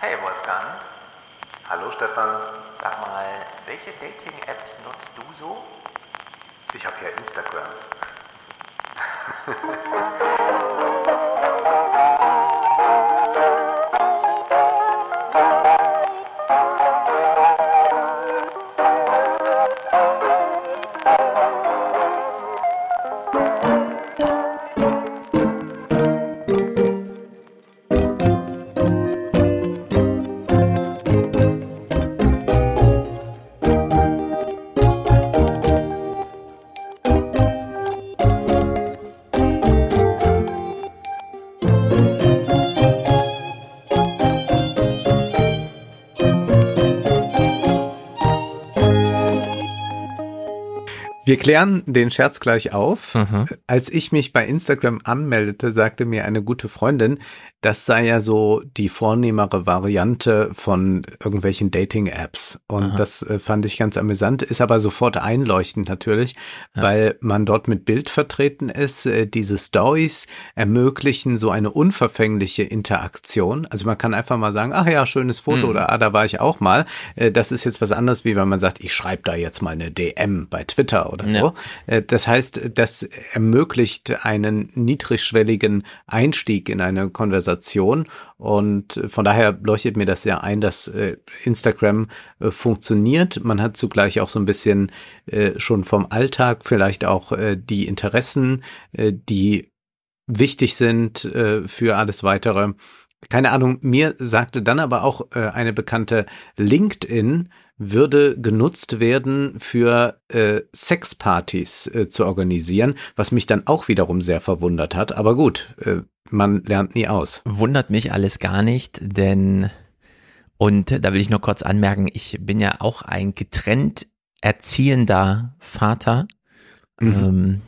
Hey Wolfgang, Hallo Stefan, sag mal, welche Dating-Apps nutzt du so? ich habe ja Instagram. Wir klären den Scherz gleich auf. Als ich mich bei Instagram anmeldete, sagte mir eine gute Freundin, das sei ja so die vornehmere Variante von irgendwelchen Dating-Apps. Und Aha. das äh, fand ich ganz amüsant, ist aber sofort einleuchtend natürlich, Ja. weil man dort mit Bild vertreten ist. Äh, Diese Stories ermöglichen so eine unverfängliche Interaktion. Also man kann einfach mal sagen, ach ja, schönes Foto Mhm. oder ah, da war ich auch mal. Äh, Das ist jetzt was anderes, wie wenn man sagt, ich schreibe da jetzt mal eine DM bei Twitter oder Ja. so. Äh, Das heißt, das ermöglicht einen niedrigschwelligen Einstieg in eine Konversation und von daher leuchtet mir das sehr ein, dass äh, Instagram äh, funktioniert. Man hat zugleich auch so ein bisschen äh, schon vom Alltag vielleicht auch äh, die Interessen, äh, die wichtig sind äh, für alles weitere. Keine Ahnung, mir sagte dann aber auch äh, eine bekannte LinkedIn würde genutzt werden für äh, Sexpartys äh, zu organisieren, was mich dann auch wiederum sehr verwundert hat. Aber gut, äh, man lernt nie aus. Wundert mich alles gar nicht, denn, und da will ich nur kurz anmerken, ich bin ja auch ein getrennt erziehender Vater. Ähm,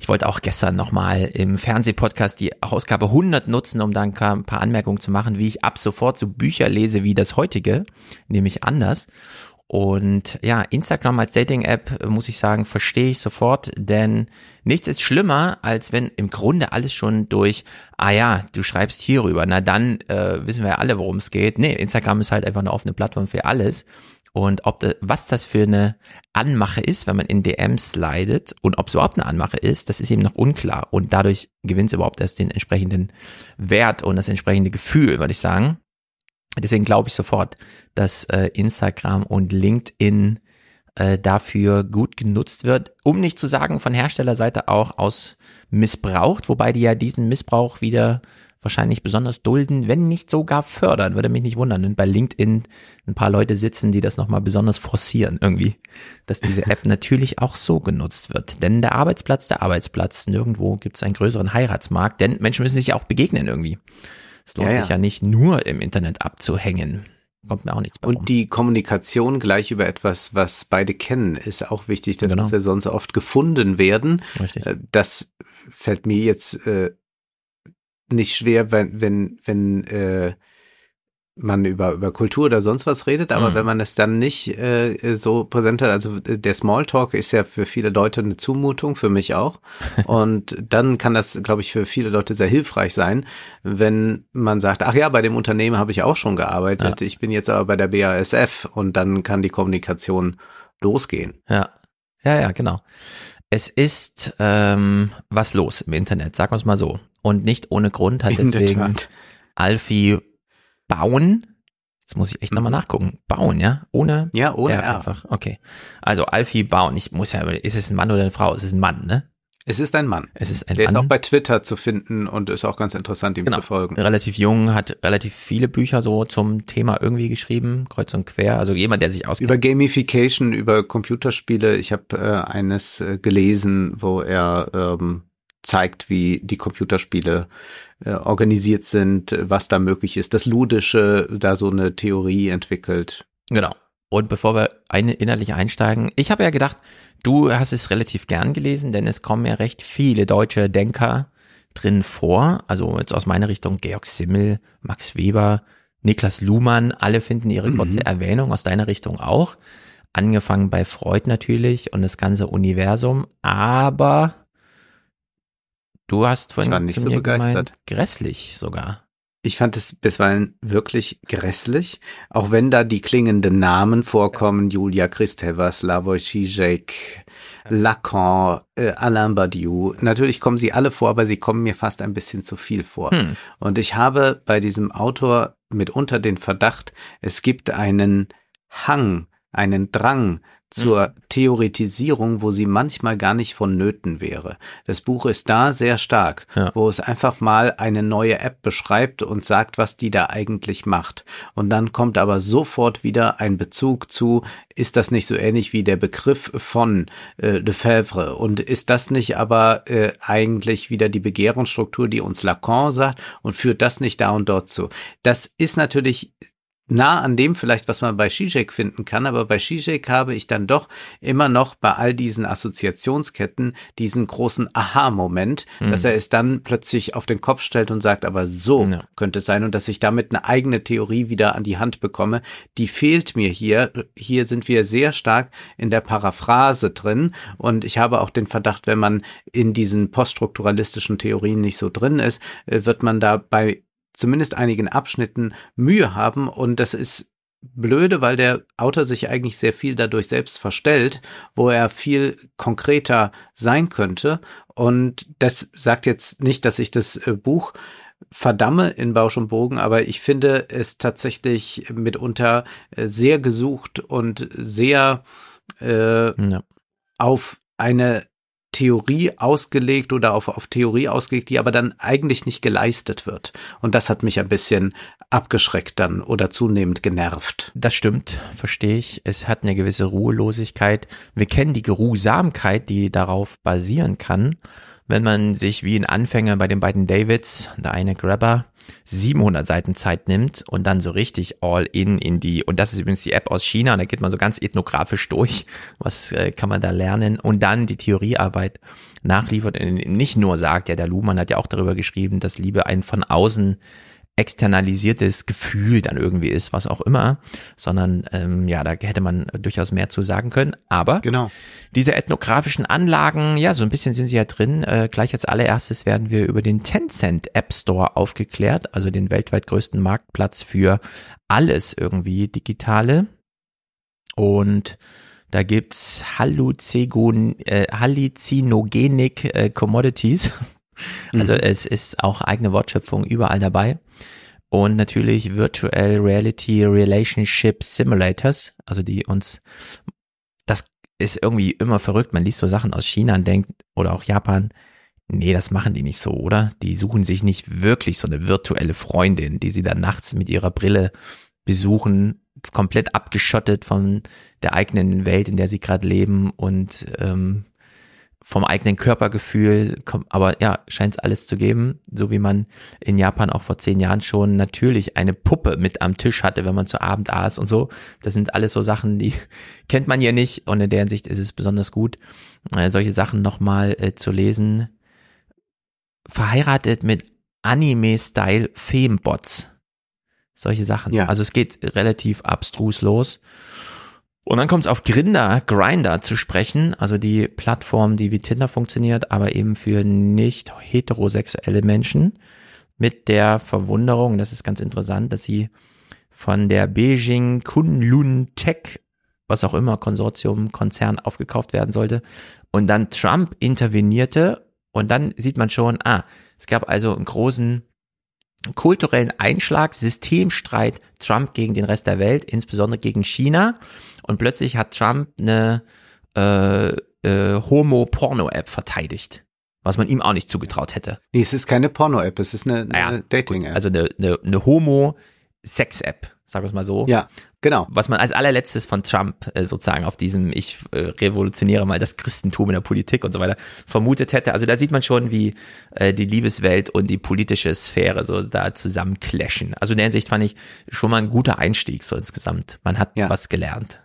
ich wollte auch gestern nochmal im Fernsehpodcast die Ausgabe 100 nutzen, um dann ein paar Anmerkungen zu machen, wie ich ab sofort so Bücher lese wie das heutige, nämlich anders. Und ja, Instagram als Dating-App, muss ich sagen, verstehe ich sofort, denn nichts ist schlimmer, als wenn im Grunde alles schon durch, ah ja, du schreibst hierüber, na dann äh, wissen wir ja alle, worum es geht. Nee, Instagram ist halt einfach eine offene Plattform für alles. Und ob da, was das für eine Anmache ist, wenn man in DMs slidet und ob es überhaupt eine Anmache ist, das ist eben noch unklar. Und dadurch gewinnt es überhaupt erst den entsprechenden Wert und das entsprechende Gefühl, würde ich sagen. Deswegen glaube ich sofort, dass äh, Instagram und LinkedIn äh, dafür gut genutzt wird, um nicht zu sagen von Herstellerseite auch aus missbraucht, wobei die ja diesen Missbrauch wieder wahrscheinlich besonders dulden, wenn nicht sogar fördern, würde mich nicht wundern. Und bei LinkedIn ein paar Leute sitzen, die das nochmal besonders forcieren irgendwie, dass diese App natürlich auch so genutzt wird. Denn der Arbeitsplatz, der Arbeitsplatz, nirgendwo gibt es einen größeren Heiratsmarkt, denn Menschen müssen sich ja auch begegnen irgendwie. Es lohnt Ja, ja. sich ja nicht nur im Internet abzuhängen. Kommt mir auch nichts bei rum. Und die Kommunikation gleich über etwas, was beide kennen, ist auch wichtig. Das Genau. muss ja sonst oft gefunden werden. Richtig. Äh, Das fällt mir jetzt äh, nicht schwer, wenn, wenn, wenn äh, man über, über Kultur oder sonst was redet, aber Mhm. wenn man es dann nicht äh, so präsent hat, also äh, der Smalltalk ist ja für viele Leute eine Zumutung, für mich auch. Und dann kann das, glaube ich, für viele Leute sehr hilfreich sein, wenn man sagt, ach ja, bei dem Unternehmen habe ich auch schon gearbeitet, ich bin jetzt aber bei der BASF und dann kann die Kommunikation losgehen. Ja, ja, ja, genau. Es ist ähm, was los im Internet, sagen wir es mal so. Und nicht ohne Grund hat In deswegen. Alfie Bauen, jetzt muss ich echt nochmal nachgucken, Bauen, ja? Ohne Ja, ohne R R. einfach. Okay. Also Alfie Bauen, ich muss ja, ist es ein Mann oder eine Frau? Es ist ein Mann, ne? Es ist ein Mann. Es ist ein Der ist Mann. auch bei Twitter zu finden und ist auch ganz interessant, ihm Genau. zu folgen. relativ jung, hat relativ viele Bücher so zum Thema irgendwie geschrieben, kreuz und quer. Also jemand, der sich auskennt. Über Gamification, über Computerspiele. Ich habe äh, eines äh, gelesen, wo er ähm, zeigt, wie die Computerspiele äh, organisiert sind, was da möglich ist. Das Ludische, da so eine Theorie entwickelt. Genau. Und bevor wir eine innerlich einsteigen, ich habe ja gedacht, du hast es relativ gern gelesen, denn es kommen ja recht viele deutsche Denker drin vor. Also jetzt aus meiner Richtung Georg Simmel, Max Weber, Niklas Luhmann, alle finden ihre Mhm. kurze Erwähnung, aus deiner Richtung auch. Angefangen bei Freud natürlich und das ganze Universum, aber du hast vorhin war nicht zu so mir begeistert. gemeint, grässlich sogar. Ich fand es bisweilen wirklich grässlich, auch wenn da die klingenden Namen vorkommen, Julia Kristeva, Slavoj Žižek, Lacan, äh, Alain Badiou. Natürlich kommen sie alle vor, aber sie kommen mir fast ein bisschen zu viel vor. Hm. Und ich habe bei diesem Autor mitunter den Verdacht, es gibt einen Hang, einen Drang zur Theoretisierung, wo sie manchmal gar nicht vonnöten wäre. Das Buch ist da sehr stark, Ja. wo es einfach mal eine neue App beschreibt und sagt, was die da eigentlich macht. Und dann kommt aber sofort wieder ein Bezug zu, ist das nicht so ähnlich wie der Begriff von äh, Lefebvre? Und ist das nicht aber äh, eigentlich wieder die Begehrungsstruktur, die uns Lacan sagt und führt das nicht da und dort zu? Das ist natürlich nah an dem vielleicht, was man bei Zizek finden kann, aber bei Zizek habe ich dann doch immer noch bei all diesen Assoziationsketten diesen großen Aha-Moment, dass er es dann plötzlich auf den Kopf stellt und sagt, aber so Ja. könnte es sein und dass ich damit eine eigene Theorie wieder an die Hand bekomme, die fehlt mir hier. Hier sind wir sehr stark in der Paraphrase drin und ich habe auch den Verdacht, wenn man in diesen poststrukturalistischen Theorien nicht so drin ist, äh, wird man da bei zumindest einigen Abschnitten Mühe haben und das ist blöde, weil der Autor sich eigentlich sehr viel dadurch selbst verstellt, wo er viel konkreter sein könnte. Und das sagt jetzt nicht, dass ich das äh, Buch verdamme in Bausch und Bogen, aber ich finde es tatsächlich mitunter äh, sehr gesucht und sehr äh, Ja. auf eine Theorie ausgelegt oder auf, auf Theorie ausgelegt, die aber dann eigentlich nicht geleistet wird. Und das hat mich ein bisschen abgeschreckt dann oder zunehmend genervt. Das stimmt, verstehe ich. Es hat eine gewisse Ruhelosigkeit. Wir kennen die Geruhsamkeit, die darauf basieren kann, wenn man sich wie ein Anfänger bei den beiden Davids, der eine Grabber, 700 Seiten Zeit nimmt und dann so richtig all in in die, und das ist übrigens die App aus China, und da geht man so ganz ethnografisch durch, was äh, kann man da lernen, und dann die Theoriearbeit nachliefert, und nicht nur sagt, ja, der Luhmann hat ja auch darüber geschrieben, dass Liebe ein von außen externalisiertes Gefühl dann irgendwie ist, was auch immer, sondern ähm, ja, da hätte man durchaus mehr zu sagen können. Aber Genau. diese ethnografischen Anlagen, ja, so ein bisschen sind sie ja drin. Äh, gleich als allererstes werden wir über den Tencent App Store aufgeklärt, also den weltweit größten Marktplatz für alles irgendwie Digitale. Und da gibt's Halluzigon, äh, Hallucinogenic äh, Commodities. Also es ist auch eigene Wortschöpfung überall dabei. Und natürlich Virtual Reality Relationship Simulators, also die uns, das ist irgendwie immer verrückt. Man liest so Sachen aus China und denkt, oder auch Japan, nee, das machen die nicht so, oder? Die suchen sich nicht wirklich so eine virtuelle Freundin, die sie dann nachts mit ihrer Brille besuchen, komplett abgeschottet von der eigenen Welt, in der sie gerade leben und ähm, vom eigenen Körpergefühl, aber ja, scheint es alles zu geben, so wie man in Japan auch vor zehn Jahren schon natürlich eine Puppe mit am Tisch hatte, wenn man zu Abend aß und so. Das sind alles so Sachen, die kennt man hier nicht und in der Hinsicht ist es besonders gut, äh, solche Sachen nochmal äh, zu lesen. Verheiratet mit Anime-Style Fembots. Solche Sachen. Ja. Also es geht relativ abstrus los. Und dann kommt es auf Grinder, Grinder zu sprechen, also die Plattform, die wie Tinder funktioniert, aber eben für nicht heterosexuelle Menschen. Mit der Verwunderung, das ist ganz interessant, dass sie von der Beijing Kunlun Tech, was auch immer, Konsortium, Konzern aufgekauft werden sollte. Und dann Trump intervenierte und dann sieht man schon, ah, es gab also einen großen kulturellen Einschlag, Systemstreit Trump gegen den Rest der Welt, insbesondere gegen China. Und plötzlich hat Trump eine äh, äh, Homo-Porno-App verteidigt, was man ihm auch nicht zugetraut hätte. Nee, es ist keine Porno-App, es ist eine, eine Dating-App. Also eine, eine, eine Homo-Sex-App, sagen wir es mal so. ja, genau. Was man als allerletztes von Trump äh, sozusagen auf diesem ich äh, revolutioniere mal das Christentum in der Politik und so weiter vermutet hätte. Also da sieht man schon, wie äh, die Liebeswelt und die politische Sphäre so da zusammen clashen. Also in der Hinsicht fand ich schon mal ein guter Einstieg so insgesamt. Man hat Ja. was gelernt.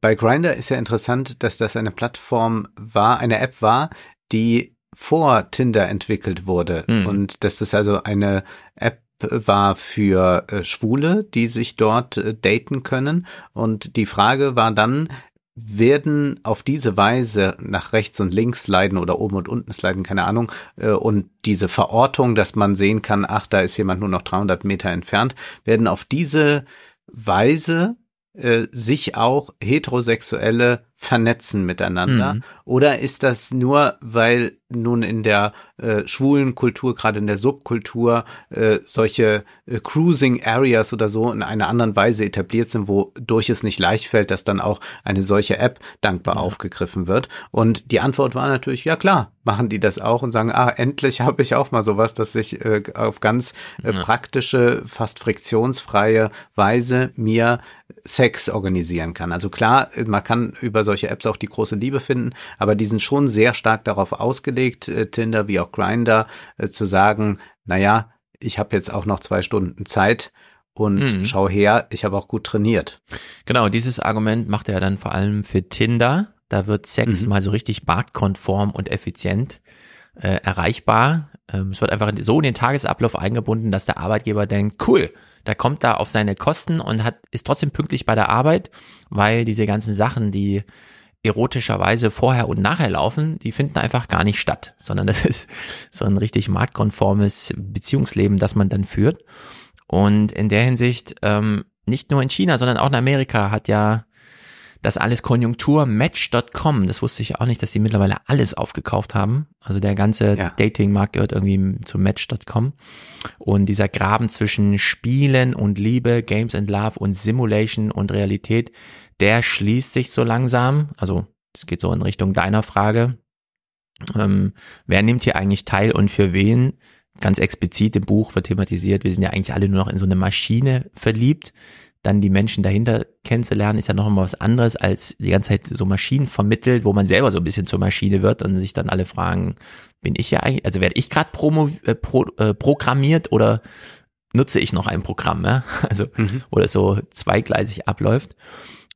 Bei Grindr ist ja interessant, dass das eine Plattform war, eine App war, die vor Tinder entwickelt wurde. Mhm. Und dass das also eine App war für äh, Schwule, die sich dort äh, daten können. Und die Frage war dann, werden auf diese Weise nach rechts und links sliden oder oben und unten sliden, keine Ahnung, äh, und diese Verortung, dass man sehen kann, ach, da ist jemand nur noch 300 Meter entfernt, werden auf diese Weise äh, sich auch heterosexuelle vernetzen miteinander? Mhm. Oder ist das nur, weil nun in der äh, schwulen Kultur, gerade in der Subkultur, äh, solche äh, Cruising Areas oder so in einer anderen Weise etabliert sind, wodurch es nicht leicht fällt, dass dann auch eine solche App dankbar ja. aufgegriffen wird? Und die Antwort war natürlich, ja klar, machen die das auch und sagen, ah, endlich habe ich auch mal sowas, dass ich äh, auf ganz äh, praktische, fast friktionsfreie Weise mir Sex organisieren kann. Also klar, man kann über solche Apps auch die große Liebe finden, aber die sind schon sehr stark darauf ausgelegt, äh, Tinder wie auch Grinder, äh, zu sagen, naja, ich habe jetzt auch noch zwei Stunden Zeit und mhm. schau her, ich habe auch gut trainiert. Genau, dieses Argument macht er dann vor allem für Tinder. Da wird Sex mhm. mal so richtig marktkonform und effizient äh, erreichbar. Ähm, es wird einfach so in den Tagesablauf eingebunden, dass der Arbeitgeber denkt, cool, der kommt da auf seine Kosten und hat, ist trotzdem pünktlich bei der Arbeit, weil diese ganzen Sachen, die erotischerweise vorher und nachher laufen, die finden einfach gar nicht statt, sondern das ist so ein richtig marktkonformes Beziehungsleben, das man dann führt. Und in der Hinsicht, ähm, nicht nur in China, sondern auch in Amerika hat ja das alles Konjunktur Match.com. Das wusste ich auch nicht, dass die mittlerweile alles aufgekauft haben. Also der ganze ja. Dating-Markt gehört irgendwie zu Match.com. Und dieser Graben zwischen Spielen und Liebe, Games and Love und Simulation und Realität, der schließt sich so langsam. Also es geht so in Richtung deiner Frage. Ähm, wer nimmt hier eigentlich teil und für wen? Ganz explizit im Buch wird thematisiert, wir sind ja eigentlich alle nur noch in so eine Maschine verliebt. Dann die Menschen dahinter kennenzulernen, ist ja noch mal was anderes, als die ganze Zeit so Maschinen vermittelt, wo man selber so ein bisschen zur Maschine wird und sich dann alle fragen, bin ich ja eigentlich, also werde ich gerade äh, pro, äh, programmiert oder nutze ich noch ein Programm, ja? also mhm. oder so zweigleisig abläuft.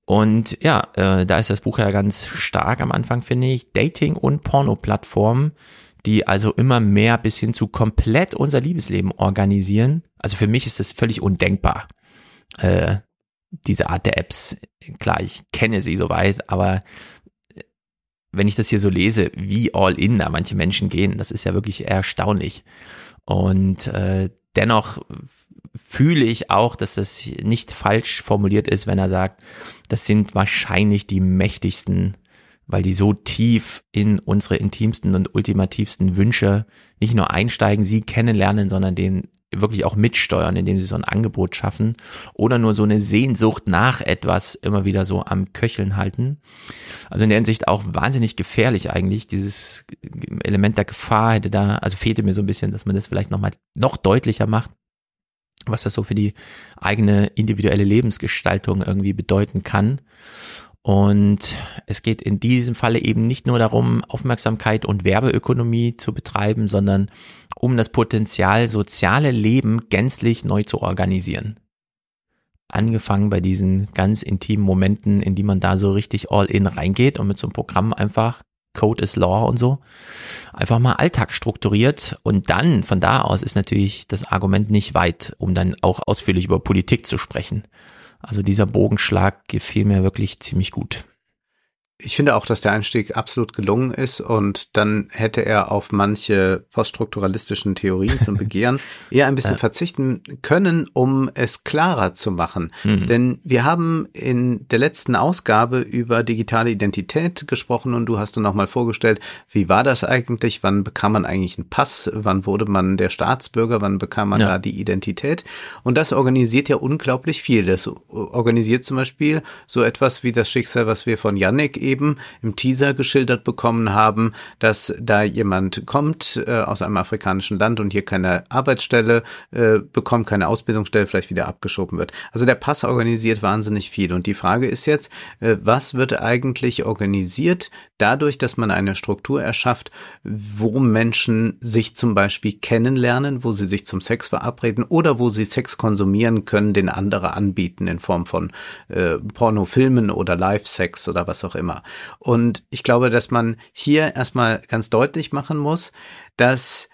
Und ja, äh, da ist das Buch ja ganz stark am Anfang, finde ich. Dating- und Porno-Plattformen, die also immer mehr bis hin zu komplett unser Liebesleben organisieren. Also für mich ist das völlig undenkbar. Äh, diese Art der Apps, klar, ich kenne sie soweit, aber äh, wenn ich das hier so lese, wie all in da manche Menschen gehen, das ist ja wirklich erstaunlich. Und äh, dennoch fühle ich auch, dass das nicht falsch formuliert ist, wenn er sagt, das sind wahrscheinlich die mächtigsten, weil die so tief in unsere intimsten und ultimativsten Wünsche nicht nur einsteigen, sie kennenlernen, sondern den wirklich auch mitsteuern, indem sie so ein Angebot schaffen oder nur so eine Sehnsucht nach etwas immer wieder so am Köcheln halten. Also in der Hinsicht auch wahnsinnig gefährlich eigentlich. Dieses Element der Gefahr hätte da, also fehlte mir so ein bisschen, dass man das vielleicht nochmal noch deutlicher macht was das so für die eigene individuelle Lebensgestaltung irgendwie bedeuten kann. Und es geht in diesem Falle eben nicht nur darum, Aufmerksamkeit und Werbeökonomie zu betreiben, sondern um das Potenzial soziale Leben gänzlich neu zu organisieren. Angefangen bei diesen ganz intimen Momenten, in die man da so richtig all in reingeht und mit so einem Programm einfach Code is Law und so. Einfach mal Alltag strukturiert und dann von da aus ist natürlich das Argument nicht weit, um dann auch ausführlich über Politik zu sprechen. Also dieser Bogenschlag gefiel mir wirklich ziemlich gut. Ich finde auch, dass der Einstieg absolut gelungen ist und dann hätte er auf manche poststrukturalistischen Theorien zum Begehren eher ein bisschen ja. verzichten können, um es klarer zu machen. Mhm. Denn wir haben in der letzten Ausgabe über digitale Identität gesprochen und du hast dann nochmal vorgestellt, wie war das eigentlich? Wann bekam man eigentlich einen Pass? Wann wurde man der Staatsbürger? Wann bekam man ja. da die Identität? Und das organisiert ja unglaublich viel. Das organisiert zum Beispiel so etwas wie das Schicksal, was wir von Yannick eben im Teaser geschildert bekommen haben, dass da jemand kommt äh, aus einem afrikanischen Land und hier keine Arbeitsstelle äh, bekommt, keine Ausbildungsstelle, vielleicht wieder abgeschoben wird. Also der Pass organisiert wahnsinnig viel. Und die Frage ist jetzt, äh, was wird eigentlich organisiert dadurch, dass man eine Struktur erschafft, wo Menschen sich zum Beispiel kennenlernen, wo sie sich zum Sex verabreden oder wo sie Sex konsumieren können, den andere anbieten in Form von äh, Pornofilmen oder Live-Sex oder was auch immer. Und ich glaube, dass man hier erstmal ganz deutlich machen muss, dass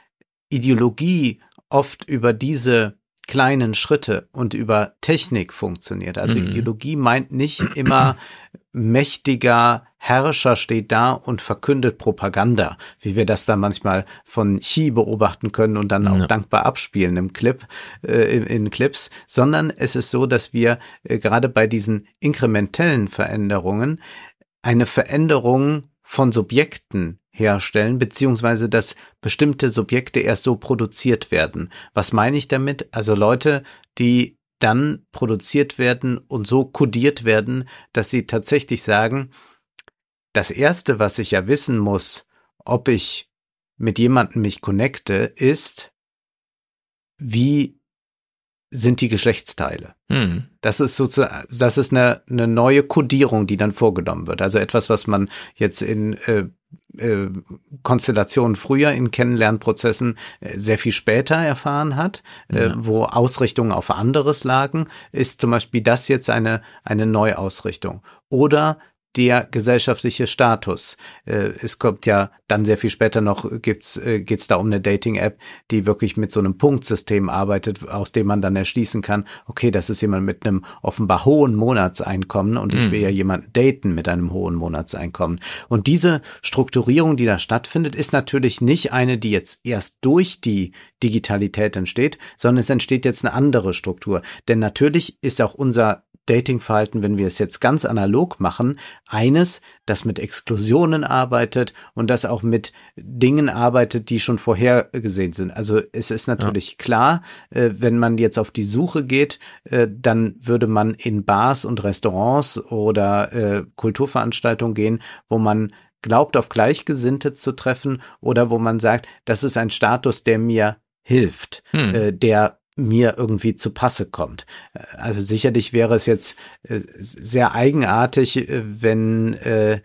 Ideologie oft über diese kleinen Schritte und über Technik funktioniert. Also mhm. Ideologie meint nicht immer mächtiger Herrscher steht da und verkündet Propaganda, wie wir das dann manchmal von Xi beobachten können und dann auch ja. dankbar abspielen im Clip, äh, in, in, Clips, sondern es ist so, dass wir äh, gerade bei diesen inkrementellen Veränderungen eine Veränderung von Subjekten herstellen, beziehungsweise dass bestimmte Subjekte erst so produziert werden. Was meine ich damit? Also Leute, die dann produziert werden und so kodiert werden, dass sie tatsächlich sagen, das erste, was ich ja wissen muss, ob ich mit jemandem mich connecte, ist, wie sind die Geschlechtsteile. Hm. Das ist sozusagen, das ist eine, eine neue Kodierung, die dann vorgenommen wird. Also etwas, was man jetzt in äh, äh, Konstellationen früher in Kennenlernprozessen äh, sehr viel später erfahren hat, äh, ja. wo Ausrichtungen auf anderes lagen, ist zum Beispiel das jetzt eine, eine Neuausrichtung. Oder der gesellschaftliche Status. Äh, es kommt ja dann sehr viel später noch, gibt's, äh, geht's da um eine Dating-App, die wirklich mit so einem Punktsystem arbeitet, aus dem man dann erschließen kann, okay, das ist jemand mit einem offenbar hohen Monatseinkommen und ich will ja mhm. jemanden daten mit einem hohen Monatseinkommen. Und diese Strukturierung, die da stattfindet, ist natürlich nicht eine, die jetzt erst durch die Digitalität entsteht, sondern es entsteht jetzt eine andere Struktur. Denn natürlich ist auch unser Datingverhalten, wenn wir es jetzt ganz analog machen, eines, das mit Exklusionen arbeitet und das auch mit Dingen arbeitet, die schon vorhergesehen sind. Also es ist natürlich ja. klar, äh, wenn man jetzt auf die Suche geht, äh, dann würde man in Bars und Restaurants oder äh, Kulturveranstaltungen gehen, wo man glaubt, auf Gleichgesinnte zu treffen oder wo man sagt, das ist ein Status, der mir hilft, hm. äh, der mir irgendwie zu Passe kommt. Also sicherlich wäre es jetzt äh, sehr eigenartig, äh, wenn äh,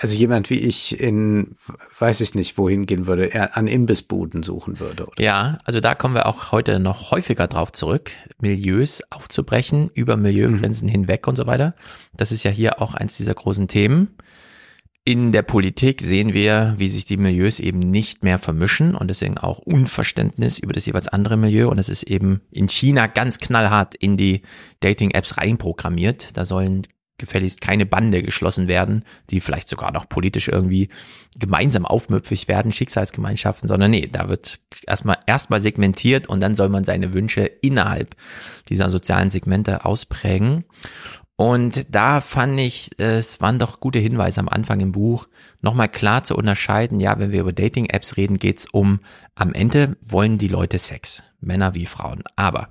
also jemand wie ich in, weiß ich nicht, wohin gehen würde, er an Imbissbuden suchen würde. Oder? Ja, also da kommen wir auch heute noch häufiger drauf zurück, Milieus aufzubrechen, über Milieugrenzen mhm. hinweg und so weiter. Das ist ja hier auch eins dieser großen Themen. In der Politik sehen wir, wie sich die Milieus eben nicht mehr vermischen und deswegen auch Unverständnis über das jeweils andere Milieu. Und es ist eben in China ganz knallhart in die Dating-Apps reinprogrammiert. Da sollen gefälligst keine Bande geschlossen werden, die vielleicht sogar noch politisch irgendwie gemeinsam aufmüpfig werden, Schicksalsgemeinschaften, sondern nee, da wird erstmal erstmal segmentiert und dann soll man seine Wünsche innerhalb dieser sozialen Segmente ausprägen. Und da fand ich, es waren doch gute Hinweise am Anfang im Buch, nochmal klar zu unterscheiden, ja, wenn wir über Dating-Apps reden, geht's um, am Ende wollen die Leute Sex, Männer wie Frauen. Aber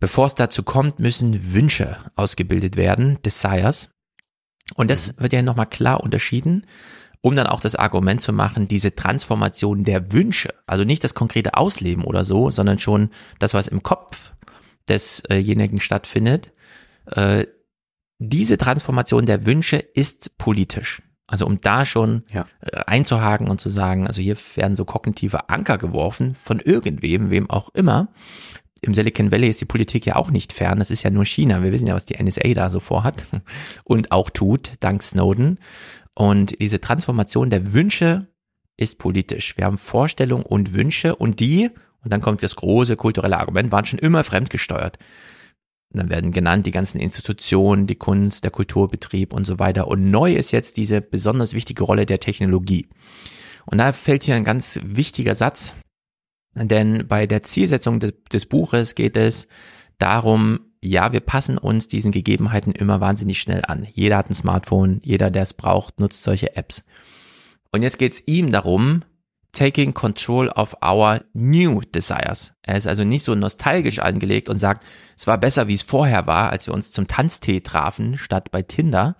bevor es dazu kommt, müssen Wünsche ausgebildet werden, Desires. Und das wird ja nochmal klar unterschieden, um dann auch das Argument zu machen, diese Transformation der Wünsche, also nicht das konkrete Ausleben oder so, sondern schon das, was im Kopf desjenigen stattfindet, äh, diese Transformation der Wünsche ist politisch. Also um da schon ja. Äh, einzuhaken und zu sagen, also hier werden so kognitive Anker geworfen von irgendwem, wem auch immer. Im Silicon Valley ist die Politik ja auch nicht fern. Das ist ja nur China. Wir wissen ja, was die NSA da so vorhat und auch tut, dank Snowden. Und diese Transformation der Wünsche ist politisch. Wir haben Vorstellungen und Wünsche und die, und dann kommt das große kulturelle Argument, waren schon immer fremdgesteuert. Und dann werden genannt die ganzen Institutionen, die Kunst, der Kulturbetrieb und so weiter. Und neu ist jetzt diese besonders wichtige Rolle der Technologie. Und da fällt hier ein ganz wichtiger Satz, denn bei der Zielsetzung des, des Buches geht es darum, ja, wir passen uns diesen Gegebenheiten immer wahnsinnig schnell an. Jeder hat ein Smartphone, jeder, der es braucht, nutzt solche Apps. Und jetzt geht es ihm darum, taking control of our new desires. Er ist also nicht so nostalgisch angelegt und sagt, es war besser, wie es vorher war, als wir uns zum Tanztee trafen, statt bei Tinder,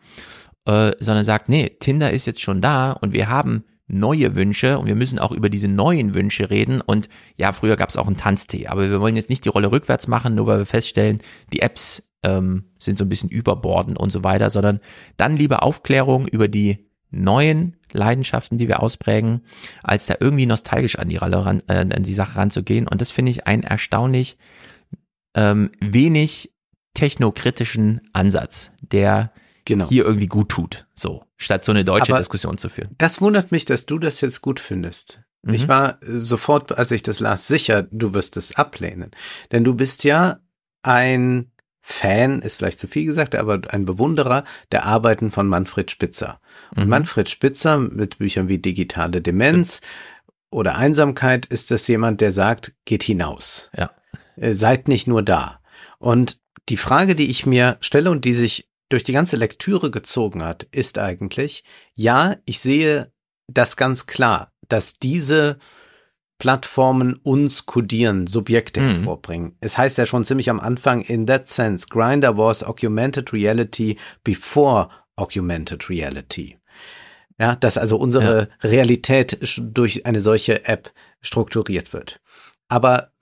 äh, sondern sagt, nee, Tinder ist jetzt schon da und wir haben neue Wünsche und wir müssen auch über diese neuen Wünsche reden. Und ja, früher gab es auch einen Tanztee, aber wir wollen jetzt nicht die Rolle rückwärts machen, nur weil wir feststellen, die Apps ähm, sind so ein bisschen überbordend und so weiter, sondern dann lieber Aufklärung über die neuen Leidenschaften, die wir ausprägen, als da irgendwie nostalgisch an die, Rolle ran, äh, an die Sache ranzugehen. Und das finde ich einen erstaunlich ähm, wenig technokritischen Ansatz, der genau. hier irgendwie gut tut, so, statt so eine deutsche Aber Diskussion zu führen. Das wundert mich, dass du das jetzt gut findest. Mhm. Ich war sofort, als ich das las, sicher, du wirst es ablehnen. Denn du bist ja ein Fan ist vielleicht zu viel gesagt, aber ein Bewunderer der Arbeiten von Manfred Spitzer. Und Mhm. Manfred Spitzer mit Büchern wie Digitale Demenz oder Einsamkeit ist das jemand, der sagt, geht hinaus. Ja. Äh, Seid nicht nur da. Und die Frage, die ich mir stelle und die sich durch die ganze Lektüre gezogen hat, ist eigentlich, ja, ich sehe das ganz klar, dass diese Plattformen uns kodieren, Subjekte Mhm. hervorbringen. Es heißt ja schon ziemlich am Anfang, in that sense, Grinder was augmented reality before augmented reality. Ja, dass also unsere Realität sch- durch eine solche App strukturiert wird. Aber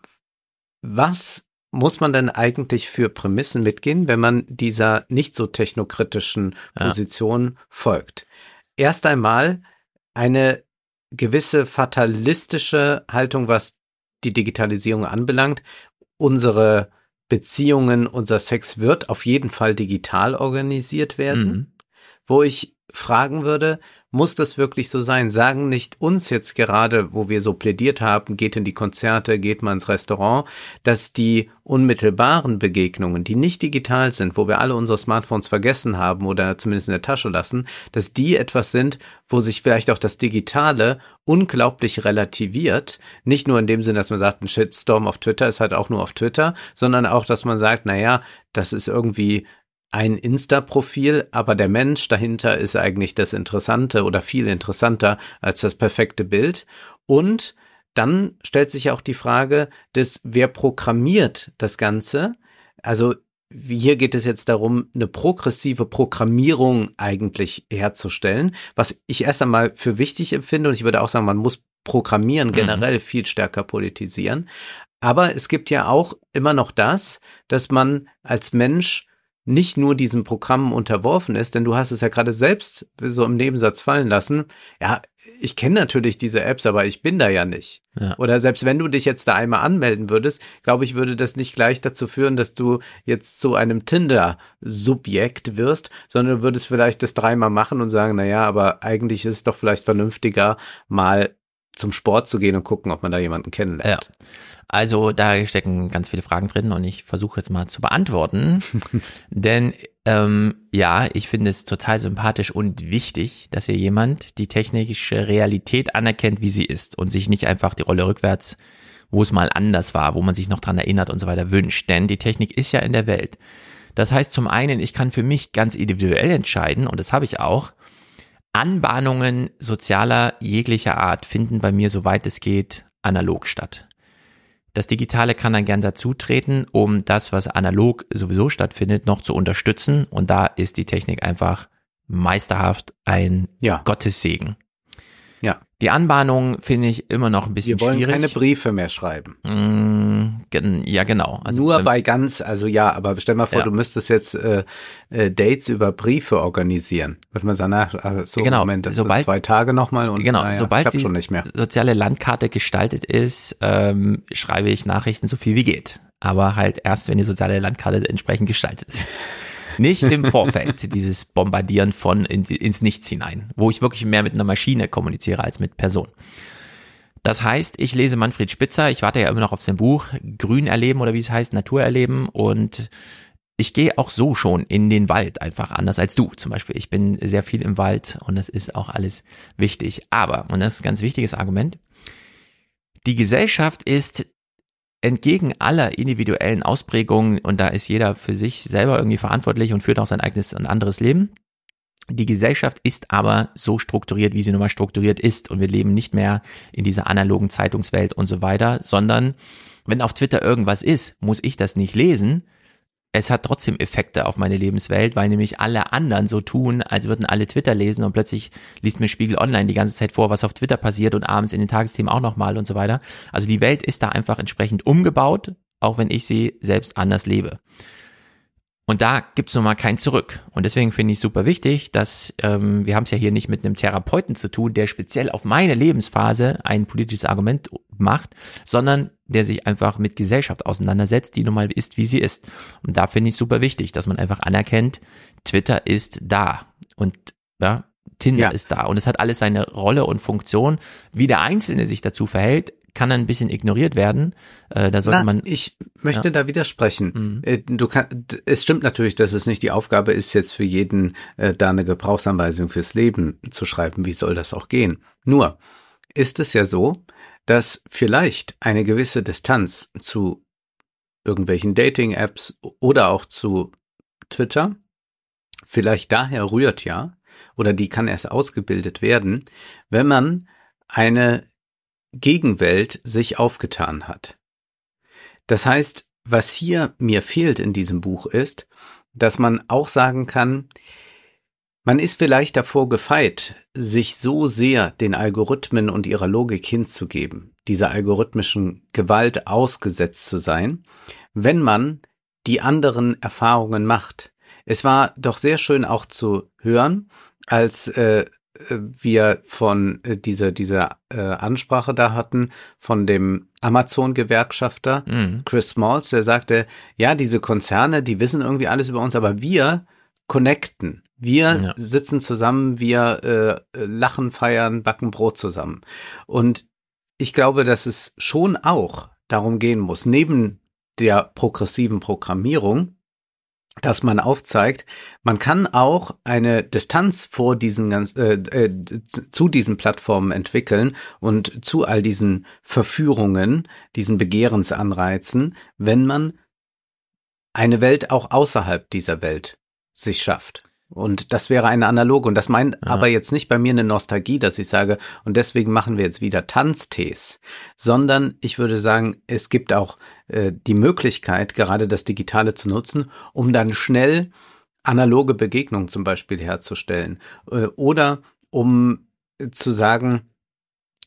was muss man denn eigentlich für Prämissen mitgehen, wenn man dieser nicht so technokritischen Ja. Position folgt? Erst einmal eine gewisse fatalistische Haltung, was die Digitalisierung anbelangt. Unsere Beziehungen, unser Sex wird auf jeden Fall digital organisiert werden Mhm. wo ich fragen würde, muss das wirklich so sein? Sagen nicht uns jetzt gerade, wo wir so plädiert haben, geht in die Konzerte, geht mal ins Restaurant, dass die unmittelbaren Begegnungen, die nicht digital sind, wo wir alle unsere Smartphones vergessen haben oder zumindest in der Tasche lassen, dass die etwas sind, wo sich vielleicht auch das Digitale unglaublich relativiert. Nicht nur in dem Sinn, dass man sagt, ein Shitstorm auf Twitter ist halt auch nur auf Twitter, sondern auch, dass man sagt, naja, das ist irgendwie ein Insta-Profil, aber der Mensch dahinter ist eigentlich das Interessante oder viel interessanter als das perfekte Bild. Und dann stellt sich auch die Frage des, wer programmiert das Ganze? Also hier geht es jetzt darum, eine progressive Programmierung eigentlich herzustellen, was ich erst einmal für wichtig empfinde und ich würde auch sagen, man muss Programmieren Mhm. generell viel stärker politisieren. Aber es gibt ja auch immer noch das, dass man als Mensch nicht nur diesen Programmen unterworfen ist, denn du hast es ja gerade selbst so im Nebensatz fallen lassen. Ja, ich kenne natürlich diese Apps, aber ich bin da ja nicht. Ja. Oder selbst wenn du dich jetzt da einmal anmelden würdest, glaube ich, würde das nicht gleich dazu führen, dass du jetzt zu einem Tinder-Subjekt wirst, sondern du würdest vielleicht das dreimal machen und sagen, na ja, aber eigentlich ist es doch vielleicht vernünftiger, mal zum Sport zu gehen und gucken, ob man da jemanden kennenlernt. Ja. Also da stecken ganz viele Fragen drin und ich versuche jetzt mal zu beantworten. Denn ähm, ja, ich finde es total sympathisch und wichtig, dass hier jemand die technische Realität anerkennt, wie sie ist und sich nicht einfach die Rolle rückwärts, wo es mal anders war, wo man sich noch dran erinnert und so weiter wünscht. Denn die Technik ist ja in der Welt. Das heißt zum einen, ich kann für mich ganz individuell entscheiden und das habe ich auch. Anbahnungen sozialer jeglicher Art finden bei mir, soweit es geht, analog statt. Das Digitale kann dann gern dazutreten, um das, was analog sowieso stattfindet, noch zu unterstützen. Und da ist die Technik einfach meisterhaft ein Ja. Gottessegen. Ja. Die Anbahnung finde ich immer noch ein bisschen Wir wollen schwierig. keine Briefe mehr schreiben. Mm, gen- ja, genau. Also, Nur bei ganz, also ja, aber stell mal vor, Ja. du müsstest jetzt äh, äh, Dates über Briefe organisieren. Würde man sagen, ach, ach, so Genau, Moment, das sobald- sind zwei Tage nochmal und Genau, naja, sobald die schon nicht mehr. soziale Landkarte gestaltet ist, ähm, schreibe ich Nachrichten so viel wie geht. Aber halt erst, wenn die soziale Landkarte entsprechend gestaltet ist. Nicht im Vorfeld, dieses Bombardieren von in, ins Nichts hinein, wo ich wirklich mehr mit einer Maschine kommuniziere als mit Person. Das heißt, ich lese Manfred Spitzer, ich warte ja immer noch auf sein Buch Grün erleben oder wie es heißt, Natur erleben und ich gehe auch so schon in den Wald einfach anders als du zum Beispiel. Ich bin sehr viel im Wald und das ist auch alles wichtig. Aber, und das ist ein ganz wichtiges Argument, die Gesellschaft ist entgegen aller individuellen Ausprägungen und da ist jeder für sich selber irgendwie verantwortlich und führt auch sein eigenes und anderes Leben. Die Gesellschaft ist aber so strukturiert, wie sie nun mal strukturiert ist und wir leben nicht mehr in dieser analogen Zeitungswelt und so weiter, sondern wenn auf Twitter irgendwas ist, muss ich das nicht lesen. Es hat trotzdem Effekte auf meine Lebenswelt, weil nämlich alle anderen so tun, als würden alle Twitter lesen und plötzlich liest mir Spiegel Online die ganze Zeit vor, was auf Twitter passiert und abends in den Tagesthemen auch nochmal und so weiter. Also die Welt ist da einfach entsprechend umgebaut, auch wenn ich sie selbst anders lebe. Und da gibt's nun mal kein Zurück. Und deswegen finde ich super wichtig, dass ähm, wir haben es ja hier nicht mit einem Therapeuten zu tun, der speziell auf meine Lebensphase ein politisches Argument macht, sondern der sich einfach mit Gesellschaft auseinandersetzt, die nun mal ist, wie sie ist. Und da finde ich super wichtig, dass man einfach anerkennt, Twitter ist da und ja, Tinder Ja. ist da und es hat alles seine Rolle und Funktion. Wie der Einzelne sich dazu verhält, kann ein bisschen ignoriert werden. Äh, da sollte Na, man. ich möchte Ja. da widersprechen. Mhm. Äh, Du kann, es stimmt natürlich, dass es nicht die Aufgabe ist, jetzt für jeden äh, da eine Gebrauchsanweisung fürs Leben zu schreiben. Wie soll das auch gehen? Nur ist es ja so, dass vielleicht eine gewisse Distanz zu irgendwelchen Dating-Apps oder auch zu Twitter vielleicht daher rührt ja, oder die kann erst ausgebildet werden, wenn man eine Gegenwelt sich aufgetan hat. Das heißt, was hier mir fehlt in diesem Buch ist, dass man auch sagen kann, man ist vielleicht davor gefeit, sich so sehr den Algorithmen und ihrer Logik hinzugeben, dieser algorithmischen Gewalt ausgesetzt zu sein, wenn man die anderen Erfahrungen macht. Es war doch sehr schön auch zu hören, als äh, wir von äh, dieser dieser äh, Ansprache da hatten von dem Amazon-Gewerkschafter Mhm. Chris Smalls, der sagte, ja, diese Konzerne, die wissen irgendwie alles über uns, aber wir connecten. Wir Ja. sitzen zusammen, wir äh, lachen, feiern, backen Brot zusammen. Und ich glaube, dass es schon auch darum gehen muss, neben der progressiven Programmierung, dass man aufzeigt, man kann auch eine Distanz vor diesen ganz, äh, äh, zu diesen Plattformen entwickeln und zu all diesen Verführungen, diesen Begehrensanreizen, wenn man eine Welt auch außerhalb dieser Welt sich schafft. Und das wäre eine analoge. Und das meint Ja. aber jetzt nicht bei mir eine Nostalgie, dass ich sage, und deswegen machen wir jetzt wieder Tanztees, sondern ich würde sagen, es gibt auch äh, die Möglichkeit, gerade das Digitale zu nutzen, um dann schnell analoge Begegnungen zum Beispiel herzustellen. Äh, oder um äh, zu sagen,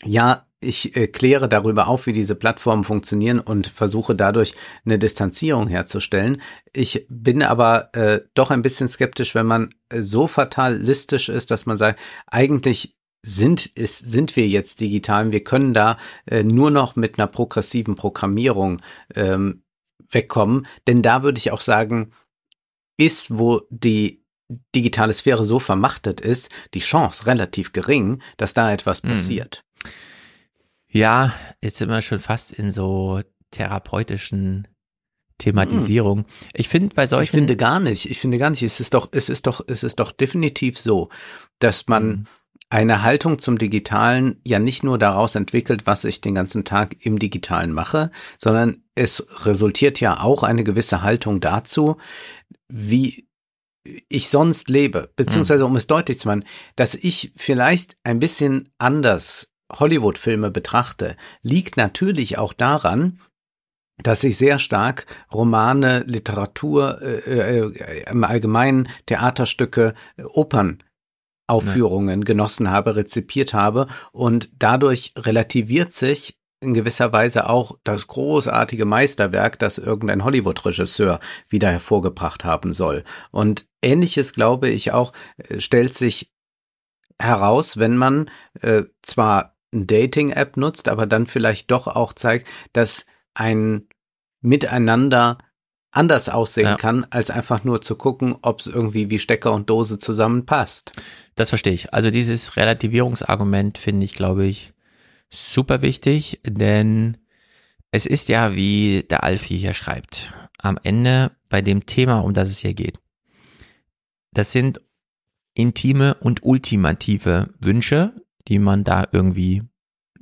ja, ich äh, kläre darüber auf, wie diese Plattformen funktionieren und versuche dadurch eine Distanzierung herzustellen. Ich bin aber äh, doch ein bisschen skeptisch, wenn man äh, so fatalistisch ist, dass man sagt, eigentlich sind, ist, sind wir jetzt digital, wir können da äh, nur noch mit einer progressiven Programmierung ähm, wegkommen. Denn da würde ich auch sagen, ist, wo die digitale Sphäre so vermachtet ist, die Chance relativ gering, dass da etwas Mhm. passiert. Ja, jetzt sind wir schon fast in so therapeutischen Thematisierung. Ich finde bei solchen. Ich finde gar nicht. Ich finde gar nicht. Es ist doch, es ist doch, es ist doch definitiv so, dass man Mhm. eine Haltung zum Digitalen ja nicht nur daraus entwickelt, was ich den ganzen Tag im Digitalen mache, sondern es resultiert ja auch eine gewisse Haltung dazu, wie ich sonst lebe, beziehungsweise um es deutlich zu machen, dass ich vielleicht ein bisschen anders Hollywood-Filme betrachte, liegt natürlich auch daran, dass ich sehr stark Romane, Literatur, äh, äh, im Allgemeinen Theaterstücke, äh, Opernaufführungen genossen habe, rezipiert habe und dadurch relativiert sich in gewisser Weise auch das großartige Meisterwerk, das irgendein Hollywood-Regisseur wieder hervorgebracht haben soll. Und ähnliches, glaube ich, auch äh, stellt sich heraus, wenn man äh, zwar Dating-App nutzt, aber dann vielleicht doch auch zeigt, dass ein Miteinander anders aussehen Ja. kann, als einfach nur zu gucken, ob es irgendwie wie Stecker und Dose zusammenpasst. Das verstehe ich. Also dieses Relativierungsargument finde ich, glaube ich, super wichtig, denn es ist ja, wie der Alfie hier schreibt, am Ende bei dem Thema, um das es hier geht. Das sind intime und ultimative Wünsche, die man da irgendwie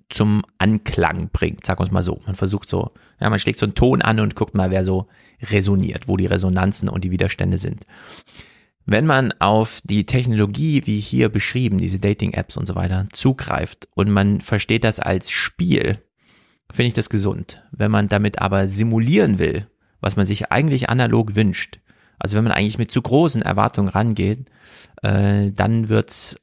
zum Anklang bringt, sagen wir es mal so. Man versucht so, ja, man schlägt so einen Ton an und guckt mal, wer so resoniert, wo die Resonanzen und die Widerstände sind. Wenn man auf die Technologie, wie hier beschrieben, diese Dating-Apps und so weiter, zugreift und man versteht das als Spiel, finde ich das gesund. Wenn man damit aber simulieren will, was man sich eigentlich analog wünscht, also wenn man eigentlich mit zu großen Erwartungen rangeht, äh, dann wird's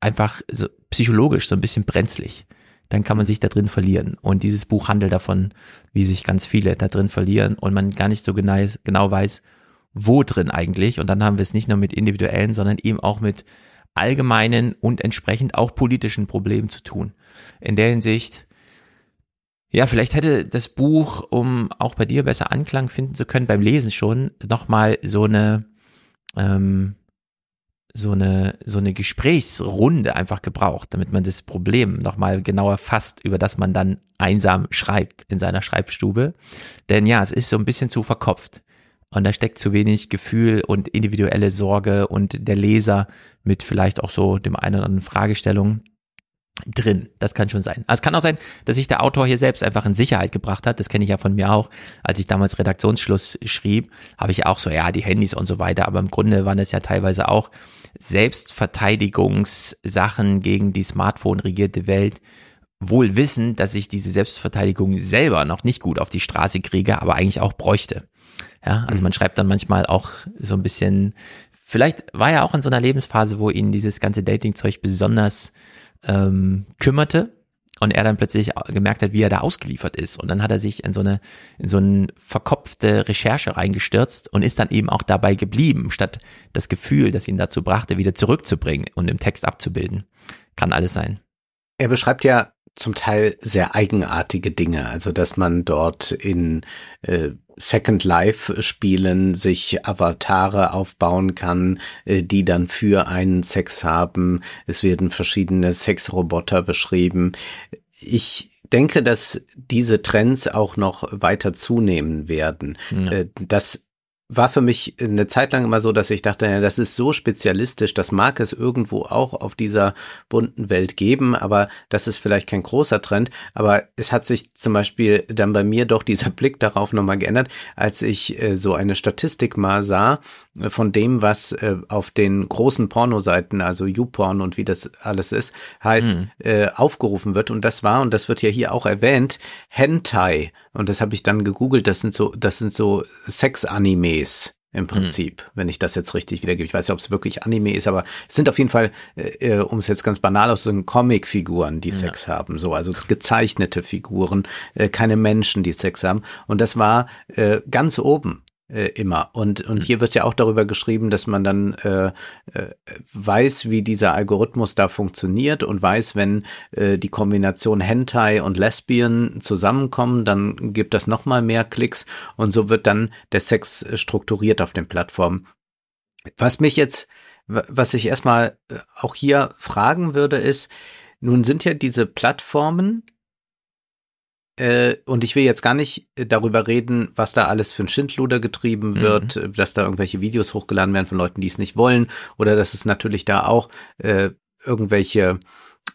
einfach so psychologisch so ein bisschen brenzlig. Dann kann man sich da drin verlieren. Und dieses Buch handelt davon, wie sich ganz viele da drin verlieren und man gar nicht so genau, genau weiß, wo drin eigentlich. Und dann haben wir es nicht nur mit individuellen, sondern eben auch mit allgemeinen und entsprechend auch politischen Problemen zu tun. In der Hinsicht, ja, vielleicht hätte das Buch, um auch bei dir besser Anklang finden zu können, beim Lesen schon, nochmal so eine, ähm, so eine, so eine Gesprächsrunde einfach gebraucht, damit man das Problem nochmal genauer fasst, über das man dann einsam schreibt in seiner Schreibstube. Denn ja, es ist so ein bisschen zu verkopft. Und da steckt zu wenig Gefühl und individuelle Sorge und der Leser mit vielleicht auch so dem einen oder anderen Fragestellung drin. Das kann schon sein. Also es kann auch sein, dass sich der Autor hier selbst einfach in Sicherheit gebracht hat. Das kenne ich ja von mir auch. Als ich damals Redaktionsschluss schrieb, habe ich auch so, ja, die Handys und so weiter. Aber im Grunde waren es ja teilweise auch Selbstverteidigungssachen gegen die Smartphone-regierte Welt. Wohl wissen, dass ich diese Selbstverteidigung selber noch nicht gut auf die Straße kriege, aber eigentlich auch bräuchte. Ja, also man schreibt dann manchmal auch so ein bisschen, vielleicht war er auch in so einer Lebensphase, wo ihn dieses ganze Dating-Zeug besonders ähm, kümmerte und er dann plötzlich gemerkt hat, wie er da ausgeliefert ist. Und dann hat er sich in so eine, in so eine verkopfte Recherche reingestürzt und ist dann eben auch dabei geblieben, statt das Gefühl, das ihn dazu brachte, wieder zurückzubringen und im Text abzubilden. Kann alles sein. Er beschreibt ja zum Teil sehr eigenartige Dinge, also dass man dort in äh, Second Life Spielen sich Avatare aufbauen kann, äh, die dann für einen Sex haben. Es werden verschiedene Sexroboter beschrieben. Ich denke, dass diese Trends auch noch weiter zunehmen werden. Ja. Äh, das war für mich eine Zeit lang immer so, dass ich dachte, ja, das ist so spezialistisch, das mag es irgendwo auch auf dieser bunten Welt geben, aber das ist vielleicht kein großer Trend. Aber es hat sich zum Beispiel dann bei mir doch dieser Blick darauf nochmal geändert, als ich äh, so eine Statistik mal sah äh, von dem, was äh, auf den großen Pornoseiten, also YouPorn und wie das alles ist, heißt, mhm. aufgerufen wird. Und das war, und das wird ja hier auch erwähnt, Hentai. Und das habe ich dann gegoogelt, das sind so, das sind so Sex-Animes im hm. Prinzip, mhm. wenn ich das jetzt richtig wiedergebe. Ich weiß nicht, ob es wirklich Anime ist, aber es sind auf jeden Fall, äh, äh um es jetzt ganz banal auszudrücken, Comic-Figuren, die ja. Sex haben, so also gezeichnete Figuren, äh, keine Menschen, die Sex haben. Und das war äh, ganz oben äh, immer. Und, und mhm. hier wird ja auch darüber geschrieben, dass man dann äh, äh, weiß, wie dieser Algorithmus da funktioniert und weiß, wenn äh, die Kombination Hentai und Lesbian zusammenkommen, dann gibt das nochmal mehr Klicks und so wird dann der Sex strukturiert auf den Plattformen. Was mich jetzt, was ich erstmal äh, auch hier fragen würde, ist, nun sind ja diese Plattformen äh, und ich will jetzt gar nicht äh, darüber reden, was da alles für ein Schindluder getrieben mhm. wird, mhm. dass da irgendwelche Videos hochgeladen werden von Leuten, die es nicht wollen, oder dass es natürlich da auch äh, irgendwelche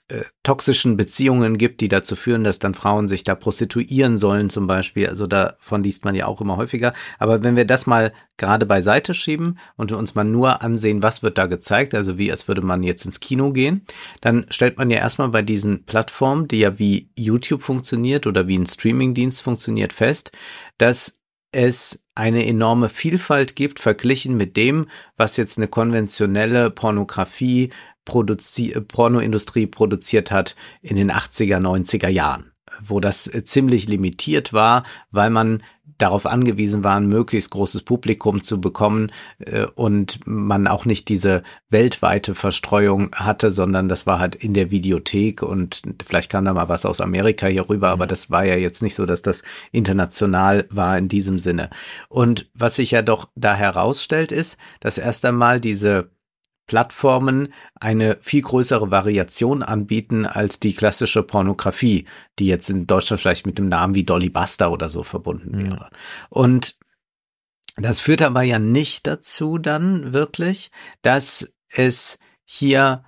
äh, toxischen Beziehungen gibt, die dazu führen, dass dann Frauen sich da prostituieren sollen zum Beispiel. Also davon liest man ja auch immer häufiger. Aber wenn wir das mal gerade beiseite schieben und uns mal nur ansehen, was wird da gezeigt, also wie als würde man jetzt ins Kino gehen, dann stellt man ja erstmal bei diesen Plattformen, die ja wie YouTube funktioniert oder wie ein Streamingdienst funktioniert, fest, dass es eine enorme Vielfalt gibt, verglichen mit dem, was jetzt eine konventionelle Pornografie Produzi Pornoindustrie produziert hat in den 80er, 90er Jahren, wo das äh, ziemlich limitiert war, weil man darauf angewiesen war, ein möglichst großes Publikum zu bekommen äh, und man auch nicht diese weltweite Verstreuung hatte, sondern das war halt in der Videothek und vielleicht kam da mal was aus Amerika hier rüber, aber das war ja jetzt nicht so, dass das international war in diesem Sinne. Und was sich ja doch da herausstellt, ist, dass erst einmal diese Plattformen eine viel größere Variation anbieten als die klassische Pornografie, die jetzt in Deutschland vielleicht mit dem Namen wie Dolly Buster oder so verbunden wäre. Ja. Und das führt aber ja nicht dazu dann wirklich, dass es hier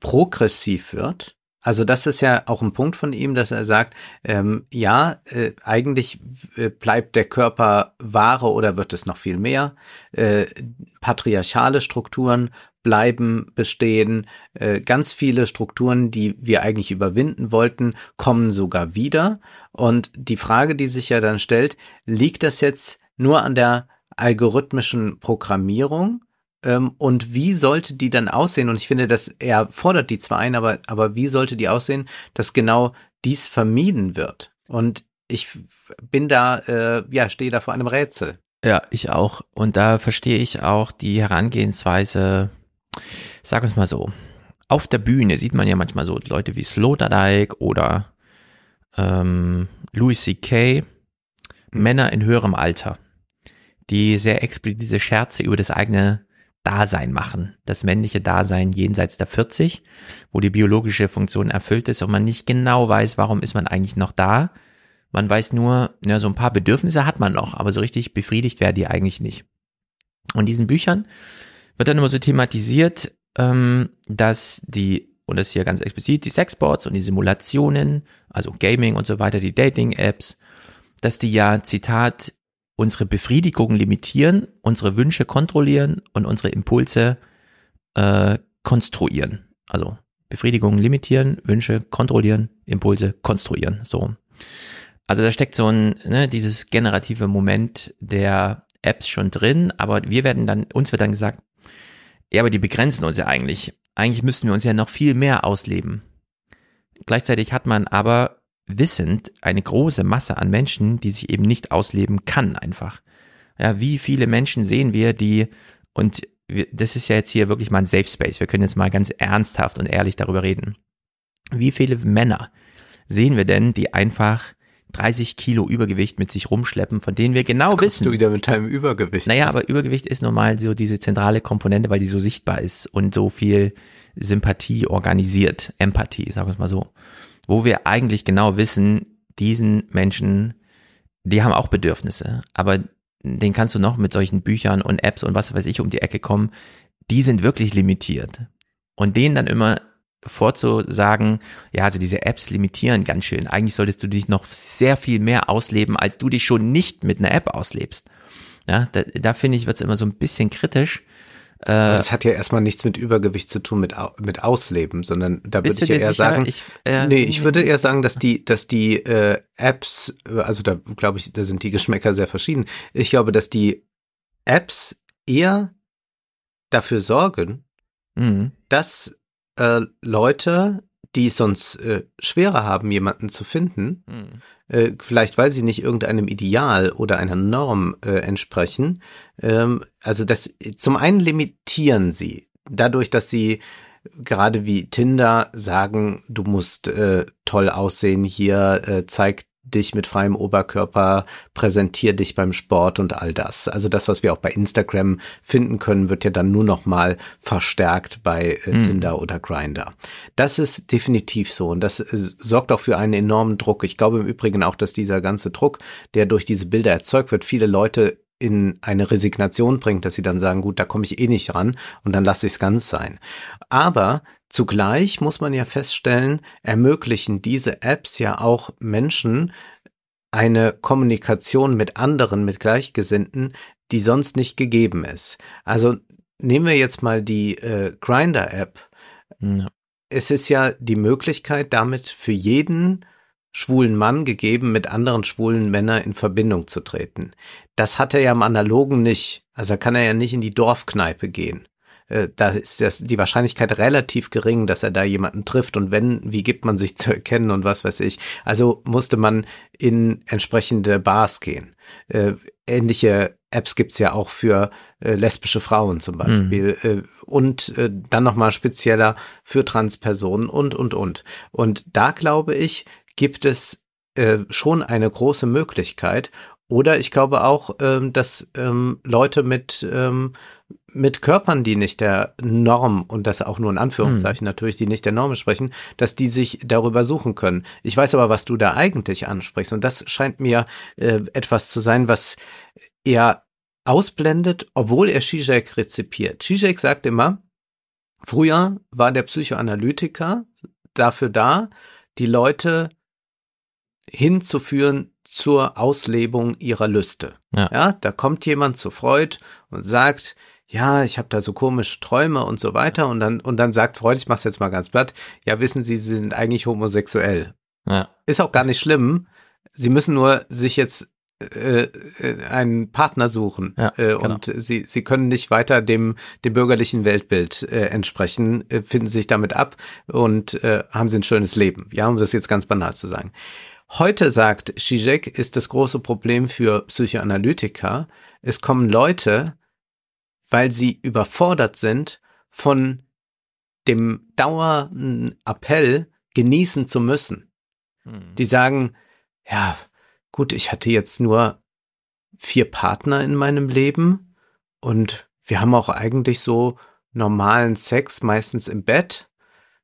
progressiv wird. Also das ist ja auch ein Punkt von ihm, dass er sagt, ähm, ja, äh, eigentlich äh, bleibt der Körper Ware oder wird es noch viel mehr. Äh, patriarchale Strukturen bleiben bestehen. Äh, ganz viele Strukturen, die wir eigentlich überwinden wollten, kommen sogar wieder. Und die Frage, die sich ja dann stellt, liegt das jetzt nur an der algorithmischen Programmierung? Ähm, und wie sollte die dann aussehen? Und ich finde, dass er fordert die zwar ein, aber, aber wie sollte die aussehen, dass genau dies vermieden wird? Und ich bin da, äh, ja, stehe da vor einem Rätsel. Ja, ich auch. Und da verstehe ich auch die Herangehensweise sag uns mal so, auf der Bühne sieht man ja manchmal so Leute wie Sloterdijk oder ähm, Louis C.K., Männer in höherem Alter, die sehr explizite Scherze über das eigene Dasein machen. Das männliche Dasein jenseits der 40, wo die biologische Funktion erfüllt ist und man nicht genau weiß, warum ist man eigentlich noch da. Man weiß nur, ja, so ein paar Bedürfnisse hat man noch, aber so richtig befriedigt werden die eigentlich nicht. Und in diesen Büchern wird dann immer so thematisiert, ähm, dass die, und das hier ganz explizit, die Sexboards und die Simulationen, also Gaming und so weiter, die Dating-Apps, dass die ja, Zitat, unsere Befriedigung limitieren, unsere Wünsche kontrollieren und unsere Impulse äh, konstruieren. Also Befriedigung limitieren, Wünsche kontrollieren, Impulse konstruieren. So. Also da steckt so ein, ne, dieses generative Moment der Apps schon drin, aber wir werden dann, uns wird dann gesagt, ja, aber die begrenzen uns ja eigentlich. Eigentlich müssten wir uns ja noch viel mehr ausleben. Gleichzeitig hat man aber wissend eine große Masse an Menschen, die sich eben nicht ausleben kann einfach. Ja, wie viele Menschen sehen wir, die, und wir, das ist ja jetzt hier wirklich mal ein Safe Space, wir können jetzt mal ganz ernsthaft und ehrlich darüber reden. Wie viele Männer sehen wir denn, die einfach 30 Kilo Übergewicht mit sich rumschleppen, von denen wir genau Jetzt wissen. du wieder mit deinem Übergewicht. Naja, aber Übergewicht ist nun mal so diese zentrale Komponente, weil die so sichtbar ist und so viel Sympathie organisiert, Empathie, sagen wir es mal so wo wir eigentlich genau wissen, diesen Menschen, die haben auch Bedürfnisse, aber den kannst du noch mit solchen Büchern und Apps und was weiß ich um die Ecke kommen, die sind wirklich limitiert. Und denen dann immer vorzusagen, ja, also diese Apps limitieren ganz schön. Eigentlich solltest du dich noch sehr viel mehr ausleben, als du dich schon nicht mit einer App auslebst. Ja, da, da finde ich, wird es immer so ein bisschen kritisch, äh, das hat ja erstmal nichts mit Übergewicht zu tun, mit, mit Ausleben, sondern da würde ich ja eher sicher? sagen, ich, äh, nee, ich würde eher sagen, dass die, dass die äh, Apps, also da glaube ich, da sind die Geschmäcker sehr verschieden. Ich glaube, dass die Apps eher dafür sorgen, mhm. dass äh, Leute, die es sonst äh, schwerer haben, jemanden zu finden, mhm äh, vielleicht weil sie nicht irgendeinem Ideal oder einer Norm äh, entsprechen. Ähm, also das zum einen limitieren sie dadurch, dass sie gerade wie Tinder sagen, du musst äh, toll aussehen hier, äh, zeig dich mit freiem Oberkörper, präsentier dich beim Sport und all das. Also das, was wir auch bei Instagram finden können, wird ja dann nur noch mal verstärkt bei äh, mhm. Tinder oder Grinder. Das ist definitiv so und das äh, sorgt auch für einen enormen Druck. Ich glaube im Übrigen auch, dass dieser ganze Druck, der durch diese Bilder erzeugt wird, viele Leute in eine Resignation bringt, dass sie dann sagen, gut, da komme ich eh nicht ran und dann lasse ich es ganz sein. Aber Zugleich muss man ja feststellen, ermöglichen diese Apps ja auch Menschen eine Kommunikation mit anderen, mit Gleichgesinnten, die sonst nicht gegeben ist. Also nehmen wir jetzt mal die äh, Grinder-App. Ja. Es ist ja die Möglichkeit, damit für jeden schwulen Mann gegeben, mit anderen schwulen Männern in Verbindung zu treten. Das hat er ja im Analogen nicht. Also kann er ja nicht in die Dorfkneipe gehen. Äh, da ist das, die Wahrscheinlichkeit relativ gering, dass er da jemanden trifft. Und wenn, wie gibt man sich zu erkennen und was weiß ich. Also musste man in entsprechende Bars gehen. Äh, ähnliche Apps gibt's ja auch für äh, lesbische Frauen zum Beispiel mhm. äh, und äh, dann nochmal spezieller für Transpersonen und, und, und. Und da glaube ich, gibt es äh, schon eine große Möglichkeit. Oder ich glaube auch, ähm, dass ähm, Leute mit ähm, mit Körpern, die nicht der Norm, und das auch nur in Anführungszeichen mhm. natürlich, die nicht der Norm sprechen, dass die sich darüber suchen können. Ich weiß aber, was du da eigentlich ansprichst. Und das scheint mir äh, etwas zu sein, was er ausblendet, obwohl er Zizek rezipiert. Zizek sagt immer, früher war der Psychoanalytiker dafür da, die Leute hinzuführen zur Auslebung ihrer Lüste. Ja. ja, da kommt jemand zu Freud und sagt, ja, ich habe da so komische Träume und so weiter und dann und dann sagt Freud, ich mach's jetzt mal ganz platt, ja, wissen Sie, Sie sind eigentlich homosexuell. Ja. Ist auch gar nicht schlimm. Sie müssen nur sich jetzt äh, äh einen Partner suchen ja, äh, genau. und sie sie können nicht weiter dem dem bürgerlichen Weltbild äh, entsprechen, äh, finden sich damit ab und äh, haben sie ein schönes Leben. Ja, um das jetzt ganz banal zu sagen. Heute sagt Zizek, ist das große Problem für Psychoanalytiker, es kommen Leute, weil sie überfordert sind von dem dauernden Appell genießen zu müssen. Hm. Die sagen, ja, gut, ich hatte jetzt nur vier Partner in meinem Leben und wir haben auch eigentlich so normalen Sex, meistens im Bett.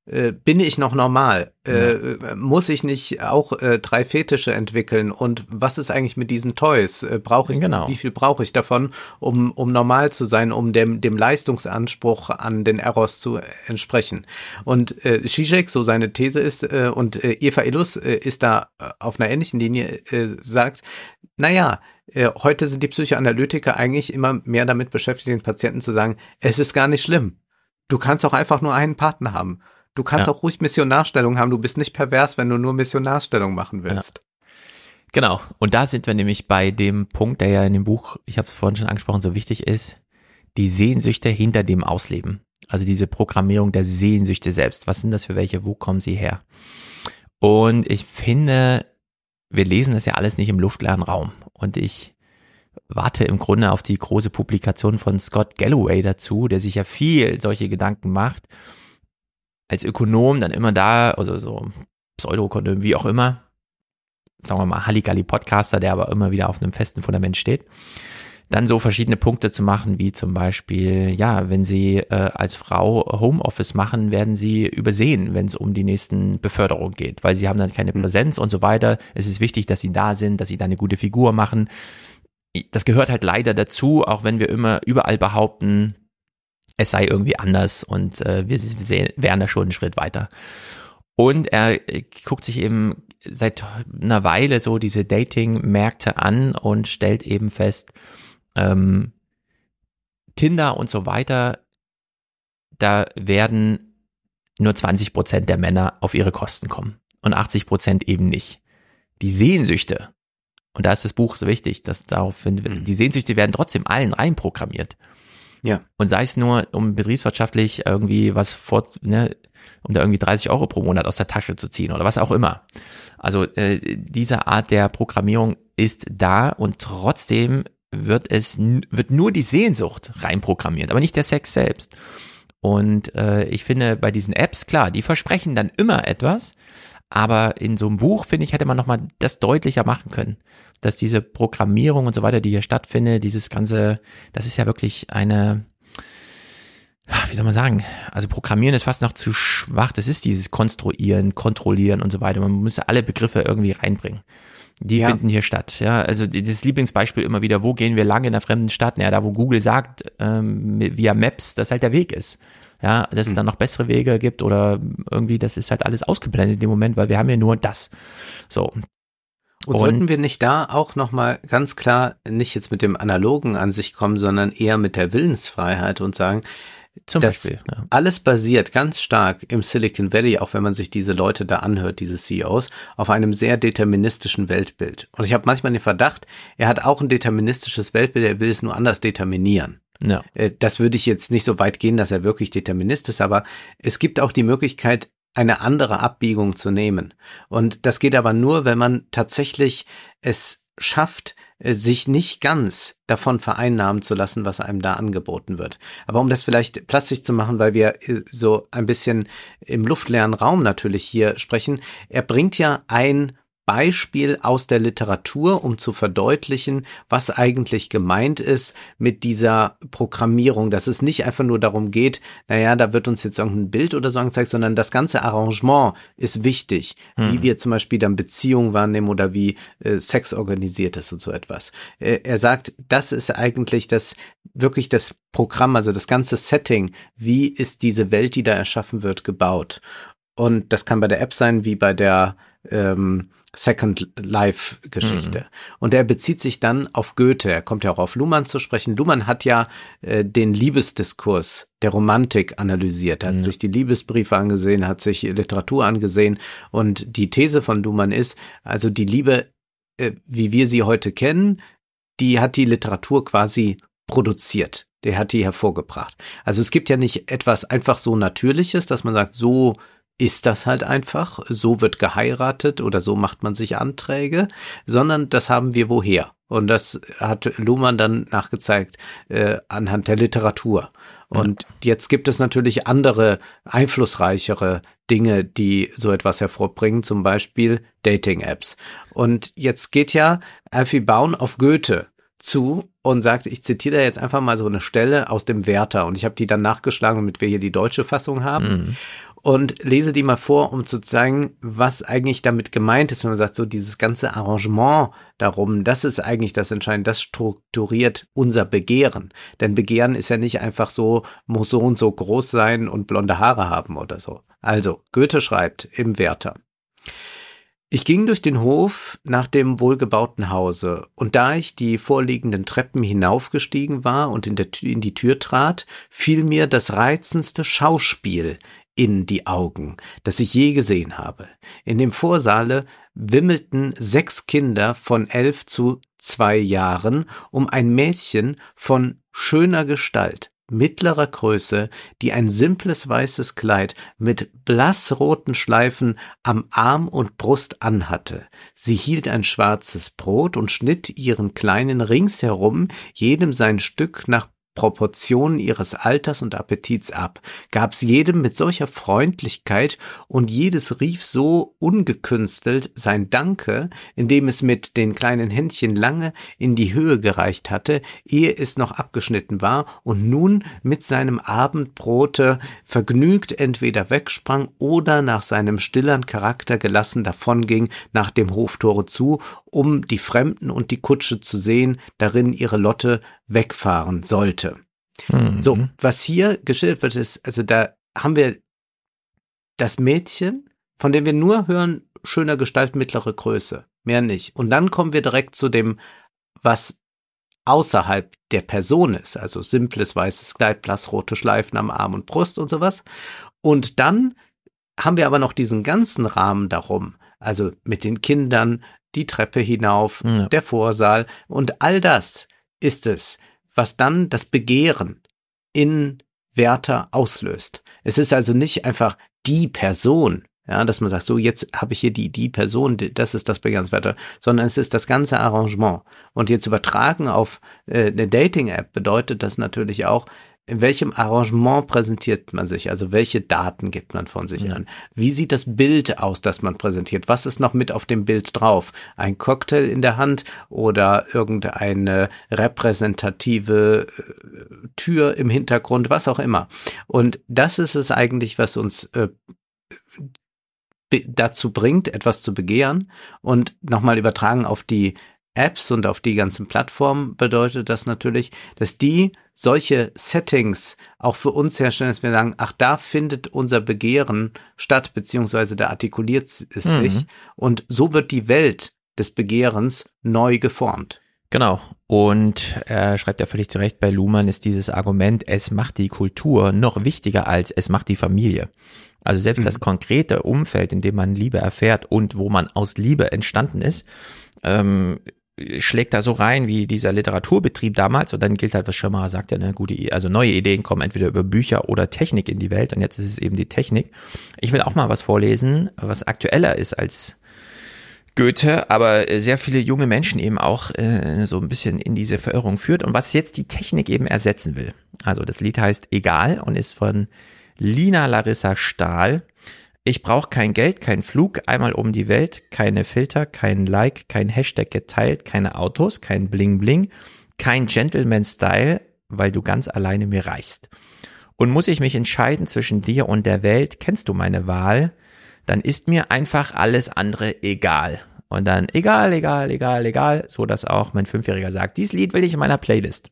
Äh, bin ich noch normal? Äh, ja. Muss ich nicht auch äh, drei Fetische entwickeln? Und was ist eigentlich mit diesen Toys? Äh, brauche ich, genau. wie viel brauche ich davon, um, um normal zu sein, um dem, dem Leistungsanspruch an den Eros zu entsprechen? Und äh, Zizek, so seine These ist, äh, und äh, Eva Illus äh, ist da äh, auf einer ähnlichen Linie, äh, sagt, naja, äh, heute sind die Psychoanalytiker eigentlich immer mehr damit beschäftigt, den Patienten zu sagen, es ist gar nicht schlimm. Du kannst auch einfach nur einen Partner haben. Du kannst ja. auch ruhig Missionarstellung haben. Du bist nicht pervers, wenn du nur Missionarstellung machen willst. Ja. Genau. Und da sind wir nämlich bei dem Punkt, der ja in dem Buch, ich habe es vorhin schon angesprochen, so wichtig ist, die Sehnsüchte hinter dem Ausleben. Also diese Programmierung der Sehnsüchte selbst. Was sind das für welche? Wo kommen sie her? Und ich finde, wir lesen das ja alles nicht im luftleeren Raum. Und ich warte im Grunde auf die große Publikation von Scott Galloway dazu, der sich ja viel solche Gedanken macht als Ökonom dann immer da, also so Pseudoökonom, wie auch immer, sagen wir mal Halligalli-Podcaster, der aber immer wieder auf einem festen Fundament steht, dann so verschiedene Punkte zu machen, wie zum Beispiel, ja, wenn Sie äh, als Frau Homeoffice machen, werden Sie übersehen, wenn es um die nächsten Beförderung geht, weil Sie haben dann keine hm. Präsenz und so weiter. Es ist wichtig, dass Sie da sind, dass Sie da eine gute Figur machen. Das gehört halt leider dazu, auch wenn wir immer überall behaupten, es sei irgendwie anders und äh, wir, wir wären da schon einen Schritt weiter. Und er äh, guckt sich eben seit einer Weile so diese Dating-Märkte an und stellt eben fest, ähm, Tinder und so weiter, da werden nur 20 Prozent der Männer auf ihre Kosten kommen und 80 Prozent eben nicht. Die Sehnsüchte, und da ist das Buch so wichtig, dass darauf, mhm. die Sehnsüchte werden trotzdem allen reinprogrammiert. Ja. Und sei es nur, um betriebswirtschaftlich irgendwie was vor, ne, um da irgendwie 30 Euro pro Monat aus der Tasche zu ziehen oder was auch immer. Also äh, diese Art der Programmierung ist da und trotzdem wird es wird nur die Sehnsucht reinprogrammiert, aber nicht der Sex selbst. Und äh, ich finde bei diesen Apps klar, die versprechen dann immer etwas, aber in so einem Buch finde ich hätte man noch mal das deutlicher machen können dass diese Programmierung und so weiter, die hier stattfindet, dieses ganze, das ist ja wirklich eine, wie soll man sagen, also Programmieren ist fast noch zu schwach. Das ist dieses Konstruieren, Kontrollieren und so weiter. Man muss alle Begriffe irgendwie reinbringen. Die ja. finden hier statt. Ja, also das Lieblingsbeispiel immer wieder, wo gehen wir lang in einer fremden Stadt? Ja, da wo Google sagt, ähm, via Maps, dass halt der Weg ist. Ja, dass es hm. dann noch bessere Wege gibt oder irgendwie, das ist halt alles ausgeblendet in dem Moment, weil wir haben ja nur das. So, und, und sollten wir nicht da auch nochmal ganz klar nicht jetzt mit dem Analogen an sich kommen, sondern eher mit der Willensfreiheit und sagen, zum das Beispiel, ja. alles basiert ganz stark im Silicon Valley, auch wenn man sich diese Leute da anhört, diese CEOs, auf einem sehr deterministischen Weltbild. Und ich habe manchmal den Verdacht, er hat auch ein deterministisches Weltbild, er will es nur anders determinieren. Ja. Äh, das würde ich jetzt nicht so weit gehen, dass er wirklich Determinist ist, aber es gibt auch die Möglichkeit, eine andere Abbiegung zu nehmen. Und das geht aber nur, wenn man tatsächlich es schafft, äh, sich nicht ganz davon vereinnahmen zu lassen, was einem da angeboten wird. Aber um das vielleicht plastisch zu machen, weil wir äh, so ein bisschen im luftleeren Raum natürlich hier sprechen, er bringt ja ein Beispiel aus der Literatur, um zu verdeutlichen, was eigentlich gemeint ist mit dieser Programmierung, dass es nicht einfach nur darum geht, naja, da wird uns jetzt irgendein Bild oder so angezeigt, sondern das ganze Arrangement ist wichtig, hm. wie wir zum Beispiel dann Beziehungen wahrnehmen oder wie äh, Sex organisiert ist und so etwas. Äh, er sagt, das ist eigentlich das wirklich das Programm, also das ganze Setting, wie ist diese Welt, die da erschaffen wird, gebaut. Und das kann bei der App sein, wie bei der ähm, Second Life Geschichte. Mhm. Und er bezieht sich dann auf Goethe. Er kommt ja auch auf Luhmann zu sprechen. Luhmann hat ja äh, den Liebesdiskurs der Romantik analysiert, hat mhm. sich die Liebesbriefe angesehen, hat sich Literatur angesehen. Und die These von Luhmann ist, also die Liebe, äh, wie wir sie heute kennen, die hat die Literatur quasi produziert. Der hat die hervorgebracht. Also es gibt ja nicht etwas einfach so Natürliches, dass man sagt, so ist das halt einfach, so wird geheiratet oder so macht man sich Anträge, sondern das haben wir woher. Und das hat Luhmann dann nachgezeigt äh, anhand der Literatur. Und jetzt gibt es natürlich andere, einflussreichere Dinge, die so etwas hervorbringen, zum Beispiel Dating-Apps. Und jetzt geht ja Alfie Baun auf Goethe zu und sagt, ich zitiere da jetzt einfach mal so eine Stelle aus dem Werther und ich habe die dann nachgeschlagen, damit wir hier die deutsche Fassung haben. Mhm. Und lese die mal vor, um zu zeigen, was eigentlich damit gemeint ist, wenn man sagt, so dieses ganze Arrangement darum, das ist eigentlich das Entscheidende, das strukturiert unser Begehren. Denn Begehren ist ja nicht einfach so, muss so und so groß sein und blonde Haare haben oder so. Also, Goethe schreibt im Werther. Ich ging durch den Hof nach dem wohlgebauten Hause, und da ich die vorliegenden Treppen hinaufgestiegen war und in, der, in die Tür trat, fiel mir das reizendste Schauspiel in die Augen, das ich je gesehen habe. In dem Vorsaale wimmelten sechs Kinder von elf zu zwei Jahren um ein Mädchen von schöner Gestalt, mittlerer Größe, die ein simples weißes Kleid mit blassroten Schleifen am Arm und Brust anhatte. Sie hielt ein schwarzes Brot und schnitt ihren Kleinen ringsherum jedem sein Stück nach Proportionen ihres Alters und Appetits ab, gab's jedem mit solcher Freundlichkeit und jedes rief so ungekünstelt sein Danke, indem es mit den kleinen Händchen lange in die Höhe gereicht hatte, ehe es noch abgeschnitten war und nun mit seinem Abendbrote vergnügt entweder wegsprang oder nach seinem stillern Charakter gelassen davonging nach dem Hoftore zu, um die Fremden und die Kutsche zu sehen, darin ihre Lotte wegfahren sollte. Mhm. So, was hier geschildert wird, ist, also da haben wir das Mädchen, von dem wir nur hören, schöner Gestalt, mittlere Größe, mehr nicht. Und dann kommen wir direkt zu dem, was außerhalb der Person ist, also simples weißes Kleid, blassrote Schleifen am Arm und Brust und sowas. Und dann haben wir aber noch diesen ganzen Rahmen darum, also mit den Kindern, die Treppe hinauf, Ja. der Vorsaal und all das ist es, was dann das Begehren in Werther auslöst. Es ist also nicht einfach die Person, ja, dass man sagt, so jetzt habe ich hier die die Person, die- das ist das Begehrenswerte, sondern es ist das ganze Arrangement. Und jetzt übertragen auf äh, eine Dating-App bedeutet das natürlich auch, in welchem Arrangement präsentiert man sich, also welche Daten gibt man von sich Ja. an? Wie sieht das Bild aus, das man präsentiert? Was ist noch mit auf dem Bild drauf? Ein Cocktail in der Hand oder irgendeine repräsentative äh, Tür im Hintergrund, was auch immer. Und das ist es eigentlich, was uns äh, dazu bringt, etwas zu begehren und nochmal übertragen auf die Apps und auf die ganzen Plattformen bedeutet das natürlich, dass die solche Settings auch für uns herstellen, dass wir sagen, ach, da findet unser Begehren statt, beziehungsweise da artikuliert es Mhm. sich und so wird die Welt des Begehrens neu geformt. Genau. Und er schreibt ja völlig zu Recht, bei Luhmann ist dieses Argument, es macht die Kultur noch wichtiger als es macht die Familie. Also selbst Mhm. das konkrete Umfeld, in dem man Liebe erfährt und wo man aus Liebe entstanden ist, ähm, schlägt da so rein wie dieser Literaturbetrieb damals und dann gilt halt, was Schirmacher sagt, ja, eine gute, also neue Ideen kommen entweder über Bücher oder Technik in die Welt und jetzt ist es eben die Technik. Ich will auch mal was vorlesen, was aktueller ist als Goethe, aber äh, sehr viele junge Menschen eben auch äh, so ein bisschen in diese Verirrung führt und was jetzt die Technik eben ersetzen will. Also das Lied heißt Egal und ist von Lina Larissa Stahl. Ich brauche kein Geld, kein Flug, einmal um die Welt, keine Filter, kein Like, kein Hashtag geteilt, keine Autos, kein Bling Bling, kein Gentleman-Style, weil du ganz alleine mir reichst. Und muss ich mich entscheiden zwischen dir und der Welt, kennst du meine Wahl, dann ist mir einfach alles andere egal. Und dann egal, egal, egal, egal, so dass auch mein Fünfjähriger sagt, dieses Lied will ich in meiner Playlist.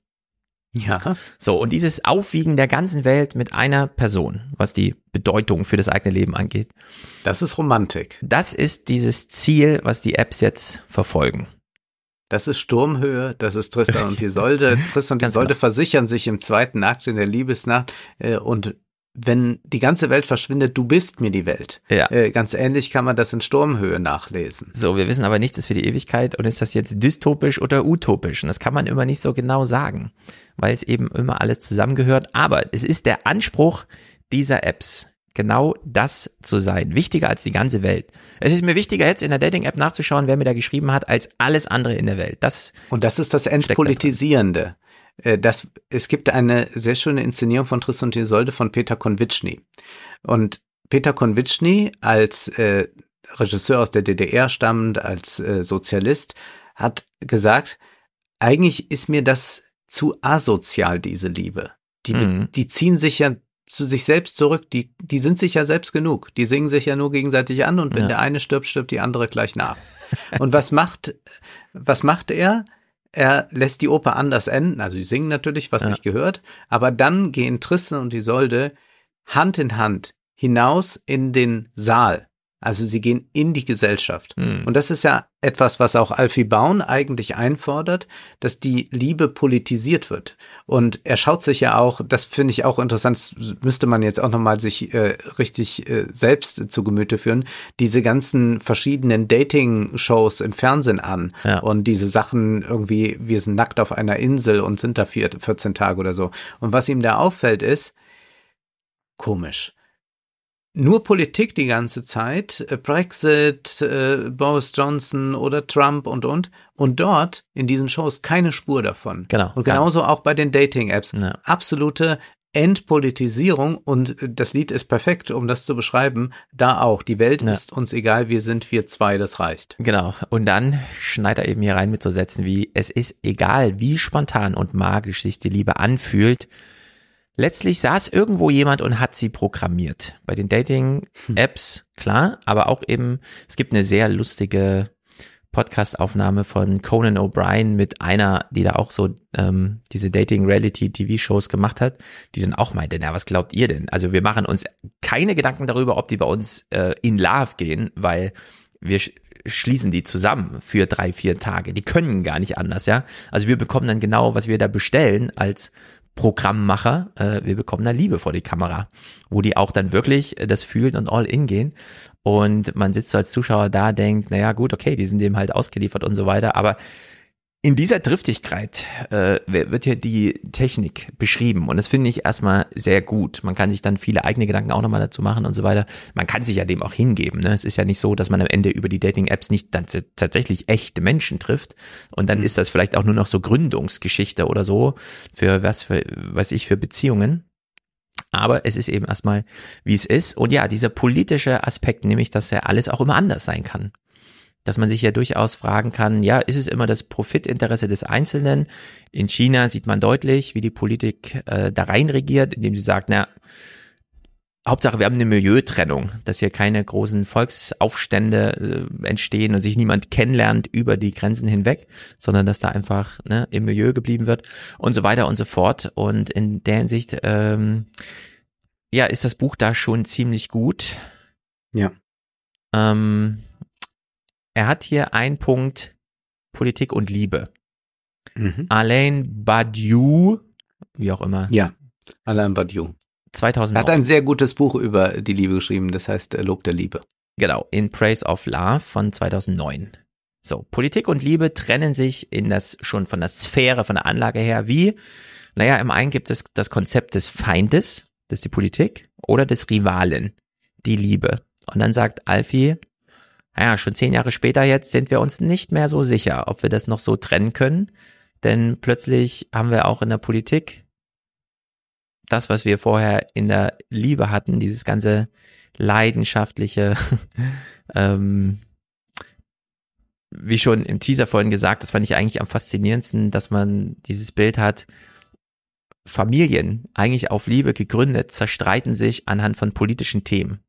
Ja. So, und dieses Aufwiegen der ganzen Welt mit einer Person, was die Bedeutung für das eigene Leben angeht, Das ist Romantik. das ist dieses Ziel, was die Apps jetzt verfolgen. Das ist Sturmhöhe, das ist Tristan und Isolde. Tristan und Isolde genau. versichern sich im zweiten Akt in der Liebesnacht äh, und wenn die ganze Welt verschwindet, du bist mir die Welt. Ja. Äh, ganz ähnlich kann man das in Sturmhöhe nachlesen. So, wir wissen aber nichts ist für die Ewigkeit und ist das jetzt dystopisch oder utopisch? Und das kann man immer nicht so genau sagen, weil es eben immer alles zusammengehört. Aber es ist der Anspruch dieser Apps, genau das zu sein. Wichtiger als die ganze Welt. Es ist mir wichtiger, jetzt in der Dating-App nachzuschauen, wer mir da geschrieben hat, als alles andere in der Welt. Das, Und das ist das da drin. Entpolitisierende. Äh, Das, es gibt eine sehr schöne Inszenierung von Tristan und Isolde von Peter Konvitschny. Und Peter Konvitschny als äh, Regisseur aus der DDR stammend, als äh, Sozialist, hat gesagt, eigentlich ist mir das zu asozial, diese Liebe. Die, Mhm. die ziehen sich ja zu sich selbst zurück. Die, die sind sich ja selbst genug. Die singen sich ja nur gegenseitig an und wenn Ja. der eine stirbt, stirbt die andere gleich nach. Und was macht, was macht er? Er lässt die Oper anders enden. Also sie singen natürlich, was Ja. sich gehört. Aber dann gehen Tristan und Isolde Hand in Hand hinaus in den Saal. Also sie gehen in die Gesellschaft. Hm. Und das ist ja etwas, was auch Alfie Baun eigentlich einfordert, dass die Liebe politisiert wird. Und er schaut sich ja auch, das finde ich auch interessant, das müsste man jetzt auch nochmal sich äh, richtig äh, selbst zu Gemüte führen, diese ganzen verschiedenen Dating-Shows im Fernsehen an. Ja. Und diese Sachen irgendwie, wir sind nackt auf einer Insel und sind da vier, 14 Tage oder so. Und was ihm da auffällt ist, komisch nur Politik die ganze Zeit, äh, Brexit, äh, Boris Johnson oder Trump und und und dort in diesen Shows keine Spur davon. Genau, Und genauso auch bei den Dating-Apps. Ja. Absolute Entpolitisierung und das Lied ist perfekt, um das zu beschreiben. Da auch. Die Welt Ja. ist uns egal, wir sind wir zwei, das reicht. Genau. Und dann schneidet er eben hier rein mit so Sätzen wie, es ist egal, wie spontan und magisch sich die Liebe anfühlt. Letztlich saß irgendwo jemand und hat sie programmiert. Bei den Dating-Apps, klar, aber auch eben, es gibt eine sehr lustige Podcast-Aufnahme von Conan O'Brien mit einer, die da auch so ähm, diese Dating-Reality-TV-Shows gemacht hat, die dann auch meinte, na, was glaubt ihr denn? Also wir machen uns keine Gedanken darüber, ob die bei uns äh, in Love gehen, weil wir sch schließen die zusammen für drei, vier Tage. Die können gar nicht anders, ja. Also wir bekommen dann genau, was wir da bestellen als Programmmacher. Äh, wir bekommen da Liebe vor die Kamera, wo die auch dann wirklich äh, das fühlen und all in gehen. Und man sitzt so als Zuschauer da, denkt, naja, gut, okay, die sind dem halt ausgeliefert und so weiter. Aber in dieser Driftigkeit äh, wird hier die Technik beschrieben und das finde ich erstmal sehr gut. Man kann sich dann viele eigene Gedanken auch nochmal dazu machen und so weiter. Man kann sich ja dem auch hingeben. Ne? Es ist ja nicht so, dass man am Ende über die Dating-Apps nicht dann tatsächlich echte Menschen trifft und dann ist das vielleicht auch nur noch so Gründungsgeschichte oder so für was für was ich für Beziehungen. Aber es ist eben erstmal, wie es ist. Und ja, dieser politische Aspekt, nämlich, dass ja alles auch immer anders sein kann dass man sich ja durchaus fragen kann, ja, ist es immer das Profitinteresse des Einzelnen? In China sieht man deutlich, wie die Politik äh, da rein regiert, indem sie sagt, na, Hauptsache, wir haben eine Milieutrennung, dass hier keine großen Volksaufstände äh, entstehen und sich niemand kennenlernt über die Grenzen hinweg, sondern dass da einfach ne, im Milieu geblieben wird und so weiter und so fort. Und in der Hinsicht, ähm, ja, ist das Buch da schon ziemlich gut. Ja. Ähm, er hat hier einen Punkt Politik und Liebe. Mhm. Alain Badiou, wie auch immer, Ja. Alain Badiou. Er 2009. hat ein sehr gutes Buch über die Liebe geschrieben, das heißt äh, Lob der Liebe. Genau, In Praise of Love von 2009. So, Politik und Liebe trennen sich in das schon von der Sphäre, von der Anlage her wie, naja, im einen gibt es das Konzept des Feindes, das ist die Politik, oder des Rivalen, die Liebe. Und dann sagt Alfie, naja, schon zehn Jahre später jetzt sind wir uns nicht mehr so sicher, ob wir das noch so trennen können, denn plötzlich haben wir auch in der Politik das, was wir vorher in der Liebe hatten, dieses ganze leidenschaftliche, ähm, wie schon im Teaser vorhin gesagt, das fand ich eigentlich am faszinierendsten, dass man dieses Bild hat, Familien, eigentlich auf Liebe gegründet, zerstreiten sich anhand von politischen Themen.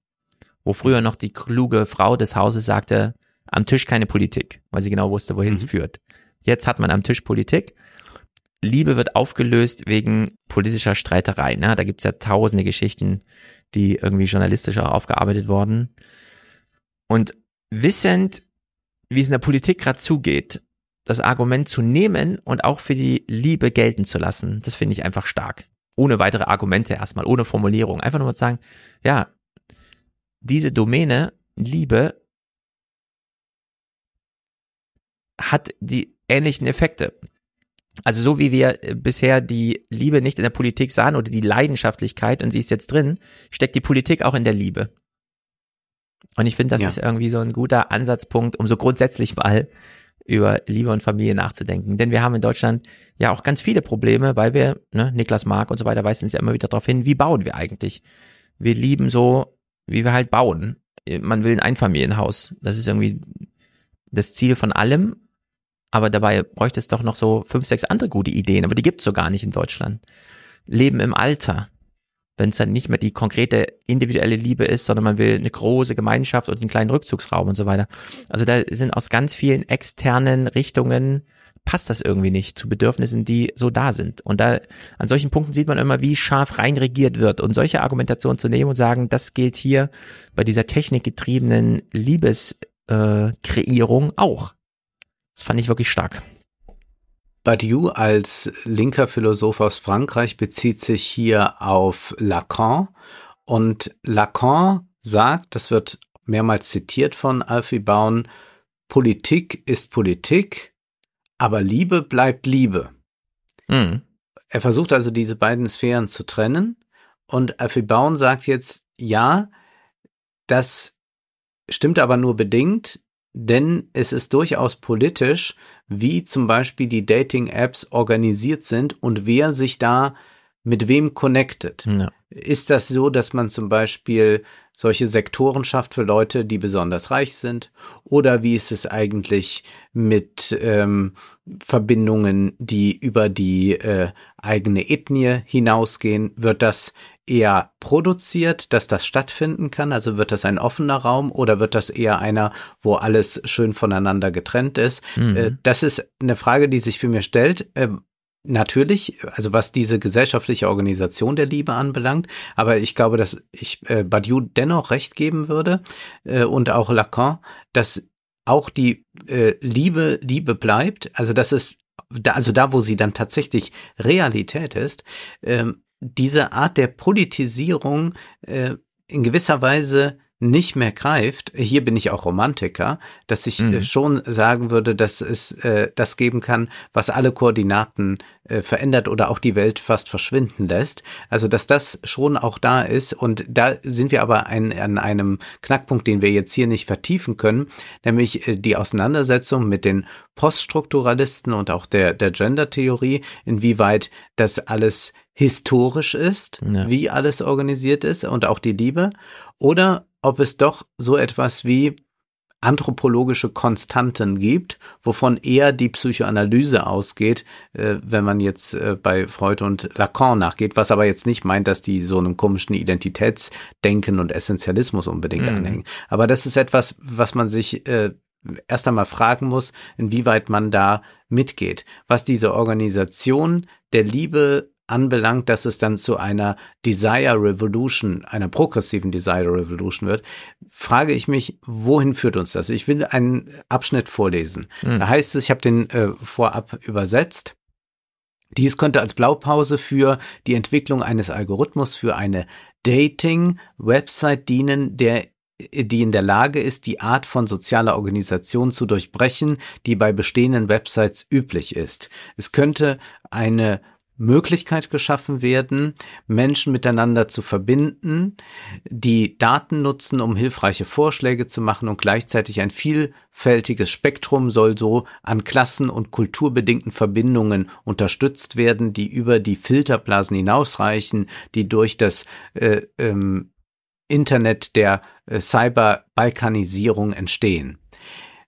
Wo früher noch die kluge Frau des Hauses sagte, am Tisch keine Politik, weil sie genau wusste, wohin es Mhm. führt. Jetzt hat man am Tisch Politik. Liebe wird aufgelöst wegen politischer Streitereien. Ne? Da gibt's ja tausende Geschichten, die irgendwie journalistisch auch aufgearbeitet wurden. Und wissend, wie es in der Politik gerade zugeht, das Argument zu nehmen und auch für die Liebe gelten zu lassen, das finde ich einfach stark. Ohne weitere Argumente erstmal, ohne Formulierung. Einfach nur mal zu sagen, ja, diese Domäne, Liebe, hat die ähnlichen Effekte. Also so wie wir äh, bisher die Liebe nicht in der Politik sahen oder die Leidenschaftlichkeit und sie ist jetzt drin, steckt die Politik auch in der Liebe. Und ich finde, das Ja. ist irgendwie so ein guter Ansatzpunkt, um so grundsätzlich mal über Liebe und Familie nachzudenken. Denn wir haben in Deutschland ja auch ganz viele Probleme, weil wir, ne, Niklas Mark und so weiter weisen uns ja immer wieder darauf hin, wie bauen wir eigentlich? Wir lieben so, wie wir halt bauen. Man will ein Einfamilienhaus. Das ist irgendwie das Ziel von allem. aber dabei bräuchte es doch noch so fünf, sechs andere gute Ideen, aber die gibt's so gar nicht in Deutschland. Leben im Alter. Wenn es dann nicht mehr die konkrete individuelle Liebe ist, sondern man will eine große Gemeinschaft und einen kleinen Rückzugsraum und so weiter. Also da sind aus ganz vielen externen Richtungen passt das irgendwie nicht zu Bedürfnissen, die so da sind. Und da an solchen Punkten sieht man immer, wie scharf reinregiert wird. Und solche Argumentationen zu nehmen und sagen, das gilt hier bei dieser technikgetriebenen Liebeskreierung äh, auch. Das fand ich wirklich stark. Badiou als linker Philosoph aus Frankreich bezieht sich hier auf Lacan und Lacan sagt, das wird mehrmals zitiert von Alfie Baun, Politik ist Politik, aber Liebe bleibt Liebe. Mhm. Er versucht also diese beiden Sphären zu trennen und Alfred Baun sagt jetzt, ja, das stimmt aber nur bedingt, denn es ist durchaus politisch, wie zum Beispiel die Dating-Apps organisiert sind und wer sich da mit wem connected. Ja. Ist das so, dass man zum Beispiel solche Sektoren schafft für Leute, die besonders reich sind? Oder wie ist es eigentlich mit ähm, Verbindungen, die über die äh, eigene Ethnie hinausgehen? Wird das eher produziert, dass das stattfinden kann? Also wird das ein offener Raum oder wird das eher einer, wo alles schön voneinander getrennt ist? Mhm. Äh, das ist eine Frage, die sich für mir stellt. Natürlich, also was diese gesellschaftliche Organisation der Liebe anbelangt, aber ich glaube, dass ich äh, Badiou dennoch recht geben würde äh, und auch Lacan, dass auch die äh, Liebe Liebe bleibt, also das ist da, also da, wo sie dann tatsächlich Realität ist, ähm, diese Art der Politisierung äh, in gewisser Weise nicht mehr greift, hier bin ich auch Romantiker, dass ich äh, mhm. schon sagen würde, dass es äh, das geben kann, was alle Koordinaten äh, verändert oder auch die Welt fast verschwinden lässt. Also dass das schon auch da ist und da sind wir aber ein, an einem Knackpunkt, den wir jetzt hier nicht vertiefen können, nämlich äh, die Auseinandersetzung mit den Poststrukturalisten und auch der, der Gender-Theorie, inwieweit das alles historisch ist, ja. wie alles organisiert ist und auch die Liebe, oder ob es doch so etwas wie anthropologische Konstanten gibt, wovon eher die Psychoanalyse ausgeht, äh, wenn man jetzt äh, bei Freud und Lacan nachgeht, was aber jetzt nicht meint, dass die so einem komischen Identitätsdenken und Essentialismus unbedingt mhm. anhängen. Aber das ist etwas, was man sich äh, erst einmal fragen muss, inwieweit man da mitgeht. Was diese Organisation der Liebe anbelangt, dass es dann zu einer Desire Revolution, einer progressiven Desire Revolution wird, frage ich mich, wohin führt uns das? Ich will einen Abschnitt vorlesen. Mhm. Da heißt es, ich habe den äh, vorab übersetzt. Dies könnte als Blaupause für die Entwicklung eines Algorithmus für eine Dating-Website dienen, der die in der Lage ist, die Art von sozialer Organisation zu durchbrechen, die bei bestehenden Websites üblich ist. Es könnte eine Möglichkeit geschaffen werden, Menschen miteinander zu verbinden, die Daten nutzen, um hilfreiche Vorschläge zu machen und gleichzeitig ein vielfältiges Spektrum soll so an klassen- und kulturbedingten Verbindungen unterstützt werden, die über die Filterblasen hinausreichen, die durch das äh, ähm, Internet der äh, Cyber-Balkanisierung entstehen.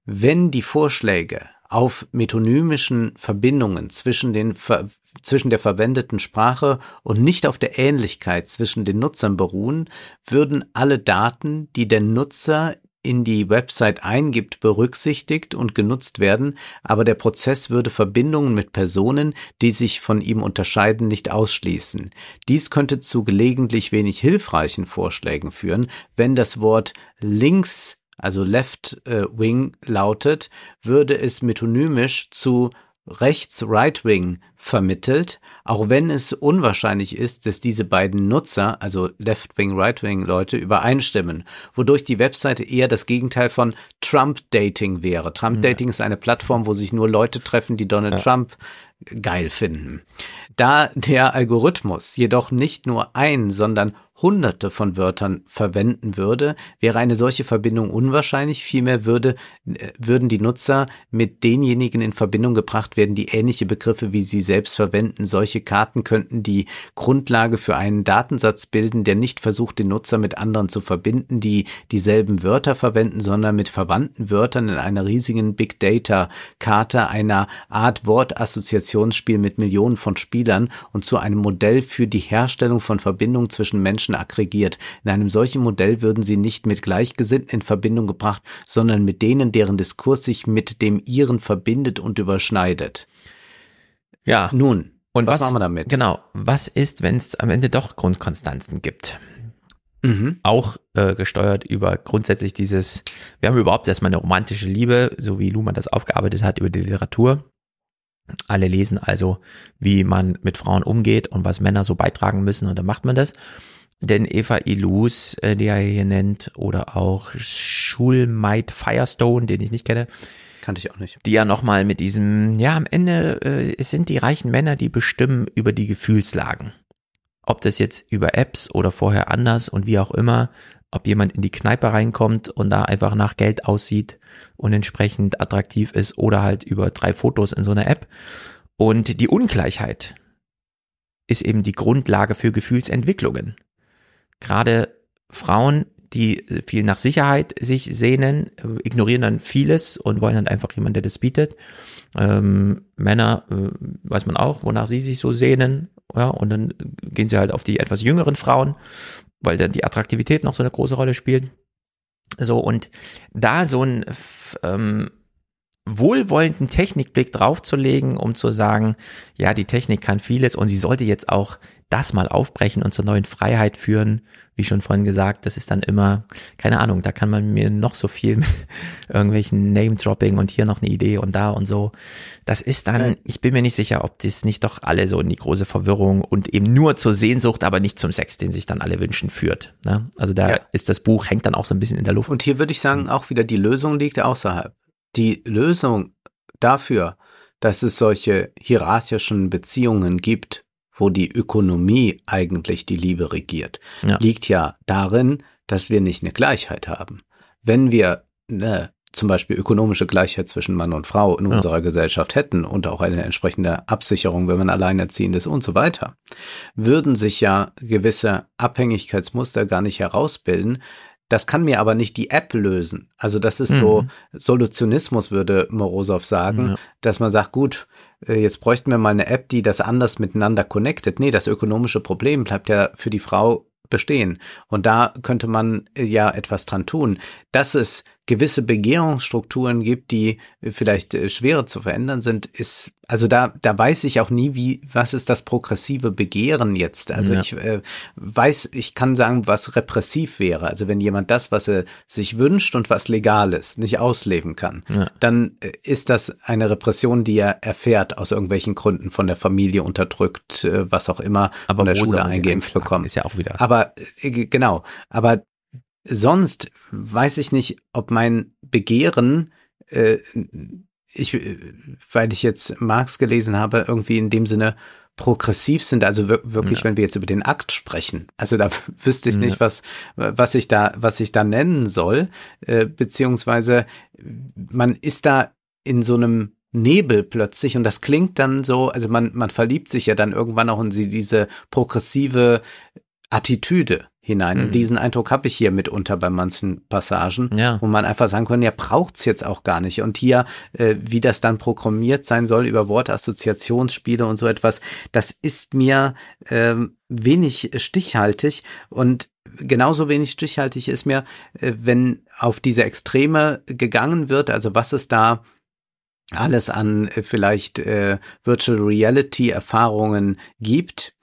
Wenn die Vorschläge auf metonymischen Verbindungen zwischen den ver zwischen der verwendeten Sprache und nicht auf der Ähnlichkeit zwischen den Nutzern beruhen, würden alle Daten, die der Nutzer in die Website eingibt, berücksichtigt und genutzt werden, aber der Prozess würde Verbindungen mit Personen, die sich von ihm unterscheiden, nicht ausschließen. Dies könnte zu gelegentlich wenig hilfreichen Vorschlägen führen, wenn das Wort links, also left äh, wing lautet, würde es metonymisch zu rechts Right-Wing vermittelt, auch wenn es unwahrscheinlich ist, dass diese beiden Nutzer, also Left-Wing, Right-Wing Leute, übereinstimmen, wodurch die Webseite eher das Gegenteil von Trump-Dating wäre. Trump-Dating ja. ist eine Plattform, wo sich nur Leute treffen, die Donald ja. Trump geil finden. Da der Algorithmus jedoch nicht nur ein, sondern hunderte von Wörtern verwenden würde, wäre eine solche Verbindung unwahrscheinlich. Vielmehr würde, äh, würden die Nutzer mit denjenigen in Verbindung gebracht werden, die ähnliche Begriffe wie sie selbst verwenden. Solche Karten könnten die Grundlage für einen Datensatz bilden, der nicht versucht, den Nutzer mit anderen zu verbinden, die dieselben Wörter verwenden, sondern mit verwandten Wörtern in einer riesigen Big Data Karte einer Art Wortassoziationsspiel mit Millionen von Spielern und zu einem Modell für die Herstellung von Verbindungen zwischen Menschen aggregiert. In einem solchen Modell würden sie nicht mit Gleichgesinnten in Verbindung gebracht, sondern mit denen, deren Diskurs sich mit dem ihren verbindet und überschneidet. Ja. Nun, Und was was, machen wir damit? Genau. Was ist, wenn es am Ende doch Grundkonstanzen gibt? Mhm. Auch äh, gesteuert über grundsätzlich dieses, wir haben überhaupt erstmal eine romantische Liebe, so wie Luhmann das aufgearbeitet hat über die Literatur. Alle lesen also, wie man mit Frauen umgeht und was Männer so beitragen müssen und dann macht man das. Denn Eva Ilus, äh, die er hier nennt, oder auch Schulmaid Firestone, den ich nicht kenne, Kannte ich auch nicht. die ja nochmal mit diesem, ja, am Ende äh, es sind die reichen Männer, die bestimmen über die Gefühlslagen. Ob das jetzt über Apps oder vorher anders und wie auch immer, ob jemand in die Kneipe reinkommt und da einfach nach Geld aussieht und entsprechend attraktiv ist oder halt über drei Fotos in so einer App. Und die Ungleichheit ist eben die Grundlage für Gefühlsentwicklungen. Gerade Frauen, die äh, viel nach Sicherheit sich sehnen, äh, ignorieren dann vieles und wollen dann einfach jemanden, der das bietet. Ähm, Männer, äh, weiß man auch, wonach sie sich so sehnen, ja, und dann gehen sie halt auf die etwas jüngeren Frauen, weil dann die Attraktivität noch so eine große Rolle spielt. So, und da so ein f- ähm, wohlwollenden Technikblick draufzulegen, um zu sagen, ja, die Technik kann vieles und sie sollte jetzt auch das mal aufbrechen und zur neuen Freiheit führen. Wie schon vorhin gesagt, das ist dann immer, keine Ahnung, da kann man mir noch so viel mit irgendwelchen Name-Dropping und hier noch eine Idee und da und so. Das ist dann, Ja. ich bin mir nicht sicher, ob das nicht doch alle so in die große Verwirrung und eben nur zur Sehnsucht, aber nicht zum Sex, den sich dann alle wünschen, führt. Ne? Also da Ja. ist das Buch, hängt dann auch so ein bisschen in der Luft. Und hier würde ich sagen, auch wieder die Lösung liegt außerhalb. Die Lösung dafür, dass es solche hierarchischen Beziehungen gibt, wo die Ökonomie eigentlich die Liebe regiert, Ja. liegt ja darin, dass wir nicht eine Gleichheit haben. Wenn wir eine, zum Beispiel ökonomische Gleichheit zwischen Mann und Frau in Ja. unserer Gesellschaft hätten und auch eine entsprechende Absicherung, wenn man alleinerziehend ist und so weiter, würden sich ja gewisse Abhängigkeitsmuster gar nicht herausbilden. Das kann mir aber nicht die App lösen. Also das ist so Mhm. Solutionismus, würde Morosow sagen, Ja. dass man sagt, gut, jetzt bräuchten wir mal eine App, die das anders miteinander connectet. Nee, das ökonomische Problem bleibt ja für die Frau bestehen. Und da könnte man äh, ja etwas dran tun, dass es gewisse Begehrungsstrukturen gibt, die vielleicht äh, schwerer zu verändern sind, ist, also da, da weiß ich auch nie, wie, was ist das progressive Begehren jetzt? Also Ja. ich äh, weiß, ich kann sagen, was repressiv wäre. Also wenn jemand das, was er sich wünscht und was legal ist, nicht ausleben kann, Ja. dann äh, ist das eine Repression, die er erfährt aus irgendwelchen Gründen von der Familie unterdrückt, äh, was auch immer, Aber von der Schule eingeimpft bekommen. Ist ja auch wieder. Aber genau, aber sonst weiß ich nicht, ob mein Begehren, äh, ich, äh, weil ich jetzt Marx gelesen habe, irgendwie in dem Sinne progressiv sind, also wir- wirklich, Ja. wenn wir jetzt über den Akt sprechen. Also da wüsste ich Ja. nicht, was, was ich da, was ich da nennen soll, äh, beziehungsweise man ist da in so einem Nebel plötzlich und das klingt dann so, also man, man verliebt sich ja dann irgendwann auch in sie, diese progressive Attitüde hinein. Mhm. Und diesen Eindruck habe ich hier mitunter bei manchen Passagen, Ja. wo man einfach sagen kann, ja, braucht's jetzt auch gar nicht. Und hier, äh, wie das dann programmiert sein soll über Wortassoziationsspiele und so etwas, das ist mir ähm, wenig stichhaltig und genauso wenig stichhaltig ist mir, äh, wenn auf diese Extreme gegangen wird, also was es da alles an äh, vielleicht äh, Virtual Reality Erfahrungen gibt.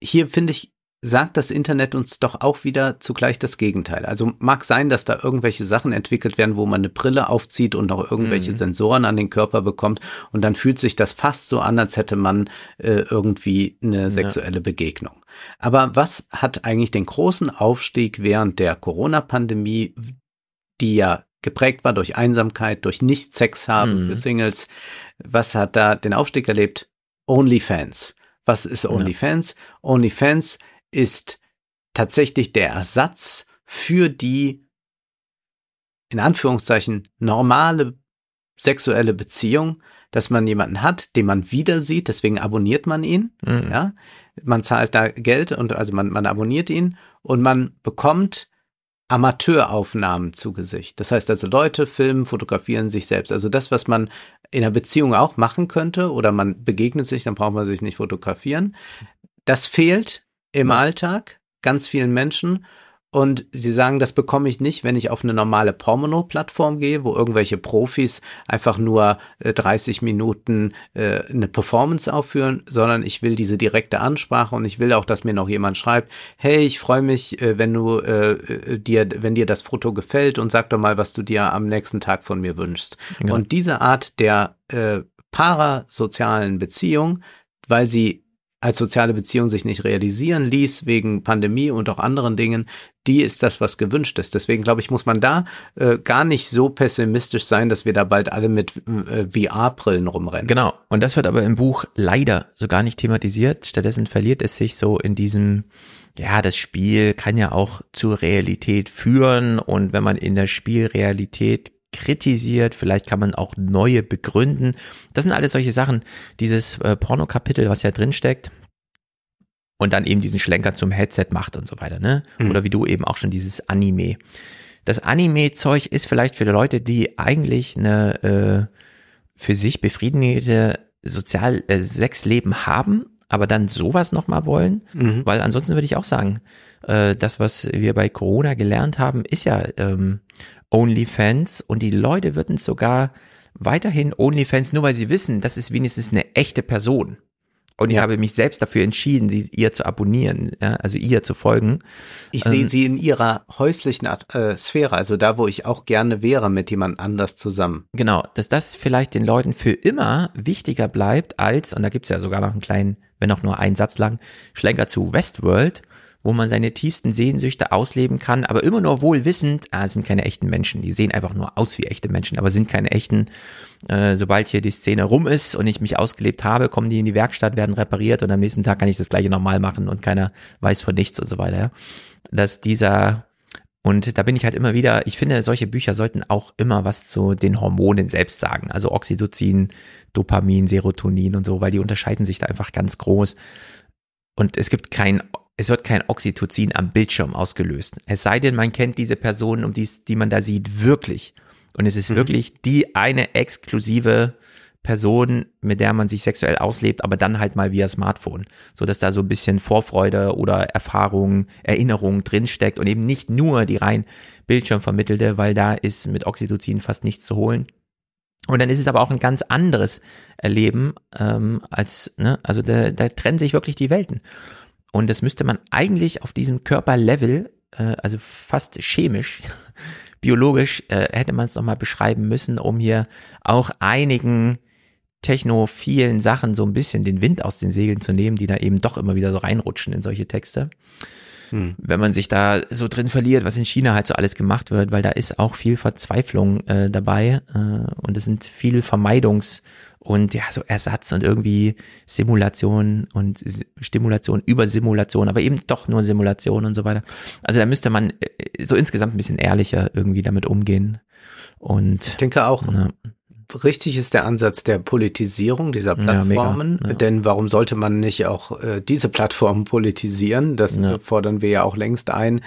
Hier finde ich, sagt das Internet uns doch auch wieder zugleich das Gegenteil. Also mag sein, dass da irgendwelche Sachen entwickelt werden, wo man eine Brille aufzieht und noch irgendwelche Mhm. Sensoren an den Körper bekommt und dann fühlt sich das fast so an, als hätte man äh, irgendwie eine sexuelle Begegnung. Aber was hat eigentlich den großen Aufstieg während der Corona-Pandemie, die ja geprägt war durch Einsamkeit, durch Nicht-Sex haben Mhm. für Singles. Was hat da den Aufstieg erlebt? OnlyFans. Was ist OnlyFans? OnlyFans ist tatsächlich der Ersatz für die in Anführungszeichen normale sexuelle Beziehung, dass man jemanden hat, den man wieder sieht, deswegen abonniert man ihn, Mhm. ja. Man zahlt da Geld und also man, man abonniert ihn und man bekommt Amateuraufnahmen zu Gesicht. Das heißt also Leute filmen, fotografieren sich selbst. Also das, was man in einer Beziehung auch machen könnte oder man begegnet sich, dann braucht man sich nicht fotografieren. Das fehlt im Alltag ganz vielen Menschen. Und sie sagen, das bekomme ich nicht, wenn ich auf eine normale Porno-Plattform gehe, wo irgendwelche Profis einfach nur äh, 30 Minuten äh, eine Performance aufführen, sondern ich will diese direkte Ansprache und ich will auch, dass mir noch jemand schreibt, hey, ich freue mich, äh, wenn du äh, äh, dir, wenn dir das Foto gefällt und sag doch mal, was du dir am nächsten Tag von mir wünschst. Genau. Und diese Art der äh, parasozialen Beziehung, weil sie als soziale Beziehung sich nicht realisieren ließ, wegen Pandemie und auch anderen Dingen, die ist das, was gewünscht ist. Deswegen glaube ich, muss man da äh, gar nicht so pessimistisch sein, dass wir da bald alle mit äh, VR-Brillen rumrennen. Genau. Und das wird aber im Buch leider so gar nicht thematisiert. Stattdessen verliert es sich so in diesem, ja, das Spiel kann ja auch zur Realität führen. Und wenn man in der Spielrealität kritisiert, vielleicht kann man auch neue begründen. Das sind alles solche Sachen. Dieses äh, Porno-Kapitel, was ja drin steckt, und dann eben diesen Schlenker zum Headset macht und so weiter, ne? Mhm. Oder wie du eben auch schon dieses Anime. Das Anime-Zeug ist vielleicht für Leute, die eigentlich eine äh, für sich befriedigende sozial äh, Sexleben haben, aber dann sowas nochmal wollen, Mhm. weil ansonsten würde ich auch sagen, äh, das, was wir bei Corona gelernt haben, ist ja ähm, OnlyFans und die Leute würden sogar weiterhin OnlyFans, nur weil sie wissen, das ist wenigstens eine echte Person. Und ich Ja. habe mich selbst dafür entschieden, sie ihr zu abonnieren, ja, also ihr zu folgen. Ich Ähm, sehe sie in ihrer häuslichen äh, Sphäre, also da, wo ich auch gerne wäre mit jemand anders zusammen. Genau, dass das vielleicht den Leuten für immer wichtiger bleibt als, und da gibt's ja sogar noch einen kleinen, wenn auch nur einen Satz lang, Schlenker zu Westworld, wo man seine tiefsten Sehnsüchte ausleben kann, aber immer nur wohl wissend, ah, sind keine echten Menschen, die sehen einfach nur aus wie echte Menschen, aber sind keine echten. Äh, sobald hier die Szene rum ist und ich mich ausgelebt habe, kommen die in die Werkstatt, werden repariert und am nächsten Tag kann ich das gleiche nochmal machen und keiner weiß von nichts und so weiter. Dass dieser und da bin ich halt immer wieder, ich finde, solche Bücher sollten auch immer was zu den Hormonen selbst sagen. Also Oxytocin, Dopamin, Serotonin und so, weil die unterscheiden sich da einfach ganz groß. Und es gibt kein, es wird kein Oxytocin am Bildschirm ausgelöst. Es sei denn, man kennt diese Personen, um die, die man da sieht, wirklich. Und es ist Mhm. wirklich die eine exklusive Person, mit der man sich sexuell auslebt, aber dann halt mal via Smartphone, so dass da so ein bisschen Vorfreude oder Erfahrung, Erinnerung drinsteckt und eben nicht nur die rein Bildschirmvermittelte, weil da ist mit Oxytocin fast nichts zu holen. Und dann ist es aber auch ein ganz anderes Erleben ähm, als, ne, also da, da trennen sich wirklich die Welten. Und das müsste man eigentlich auf diesem Körperlevel, äh, also fast chemisch, biologisch, äh, hätte man es nochmal beschreiben müssen, um hier auch einigen technophilen Sachen so ein bisschen den Wind aus den Segeln zu nehmen, die da eben doch immer wieder so reinrutschen in solche Texte. Hm. Wenn man sich da so drin verliert, was in China halt so alles gemacht wird, weil da ist auch viel Verzweiflung äh, dabei äh, und es sind viel Vermeidungs- und ja, so Ersatz und irgendwie Simulation und Stimulation über Simulation, aber eben doch nur Simulation und so weiter. Also da müsste man äh, so insgesamt ein bisschen ehrlicher irgendwie damit umgehen. Und Ich denke auch, ja, richtig ist der Ansatz der Politisierung dieser Ja, mega, Plattformen, ja. denn warum sollte man nicht auch äh, diese Plattformen politisieren? Das Ja. fordern wir ja auch längst ein.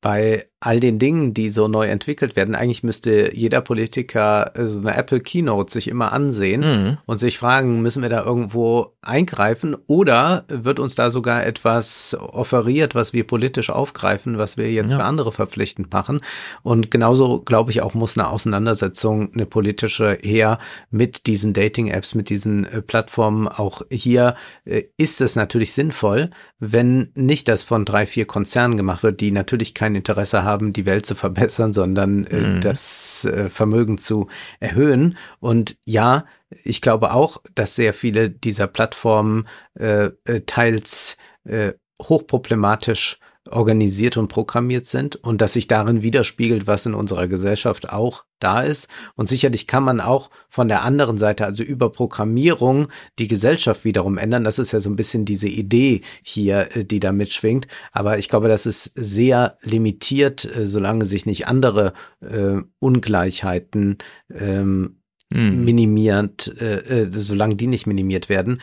Bei all den Dingen, die so neu entwickelt werden, eigentlich müsste jeder Politiker äh, so eine Apple Keynote sich immer ansehen Mhm. und sich fragen, müssen wir da irgendwo eingreifen oder wird uns da sogar etwas offeriert, was wir politisch aufgreifen, was wir jetzt Ja. für andere verpflichtend machen? Und genauso, glaube ich, auch muss eine Auseinandersetzung, eine politische her mit diesen Dating-Apps, mit diesen äh, Plattformen. Auch hier äh, ist es natürlich sinnvoll, wenn nicht das von drei, vier Konzernen gemacht wird, die natürlich kein Interesse haben, die Welt zu verbessern, sondern äh, Mhm. das äh, Vermögen zu erhöhen. Und ja, ich glaube auch, dass sehr viele dieser Plattformen äh, äh, teils äh, hochproblematisch organisiert und programmiert sind und dass sich darin widerspiegelt, was in unserer Gesellschaft auch da ist. Und sicherlich kann man auch von der anderen Seite, also über Programmierung, die Gesellschaft wiederum ändern. Das ist ja so ein bisschen diese Idee hier, äh, die da mitschwingt. Aber ich glaube, das ist sehr limitiert, äh, solange sich nicht andere äh, Ungleichheiten ähm, hm. minimiert, äh, äh, solange die nicht minimiert werden.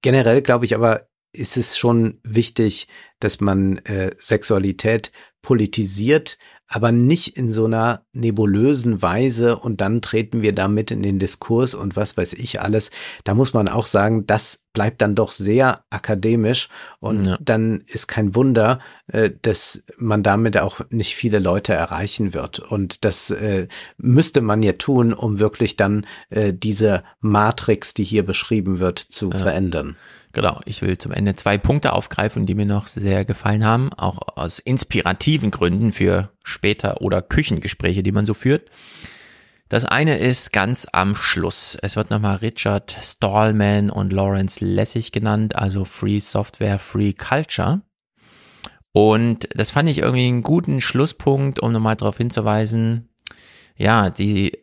Generell glaube ich aber, ist es schon wichtig, dass man äh, Sexualität politisiert, aber nicht in so einer nebulösen Weise und dann treten wir damit in den Diskurs und was weiß ich alles. Da muss man auch sagen, das bleibt dann doch sehr akademisch und ja. dann ist kein Wunder, äh, dass man damit auch nicht viele Leute erreichen wird. Und das äh, müsste man ja tun, um wirklich dann äh, diese Matrix, die hier beschrieben wird, zu ja. verändern. Genau, ich will zum Ende zwei Punkte aufgreifen, die mir noch sehr gefallen haben, auch aus inspirativen Gründen für später oder Küchengespräche, die man so führt. Das eine ist ganz am Schluss. Es wird nochmal Richard Stallman und Lawrence Lessig genannt, also Free Software, Free Culture. Und das fand ich irgendwie einen guten Schlusspunkt, um nochmal darauf hinzuweisen, ja, die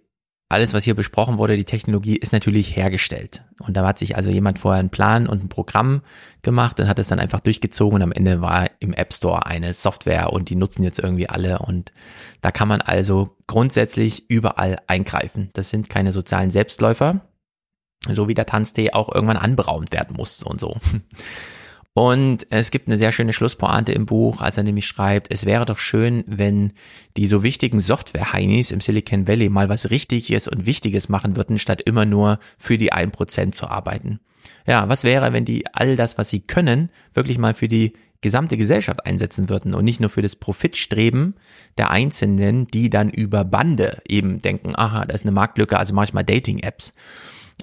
alles, was hier besprochen wurde, die Technologie ist natürlich hergestellt. Und da hat sich also jemand vorher einen Plan und ein Programm gemacht und hat es dann einfach durchgezogen und am Ende war im App Store eine Software und die nutzen jetzt irgendwie alle und da kann man also grundsätzlich überall eingreifen. Das sind keine sozialen Selbstläufer, so wie der Tanztee auch irgendwann anberaumt werden muss und so. Und es gibt eine sehr schöne Schlusspointe im Buch, als er nämlich schreibt, es wäre doch schön, wenn die so wichtigen Software-Heinis im Silicon Valley mal was Richtiges und Wichtiges machen würden, statt immer nur für die ein Prozent zu arbeiten. Ja, was wäre, wenn die all das, was sie können, wirklich mal für die gesamte Gesellschaft einsetzen würden und nicht nur für das Profitstreben der Einzelnen, die dann über Bande eben denken, aha, da ist eine Marktlücke, also manchmal Dating-Apps.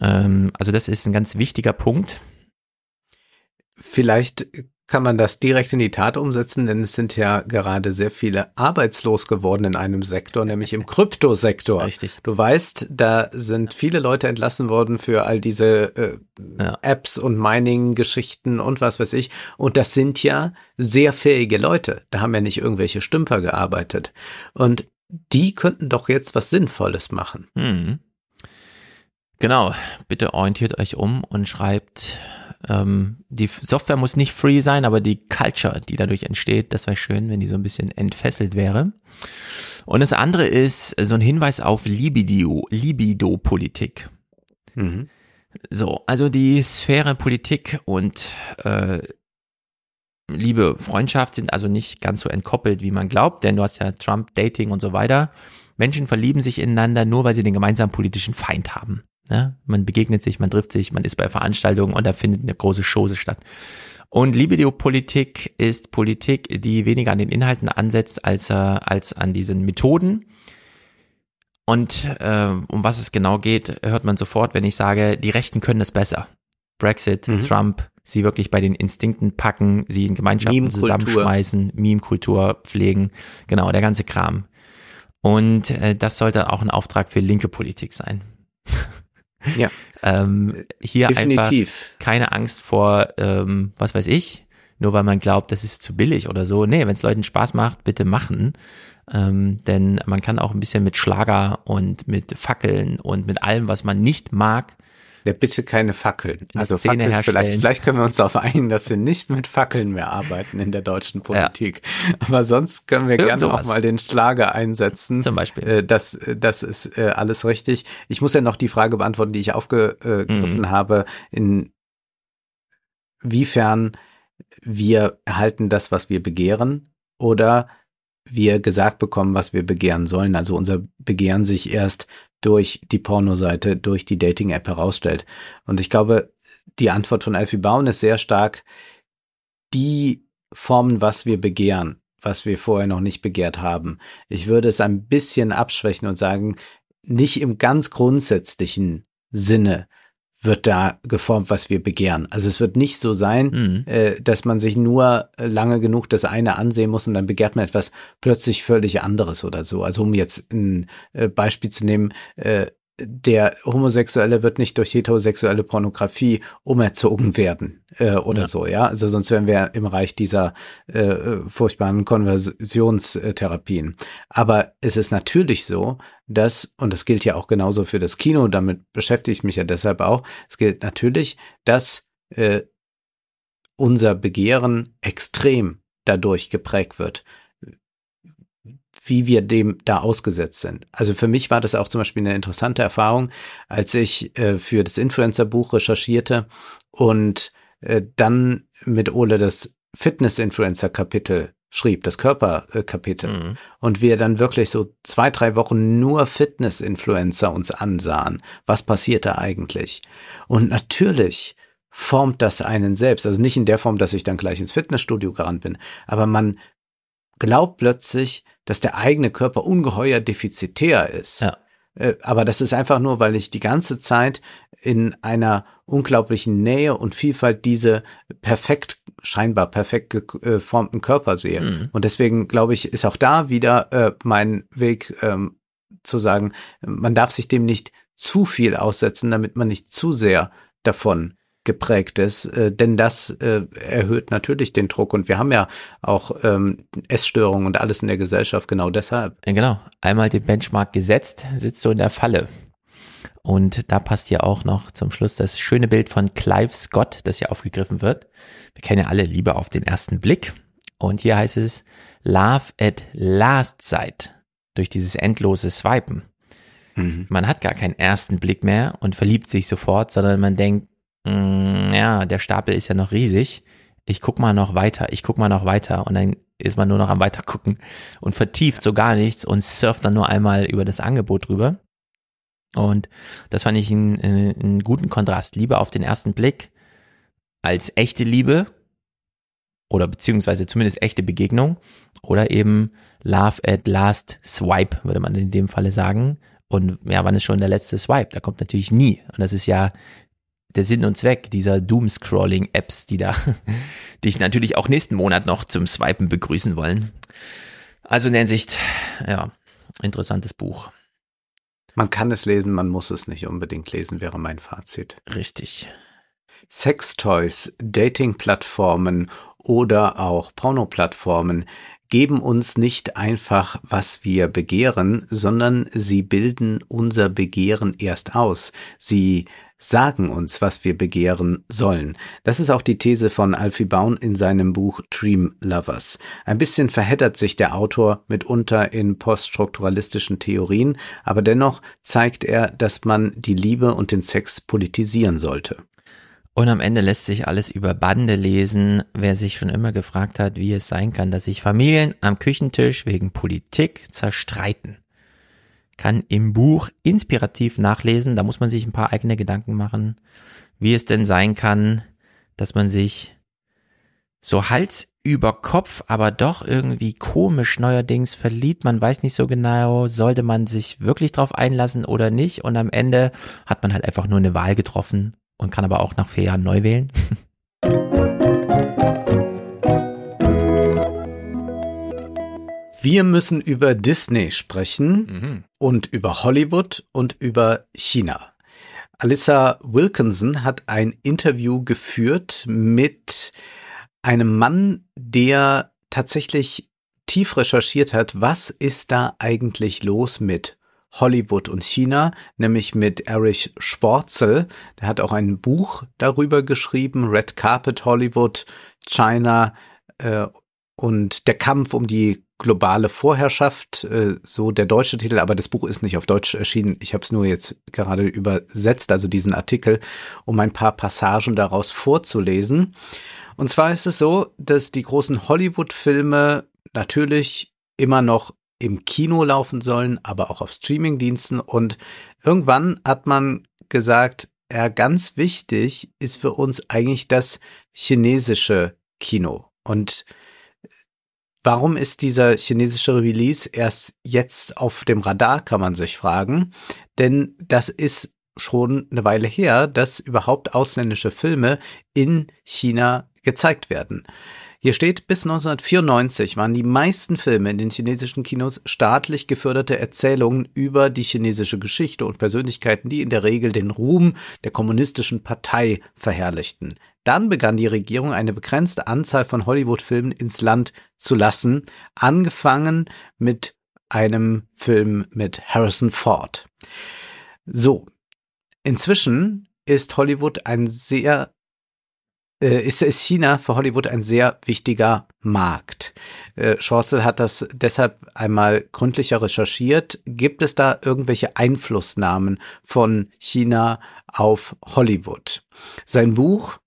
Ähm, also das ist ein ganz wichtiger Punkt Vielleicht kann man das direkt in die Tat umsetzen, denn es sind ja gerade sehr viele arbeitslos geworden in einem Sektor, nämlich im Kryptosektor. Richtig. Du weißt, da sind viele Leute entlassen worden für all diese äh, ja. Apps und Mining-Geschichten und was weiß ich. Und das sind ja sehr fähige Leute. Da haben ja nicht irgendwelche Stümper gearbeitet. Und die könnten doch jetzt was Sinnvolles machen. Mhm. Genau. Bitte orientiert euch um und schreibt ähm, die Software muss nicht free sein, aber die Culture, die dadurch entsteht, das wäre schön, wenn die so ein bisschen entfesselt wäre. Und das andere ist so ein Hinweis auf Libido, Libido-Politik. Mhm. So, also die Sphäre Politik und äh, Liebe, Freundschaft sind also nicht ganz so entkoppelt, wie man glaubt, denn du hast ja Trump, Dating und so weiter. Menschen verlieben sich ineinander nur, weil sie den gemeinsamen politischen Feind haben. Ja, man begegnet sich, man trifft sich, man ist bei Veranstaltungen und da findet eine große Chose statt. Und Libido-Politik ist Politik, die weniger an den Inhalten ansetzt als, äh, als an diesen Methoden. Und äh, um was es genau geht, hört man sofort, wenn ich sage, die Rechten können es besser. Brexit, mhm. Trump, sie wirklich bei den Instinkten packen, sie in Gemeinschaften Meme zusammenschmeißen, Meme-Kultur pflegen, genau, der ganze Kram. Und äh, das sollte auch ein Auftrag für linke Politik sein. Ja. ähm, hier Definitiv. einfach keine Angst vor, ähm, was weiß ich, nur weil man glaubt, das ist zu billig oder so. Nee, wenn es Leuten Spaß macht, bitte machen. Ähm, denn man kann auch ein bisschen mit Schlager und mit Fackeln und mit allem, was man nicht mag, ja, bitte keine Fackeln. Also Fackeln, vielleicht, vielleicht können wir uns darauf einigen, dass wir nicht mit Fackeln mehr arbeiten in der deutschen Politik. Ja. Aber sonst können wir gerne auch mal den Schlager einsetzen. Zum Beispiel. Äh, das, das ist äh, alles richtig. Ich muss ja noch die Frage beantworten, die ich aufgegriffen mhm. habe, inwiefern wir erhalten das, was wir begehren, oder wir gesagt bekommen, was wir begehren sollen. Also unser Begehren sich erst durch die Pornoseite, durch die Dating-App herausstellt. Und ich glaube, die Antwort von Alfie Baun ist sehr stark, die formen, was wir begehren, was wir vorher noch nicht begehrt haben. Ich würde es ein bisschen abschwächen und sagen, nicht im ganz grundsätzlichen Sinne wird da geformt, was wir begehren. Also es wird nicht so sein, mhm. äh, dass man sich nur lange genug das eine ansehen muss und dann begehrt man etwas plötzlich völlig anderes oder so. Also um jetzt ein äh, Beispiel zu nehmen, äh, der Homosexuelle wird nicht durch heterosexuelle Pornografie umerzogen werden äh, oder ja. so, ja. Also sonst wären wir im Reich dieser äh, furchtbaren Konversionstherapien. Aber es ist natürlich so, dass, und das gilt ja auch genauso für das Kino, damit beschäftige ich mich ja deshalb auch, es gilt natürlich, dass äh, unser Begehren extrem dadurch geprägt wird wie wir dem da ausgesetzt sind. Also für mich war das auch zum Beispiel eine interessante Erfahrung, als ich äh, für das Influencer-Buch recherchierte und äh, dann mit Ole das Fitness-Influencer-Kapitel schrieb, das Körperkapitel. Mhm. Und wir dann wirklich so zwei, drei Wochen nur Fitness-Influencer uns ansahen. Was passiert da eigentlich? Und natürlich formt das einen selbst. Also nicht in der Form, dass ich dann gleich ins Fitnessstudio gerannt bin, aber man glaubt plötzlich, dass der eigene Körper ungeheuer defizitär ist. Ja. Äh, aber das ist einfach nur, weil ich die ganze Zeit in einer unglaublichen Nähe und Vielfalt diese perfekt, scheinbar perfekt geformten Körper sehe. Mhm. Und deswegen glaube ich, ist auch da wieder äh, mein Weg ähm, zu sagen, man darf sich dem nicht zu viel aussetzen, damit man nicht zu sehr davon geprägt ist, äh, denn das äh, erhöht natürlich den Druck und wir haben ja auch ähm, Essstörungen und alles in der Gesellschaft genau deshalb. Genau, einmal den Benchmark gesetzt, sitzt du in der Falle. Und da passt ja auch noch zum Schluss das schöne Bild von Clive Scott, das hier aufgegriffen wird. Wir kennen ja alle Liebe auf den ersten Blick. Und hier heißt es Love at Last Sight durch dieses endlose Swipen. Mhm. Man hat gar keinen ersten Blick mehr und verliebt sich sofort, sondern man denkt, Mm, ja, der Stapel ist ja noch riesig. Ich guck mal noch weiter, ich guck mal noch weiter und dann ist man nur noch am Weitergucken und vertieft so gar nichts und surft dann nur einmal über das Angebot drüber. Und das fand ich einen, einen guten Kontrast. Liebe auf den ersten Blick als echte Liebe oder beziehungsweise zumindest echte Begegnung oder eben Love at Last Swipe, würde man in dem Falle sagen. Und ja, wann ist schon der letzte Swipe? Da kommt natürlich nie. Und das ist ja der Sinn und Zweck dieser Doom-Scrolling-Apps, die da dich natürlich auch nächsten Monat noch zum Swipen begrüßen wollen. Also in der Hinsicht, ja, interessantes Buch. Man kann es lesen, man muss es nicht unbedingt lesen, wäre mein Fazit. Richtig. Sextoys, Dating-Plattformen oder auch Porno-Plattformen geben uns nicht einfach, was wir begehren, sondern sie bilden unser Begehren erst aus. Sie sagen uns, was wir begehren sollen. Das ist auch die These von Alfie Baun in seinem Buch Dream Lovers. Ein bisschen verheddert sich der Autor mitunter in poststrukturalistischen Theorien, aber dennoch zeigt er, dass man die Liebe und den Sex politisieren sollte. Und am Ende lässt sich alles über Bande lesen. Wer sich schon immer gefragt hat, wie es sein kann, dass sich Familien am Küchentisch wegen Politik zerstreiten, kann im Buch inspirativ nachlesen. Da muss man sich ein paar eigene Gedanken machen, wie es denn sein kann, dass man sich so Hals über Kopf, aber doch irgendwie komisch neuerdings verliebt. Man weiß nicht so genau, sollte man sich wirklich drauf einlassen oder nicht. Und am Ende hat man halt einfach nur eine Wahl getroffen und kann aber auch nach vier Jahren neu wählen. Wir müssen über Disney sprechen mhm. und über Hollywood und über China. Alyssa Wilkinson hat ein Interview geführt mit einem Mann, der tatsächlich tief recherchiert hat, was ist da eigentlich los mit Hollywood und China, nämlich mit Erich Schwarzel. Der hat auch ein Buch darüber geschrieben, Red Carpet Hollywood, China äh, und der Kampf um die globale Vorherrschaft, äh, so der deutsche Titel, aber das Buch ist nicht auf Deutsch erschienen. Ich habe es nur jetzt gerade übersetzt, also diesen Artikel, um ein paar Passagen daraus vorzulesen. Und zwar ist es so, dass die großen Hollywood-Filme natürlich immer noch im Kino laufen sollen, aber auch auf Streamingdiensten. Und irgendwann hat man gesagt, ja, ganz wichtig ist für uns eigentlich das chinesische Kino. Und warum ist dieser chinesische Release erst jetzt auf dem Radar, kann man sich fragen. Denn das ist schon eine Weile her, dass überhaupt ausländische Filme in China gezeigt werden. Hier steht, bis 1994 waren die meisten Filme in den chinesischen Kinos staatlich geförderte Erzählungen über die chinesische Geschichte und Persönlichkeiten, die in der Regel den Ruhm der kommunistischen Partei verherrlichten. Dann begann die Regierung eine begrenzte Anzahl von Hollywood-Filmen ins Land zu lassen, angefangen mit einem Film mit Harrison Ford. So, inzwischen ist Hollywood ein sehr ist, ist China für Hollywood ein sehr wichtiger Markt. Äh, Schwarzel hat das deshalb einmal gründlicher recherchiert. Gibt es da irgendwelche Einflussnahmen von China auf Hollywood? Sein Buch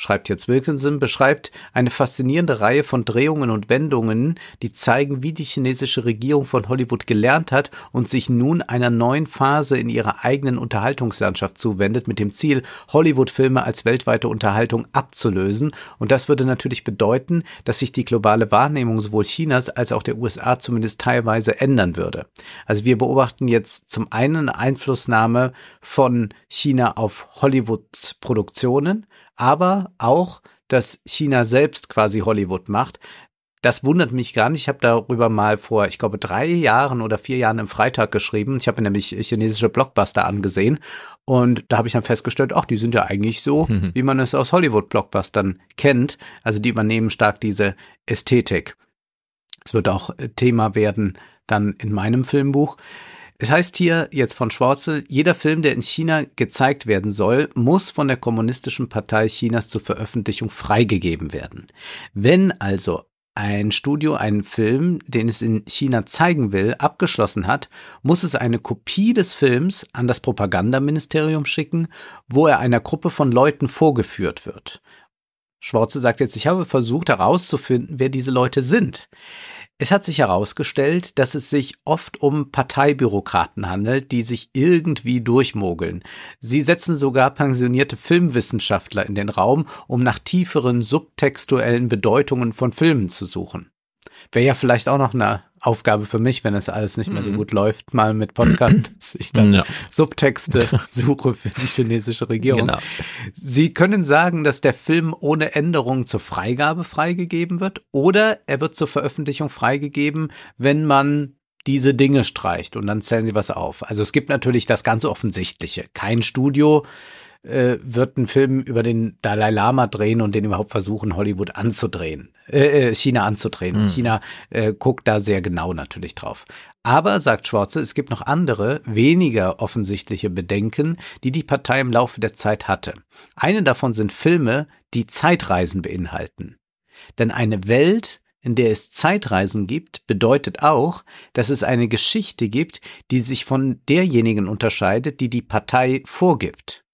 schreibt jetzt Wilkinson, beschreibt eine faszinierende Reihe von Drehungen und Wendungen, die zeigen, wie die chinesische Regierung von Hollywood gelernt hat und sich nun einer neuen Phase in ihrer eigenen Unterhaltungslandschaft zuwendet, mit dem Ziel, Hollywood-Filme als weltweite Unterhaltung abzulösen. Und das würde natürlich bedeuten, dass sich die globale Wahrnehmung sowohl Chinas als auch der USA zumindest teilweise ändern würde. Also wir beobachten jetzt zum einen Einflussnahme von China auf Hollywoods Produktionen, aber auch, dass China selbst quasi Hollywood macht. Das wundert mich gar nicht. Ich habe darüber mal vor, ich glaube, drei Jahren oder vier Jahren im Freitag geschrieben. Ich habe mir nämlich chinesische Blockbuster angesehen und da habe ich dann festgestellt, ach, die sind ja eigentlich so, mhm. wie man es aus Hollywood-Blockbustern kennt. Also die übernehmen stark diese Ästhetik. Es wird auch Thema werden dann in meinem Filmbuch. Es heißt hier jetzt von Schwarzel, jeder Film, der in China gezeigt werden soll, muss von der Kommunistischen Partei Chinas zur Veröffentlichung freigegeben werden. Wenn also ein Studio einen Film, den es in China zeigen will, abgeschlossen hat, muss es eine Kopie des Films an das Propagandaministerium schicken, wo er einer Gruppe von Leuten vorgeführt wird. Schwarze sagt jetzt, ich habe versucht herauszufinden, wer diese Leute sind. Es hat sich herausgestellt, dass es sich oft um Parteibürokraten handelt, die sich irgendwie durchmogeln. Sie setzen sogar pensionierte Filmwissenschaftler in den Raum, um nach tieferen subtextuellen Bedeutungen von Filmen zu suchen. Wäre ja vielleicht auch noch eine Aufgabe für mich, wenn es alles nicht mehr so mhm. gut läuft, mal mit Podcast, dass ich dann ja. Subtexte suche für die chinesische Regierung. Genau. Sie können sagen, dass der Film ohne Änderung zur Freigabe freigegeben wird oder er wird zur Veröffentlichung freigegeben, wenn man diese Dinge streicht und dann zählen sie was auf. Also es gibt natürlich das ganz Offensichtliche. Kein Studio äh, wird einen Film über den Dalai Lama drehen und den überhaupt versuchen, Hollywood anzudrehen, äh, äh China anzudrehen. Mhm. China äh, guckt da sehr genau natürlich drauf. Aber, sagt Schwarze, es gibt noch andere, weniger offensichtliche Bedenken, die die Partei im Laufe der Zeit hatte. Eine davon sind Filme, die Zeitreisen beinhalten. Denn eine Welt, in der es Zeitreisen gibt, bedeutet auch, dass es eine Geschichte gibt, die sich von derjenigen unterscheidet, die die Partei vorgibt.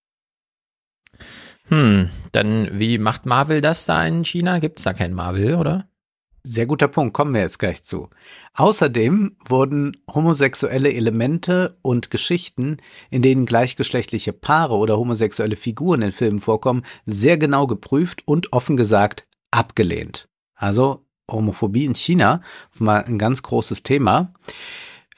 Hm, dann wie macht Marvel das da in China? Gibt es da kein Marvel, oder? Sehr guter Punkt, kommen wir jetzt gleich zu. Außerdem wurden homosexuelle Elemente und Geschichten, in denen gleichgeschlechtliche Paare oder homosexuelle Figuren in Filmen vorkommen, sehr genau geprüft und offen gesagt abgelehnt. Also Homophobie in China, mal ein ganz großes Thema.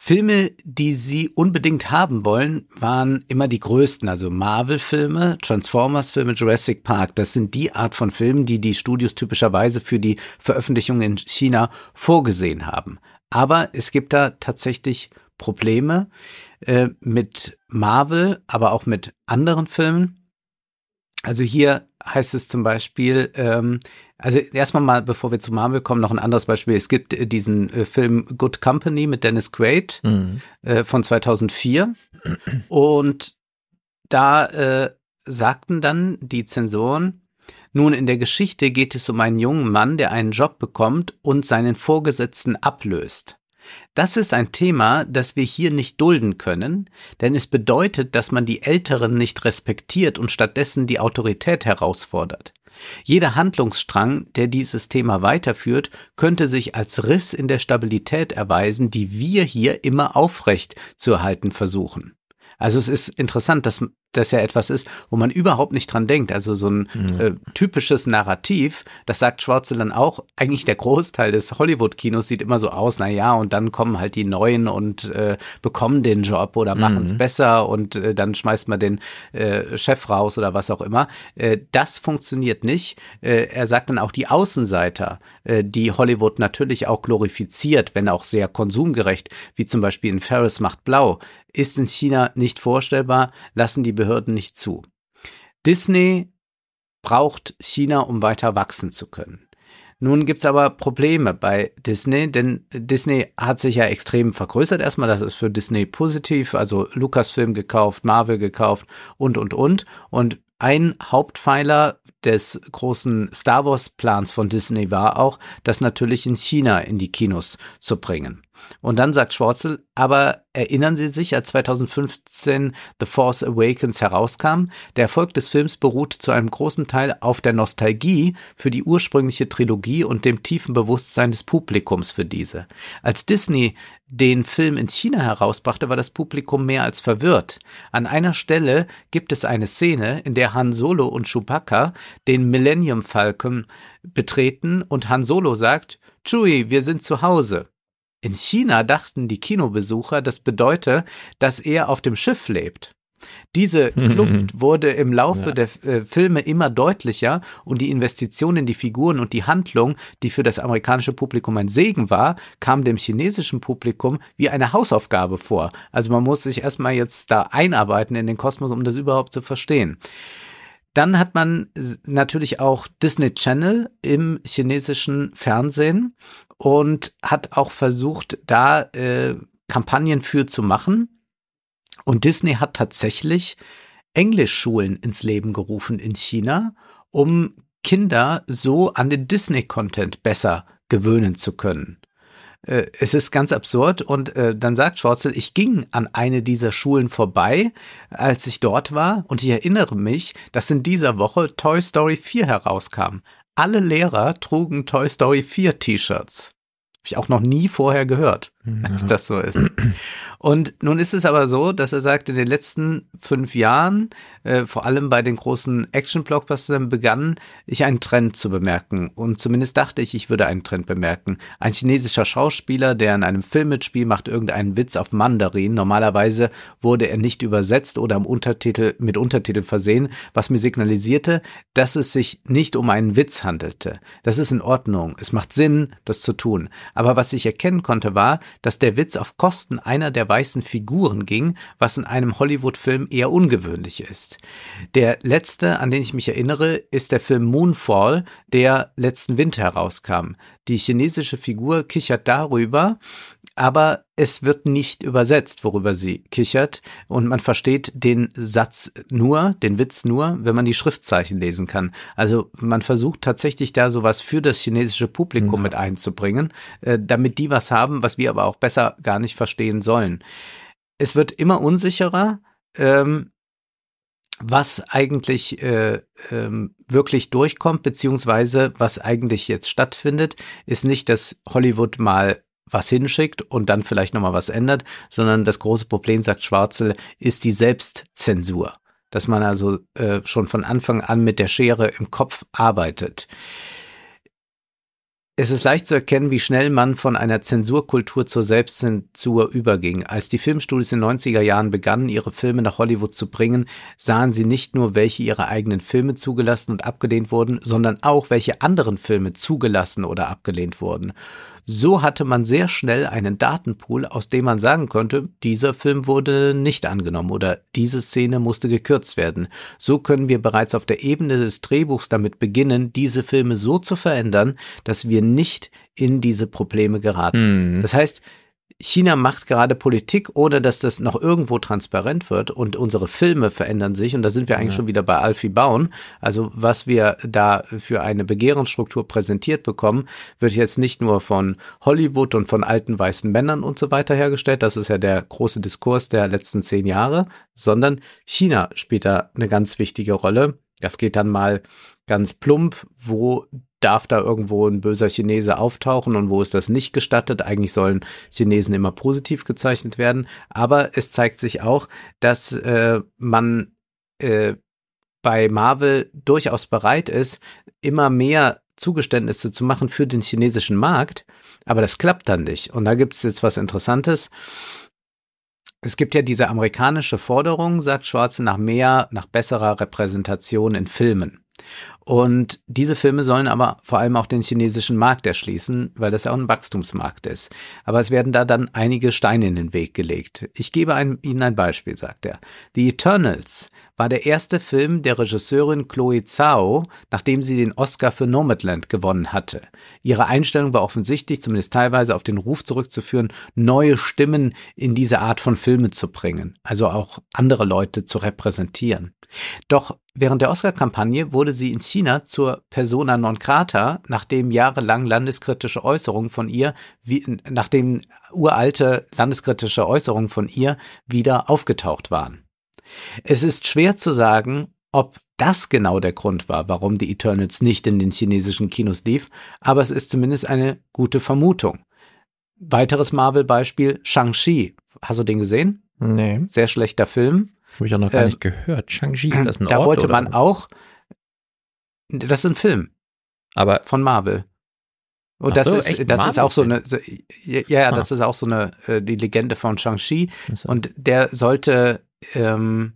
Filme, die sie unbedingt haben wollen, waren immer die größten, also Marvel-Filme, Transformers-Filme, Jurassic Park. Das sind die Art von Filmen, die die Studios typischerweise für die Veröffentlichung in China vorgesehen haben. Aber es gibt da tatsächlich Probleme äh, mit Marvel, aber auch mit anderen Filmen. Also hier heißt es zum Beispiel, ähm, also erstmal mal, bevor wir zu Marvel kommen, noch ein anderes Beispiel. Es gibt äh, diesen äh, Film Good Company mit Dennis Quaid mhm. äh, von 2004 und da äh, sagten dann die Zensoren, nun, in der Geschichte geht es um einen jungen Mann, der einen Job bekommt und seinen Vorgesetzten ablöst. Das ist ein Thema, das wir hier nicht dulden können, denn es bedeutet, dass man die Älteren nicht respektiert und stattdessen die Autorität herausfordert. Jeder Handlungsstrang, der dieses Thema weiterführt, könnte sich als Riss in der Stabilität erweisen, die wir hier immer aufrecht zu erhalten versuchen. Also es ist interessant, dass, das ja etwas ist, wo man überhaupt nicht dran denkt. Also so ein mhm. äh, typisches Narrativ, das sagt Schwarze dann auch, eigentlich der Großteil des Hollywood-Kinos sieht immer so aus, na ja, und dann kommen halt die Neuen und äh, bekommen den Job oder machen es mhm. besser und äh, dann schmeißt man den äh, Chef raus oder was auch immer. Äh, das funktioniert nicht. Äh, er sagt dann auch die Außenseiter, die Hollywood natürlich auch glorifiziert, wenn auch sehr konsumgerecht, wie zum Beispiel in Ferris macht blau, ist in China nicht vorstellbar, lassen die Behörden nicht zu. Disney braucht China, um weiter wachsen zu können. Nun gibt's aber Probleme bei Disney, denn Disney hat sich ja extrem vergrößert. Erstmal, das ist für Disney positiv, also Lucasfilm gekauft, Marvel gekauft und, und, und. Und ein Hauptpfeiler des großen Star Wars Plans von Disney war auch, das natürlich in China in die Kinos zu bringen. Und dann sagt Schwarzel, aber erinnern Sie sich, als 2015 The Force Awakens herauskam? Der Erfolg des Films beruht zu einem großen Teil auf der Nostalgie für die ursprüngliche Trilogie und dem tiefen Bewusstsein des Publikums für diese. Als Disney den Film in China herausbrachte, war das Publikum mehr als verwirrt. An einer Stelle gibt es eine Szene, in der Han Solo und Chewbacca den Millennium Falcon betreten und Han Solo sagt, Chewie, wir sind zu Hause. In China dachten die Kinobesucher, das bedeute, dass er auf dem Schiff lebt. Diese Kluft wurde im Laufe ja. der äh, Filme immer deutlicher und die Investition in die Figuren und die Handlung, die für das amerikanische Publikum ein Segen war, kam dem chinesischen Publikum wie eine Hausaufgabe vor. Also man muss sich erstmal jetzt da einarbeiten in den Kosmos, um das überhaupt zu verstehen. Dann hat man natürlich auch Disney Channel im chinesischen Fernsehen und hat auch versucht, da äh, Kampagnen für zu machen. Und Disney hat tatsächlich Englischschulen ins Leben gerufen in China, um Kinder so an den Disney-Content besser gewöhnen zu können. Äh, es ist ganz absurd und äh, dann sagt Schwarzel, ich ging an eine dieser Schulen vorbei, als ich dort war und ich erinnere mich, dass in dieser Woche Toy Story 4 herauskam. Alle Lehrer trugen Toy Story 4 T-Shirts. Habe ich auch noch nie vorher gehört, ja. dass das so ist. Und nun ist es aber so, dass er sagt, in den letzten fünf Jahren, äh, vor allem bei den großen Action-Blockbustern, begann ich einen Trend zu bemerken. Und zumindest dachte ich, ich würde einen Trend bemerken. Ein chinesischer Schauspieler, der in einem Film mitspielt, macht irgendeinen Witz auf Mandarin. Normalerweise wurde er nicht übersetzt oder im Untertitel, mit Untertitel versehen, was mir signalisierte, dass es sich nicht um einen Witz handelte. Das ist in Ordnung. Es macht Sinn, das zu tun. Aber was ich erkennen konnte, war, dass der Witz auf Kosten einer der weißen Figuren ging, was in einem Hollywood-Film eher ungewöhnlich ist. Der letzte, an den ich mich erinnere, ist der Film Moonfall, der letzten Winter herauskam. Die chinesische Figur kichert darüber, aber es wird nicht übersetzt, worüber sie kichert, und man versteht den Satz nur, den Witz nur, wenn man die Schriftzeichen lesen kann. Also man versucht tatsächlich da sowas für das chinesische Publikum ja. mit einzubringen, äh, damit die was haben, was wir aber auch besser gar nicht verstehen sollen. Es wird immer unsicherer. Ähm, was eigentlich äh, ähm, wirklich durchkommt, beziehungsweise was eigentlich jetzt stattfindet, ist nicht, dass Hollywood mal was hinschickt und dann vielleicht nochmal was ändert, sondern das große Problem, sagt Schwarzel, ist die Selbstzensur. Dass man also äh, schon von Anfang an mit der Schere im Kopf arbeitet. Es ist leicht zu erkennen, wie schnell man von einer Zensurkultur zur Selbstzensur überging. Als die Filmstudios in den 90er Jahren begannen, ihre Filme nach Hollywood zu bringen, sahen sie nicht nur, welche ihrer eigenen Filme zugelassen und abgelehnt wurden, sondern auch, welche anderen Filme zugelassen oder abgelehnt wurden. So hatte man sehr schnell einen Datenpool, aus dem man sagen konnte, dieser Film wurde nicht angenommen oder diese Szene musste gekürzt werden. So können wir bereits auf der Ebene des Drehbuchs damit beginnen, diese Filme so zu verändern, dass wir nicht in diese Probleme geraten. Mhm. Das heißt, China macht gerade Politik, ohne dass das noch irgendwo transparent wird und unsere Filme verändern sich und da sind wir eigentlich ja. schon wieder bei Alfie Bauen. Also was wir da für eine Begehrensstruktur präsentiert bekommen, wird jetzt nicht nur von Hollywood und von alten weißen Männern und so weiter hergestellt. Das ist ja der große Diskurs der letzten zehn Jahre, sondern China spielt da eine ganz wichtige Rolle. Das geht dann mal ganz plump, wo darf da irgendwo ein böser Chinese auftauchen und wo ist das nicht gestattet? Eigentlich sollen Chinesen immer positiv gezeichnet werden, aber es zeigt sich auch, dass äh, man äh, bei Marvel durchaus bereit ist, immer mehr Zugeständnisse zu machen für den chinesischen Markt, aber das klappt dann nicht. Und da gibt es jetzt was Interessantes. Es gibt ja diese amerikanische Forderung, sagt Schwarze, nach mehr, nach besserer Repräsentation in Filmen. Und diese Filme sollen aber vor allem auch den chinesischen Markt erschließen, weil das ja auch ein Wachstumsmarkt ist. Aber es werden da dann einige Steine in den Weg gelegt. Ich gebe ein, Ihnen ein Beispiel, sagt er. The Eternals war der erste Film der Regisseurin Chloe Zhao, nachdem sie den Oscar für Nomadland gewonnen hatte. Ihre Einstellung war offensichtlich, zumindest teilweise, auf den Ruf zurückzuführen, neue Stimmen in diese Art von Filme zu bringen, also auch andere Leute zu repräsentieren. Doch während der Oscar-Kampagne wurde sie in China zur Persona non grata, nachdem jahrelang landeskritische Äußerungen von ihr, wie, nachdem uralte landeskritische Äußerungen von ihr wieder aufgetaucht waren. Es ist schwer zu sagen, ob das genau der Grund war, warum die Eternals nicht in den chinesischen Kinos lief, aber es ist zumindest eine gute Vermutung. Weiteres Marvel-Beispiel, Shang-Chi. Hast du den gesehen? Nee. Sehr schlechter Film. Habe ich auch noch gar ähm, nicht gehört. Shang-Chi, ist das ein Da Ort, wollte oder? man auch, das ist ein Film. Aber von Marvel. Und das so, ist, das ist auch so eine, so, ja, ja, Ah. das ist auch so eine, äh, die Legende von Shang-Chi. Und der sollte ähm,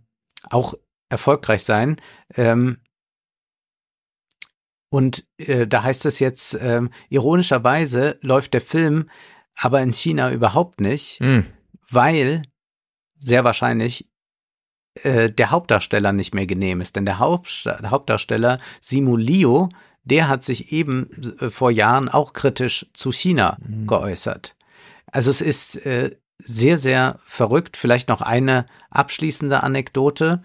auch erfolgreich sein. Ähm, und äh, da heißt es jetzt, ähm, ironischerweise läuft der Film aber in China überhaupt nicht, Hm, weil sehr wahrscheinlich äh, der Hauptdarsteller nicht mehr genehm ist. Denn der Hauptsta Hauptdarsteller Simu Liu, der hat sich eben äh, vor Jahren auch kritisch zu China Mhm. geäußert. Also es ist äh, sehr, sehr verrückt. Vielleicht noch eine abschließende Anekdote.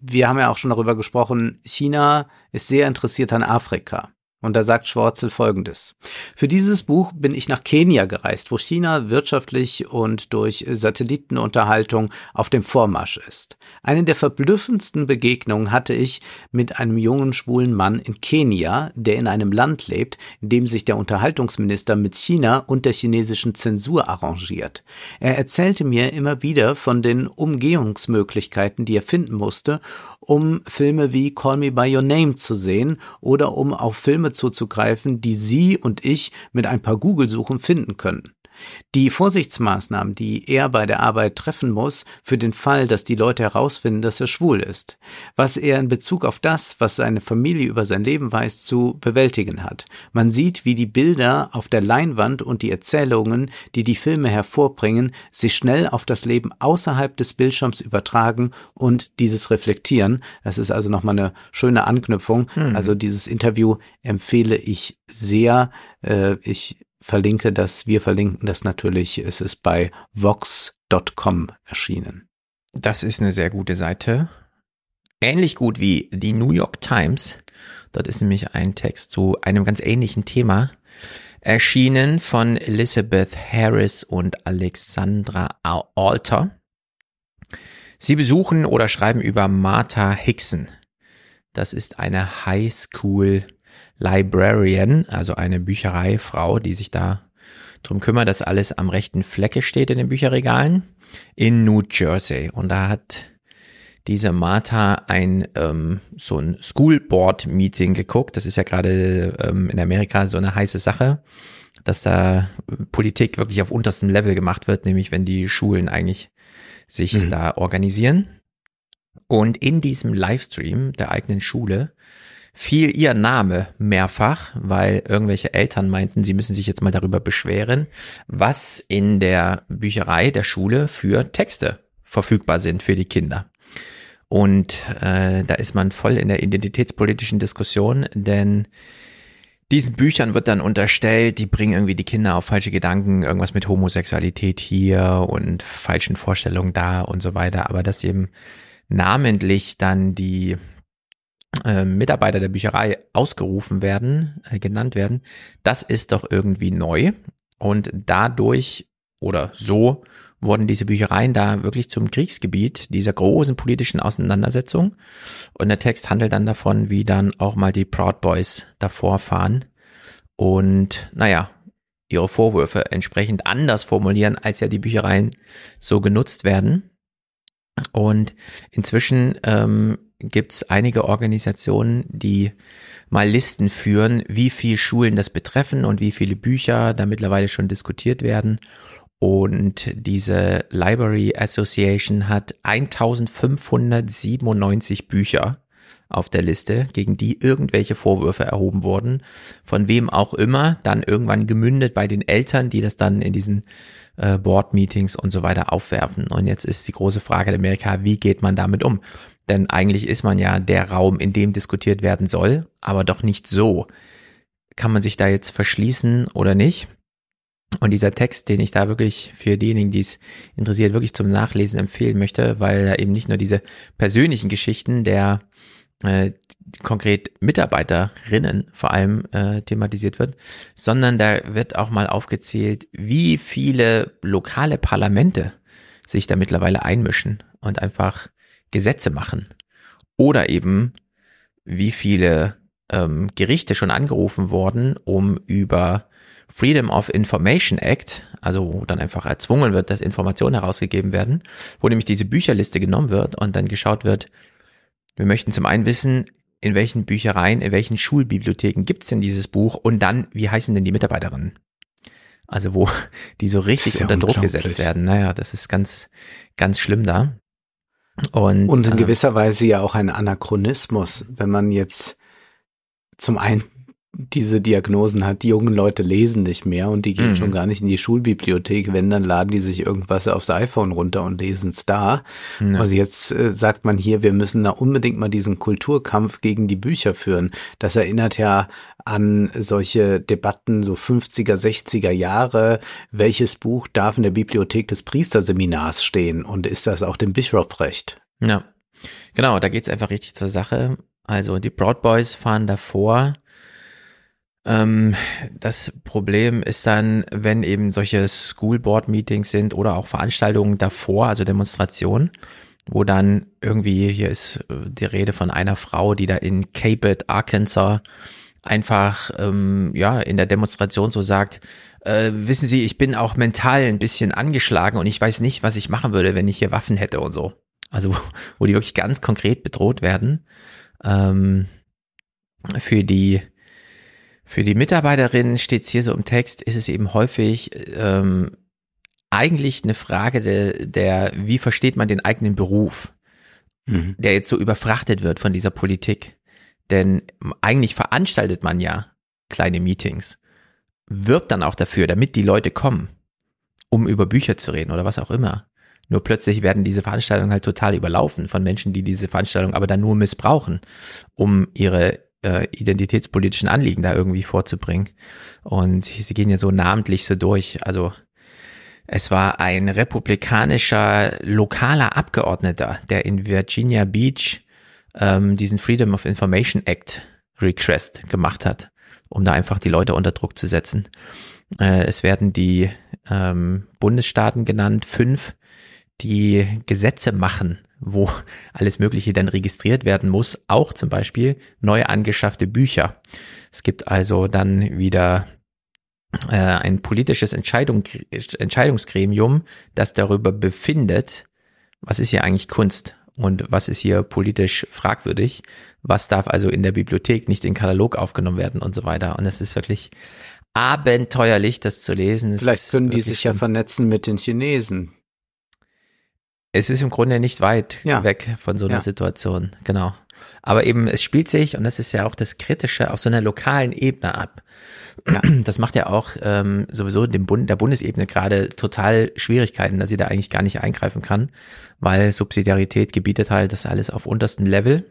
Wir haben ja auch schon darüber gesprochen, China ist sehr interessiert an Afrika. Und da sagt Schwarzel Folgendes. Für dieses Buch bin ich nach Kenia gereist, wo China wirtschaftlich und durch Satellitenunterhaltung auf dem Vormarsch ist. Eine der verblüffendsten Begegnungen hatte ich mit einem jungen schwulen Mann in Kenia, der in einem Land lebt, in dem sich der Unterhaltungsminister mit China und der chinesischen Zensur arrangiert. Er erzählte mir immer wieder von den Umgehungsmöglichkeiten, die er finden musste, um Filme wie Call Me By Your Name zu sehen oder um auf Filme zuzugreifen, die Sie und ich mit ein paar Google-Suchen finden können. Die Vorsichtsmaßnahmen, die er bei der Arbeit treffen muss, für den Fall, dass die Leute herausfinden, dass er schwul ist. Was er in Bezug auf das, was seine Familie über sein Leben weiß, zu bewältigen hat. Man sieht, wie die Bilder auf der Leinwand und die Erzählungen, die die Filme hervorbringen, sich schnell auf das Leben außerhalb des Bildschirms übertragen und dieses reflektieren. Das ist also nochmal eine schöne Anknüpfung. Hm. Also dieses Interview empfehle ich sehr. Äh, ich verlinke das, wir verlinken das natürlich. Es ist bei vox.com erschienen. Das ist eine sehr gute Seite. Ähnlich gut wie die New York Times. Dort ist nämlich ein Text zu einem ganz ähnlichen Thema erschienen von Elizabeth Harris und Alexandra Alter. Sie besuchen oder schreiben über Martha Hickson. Das ist eine High School Librarian, also eine Büchereifrau, die sich da drum kümmert, dass alles am rechten Flecke steht in den Bücherregalen in New Jersey. Und da hat diese Martha ein ähm, so ein School Board Meeting geguckt. Das ist ja gerade ähm, in Amerika so eine heiße Sache, dass da Politik wirklich auf unterstem Level gemacht wird, nämlich wenn die Schulen eigentlich sich Mhm. da organisieren. Und in diesem Livestream der eigenen Schule fiel ihr Name mehrfach, weil irgendwelche Eltern meinten, sie müssen sich jetzt mal darüber beschweren, was in der Bücherei der Schule für Texte verfügbar sind für die Kinder. Und äh, da ist man voll in der identitätspolitischen Diskussion, denn diesen Büchern wird dann unterstellt, die bringen irgendwie die Kinder auf falsche Gedanken, irgendwas mit Homosexualität hier und falschen Vorstellungen da und so weiter. Aber dass eben namentlich dann die äh, Mitarbeiter der Bücherei ausgerufen werden, äh, genannt werden, das ist doch irgendwie neu. Und dadurch oder so wurden diese Büchereien da wirklich zum Kriegsgebiet dieser großen politischen Auseinandersetzung. Und der Text handelt dann davon, wie dann auch mal die Proud Boys davor fahren und, naja, ihre Vorwürfe entsprechend anders formulieren, als ja die Büchereien so genutzt werden. Und inzwischen ähm, gibt's einige Organisationen, die mal Listen führen, wie viel Schulen das betreffen und wie viele Bücher da mittlerweile schon diskutiert werden. Und diese Library Association hat 1597 Bücher auf der Liste, gegen die irgendwelche Vorwürfe erhoben wurden, von wem auch immer, dann irgendwann gemündet bei den Eltern, die das dann in diesen äh, Board-Meetings und so weiter aufwerfen. Und jetzt ist die große Frage in Amerika, wie geht man damit um? Denn eigentlich ist man ja der Raum, in dem diskutiert werden soll, aber doch nicht so. Kann man sich da jetzt verschließen oder nicht? Und dieser Text, den ich da wirklich für diejenigen, die es interessiert, wirklich zum Nachlesen empfehlen möchte, weil er eben nicht nur diese persönlichen Geschichten der äh, konkret Mitarbeiterinnen vor allem äh, thematisiert wird, sondern da wird auch mal aufgezählt, wie viele lokale Parlamente sich da mittlerweile einmischen und einfach Gesetze machen. Oder eben, wie viele ähm, Gerichte schon angerufen wurden, um über Freedom of Information Act, also wo dann einfach erzwungen wird, dass Informationen herausgegeben werden, wo nämlich diese Bücherliste genommen wird und dann geschaut wird, wir möchten zum einen wissen, in welchen Büchereien, in welchen Schulbibliotheken gibt's denn dieses Buch und dann, wie heißen denn die Mitarbeiterinnen? Also wo die so richtig ja unter Druck gesetzt werden. Naja, das ist ganz, ganz schlimm da. Und, und in äh, gewisser Weise ja auch ein Anachronismus, wenn man jetzt zum einen diese Diagnosen hat, die jungen Leute lesen nicht mehr und die gehen mhm. schon gar nicht in die Schulbibliothek. Wenn, dann laden die sich irgendwas aufs iPhone runter und lesen es da. Ja. Und jetzt äh, sagt man hier, wir müssen da unbedingt mal diesen Kulturkampf gegen die Bücher führen. Das erinnert ja an solche Debatten so 50er, 60er Jahre. Welches Buch darf in der Bibliothek des Priesterseminars stehen? Und ist das auch dem Bischofrecht? Ja, genau, da geht's einfach richtig zur Sache. Also die Broad Boys fahren davor das Problem ist dann, wenn eben solche School Board Meetings sind oder auch Veranstaltungen davor, also Demonstrationen, wo dann irgendwie, hier ist äh, die Rede von einer Frau, die da in Cabot, Arkansas, einfach ähm, ja in der Demonstration so sagt, äh, wissen Sie, ich bin auch mental ein bisschen angeschlagen und ich weiß nicht, was ich machen würde, wenn ich hier Waffen hätte und so. Also wo die wirklich ganz konkret bedroht werden. Ähm, für die für die Mitarbeiterinnen steht es hier so im Text, ist es eben häufig ähm, eigentlich eine Frage der, der, wie versteht man den eigenen Beruf, mhm. der jetzt so überfrachtet wird von dieser Politik. Denn eigentlich veranstaltet man ja kleine Meetings, wirbt dann auch dafür, damit die Leute kommen, um über Bücher zu reden oder was auch immer. Nur plötzlich werden diese Veranstaltungen halt total überlaufen von Menschen, die diese Veranstaltung aber dann nur missbrauchen, um ihre äh, identitätspolitischen Anliegen da irgendwie vorzubringen. Und sie gehen ja so namentlich so durch. Also es war ein republikanischer lokaler Abgeordneter, der in Virginia Beach ähm, diesen Freedom of Information Act Request gemacht hat, um da einfach die Leute unter Druck zu setzen. Äh, es werden die ähm, Bundesstaaten genannt, fünf, die Gesetze machen wo alles Mögliche dann registriert werden muss, auch zum Beispiel neu angeschaffte Bücher. Es gibt also dann wieder äh, ein politisches Entscheidung, Entscheidungsgremium, das darüber befindet, was ist hier eigentlich Kunst und was ist hier politisch fragwürdig, was darf also in der Bibliothek nicht in den Katalog aufgenommen werden und so weiter. Und es ist wirklich abenteuerlich, das zu lesen. Es Vielleicht können die sich ja vernetzen mit den Chinesen es ist im Grunde nicht weit ja. weg von so einer ja. Situation, genau. Aber eben, es spielt sich, und das ist ja auch das Kritische, auf so einer lokalen Ebene ab. Ja. Das macht ja auch ähm, sowieso dem Bund, der Bundesebene gerade total Schwierigkeiten, dass sie da eigentlich gar nicht eingreifen kann, weil Subsidiarität gebietet halt das alles auf unterstem Level.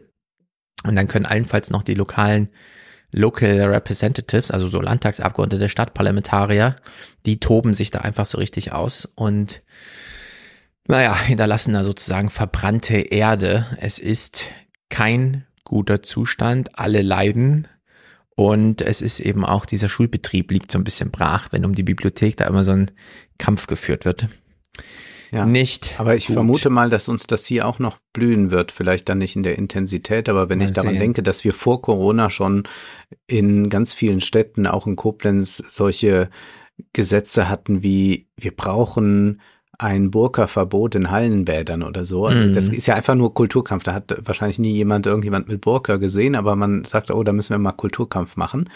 Und dann können allenfalls noch die lokalen Local Representatives, also so Landtagsabgeordnete, Stadtparlamentarier, die toben sich da einfach so richtig aus und naja, hinterlassen da sozusagen verbrannte Erde. Es ist kein guter Zustand, alle leiden. Und es ist eben auch, dieser Schulbetrieb liegt so ein bisschen brach, wenn um die Bibliothek da immer so ein Kampf geführt wird. Ja, nicht. Aber ich gut. vermute mal, dass uns das hier auch noch blühen wird. Vielleicht dann nicht in der Intensität, aber wenn mal ich daran sehen. denke, dass wir vor Corona schon in ganz vielen Städten, auch in Koblenz, solche Gesetze hatten wie wir brauchen ein Burka-Verbot in Hallenbädern oder so. Also Mhm. das ist ja einfach nur Kulturkampf. Da hat wahrscheinlich nie jemand irgendjemand mit Burka gesehen, aber man sagt, oh, da müssen wir mal Kulturkampf machen.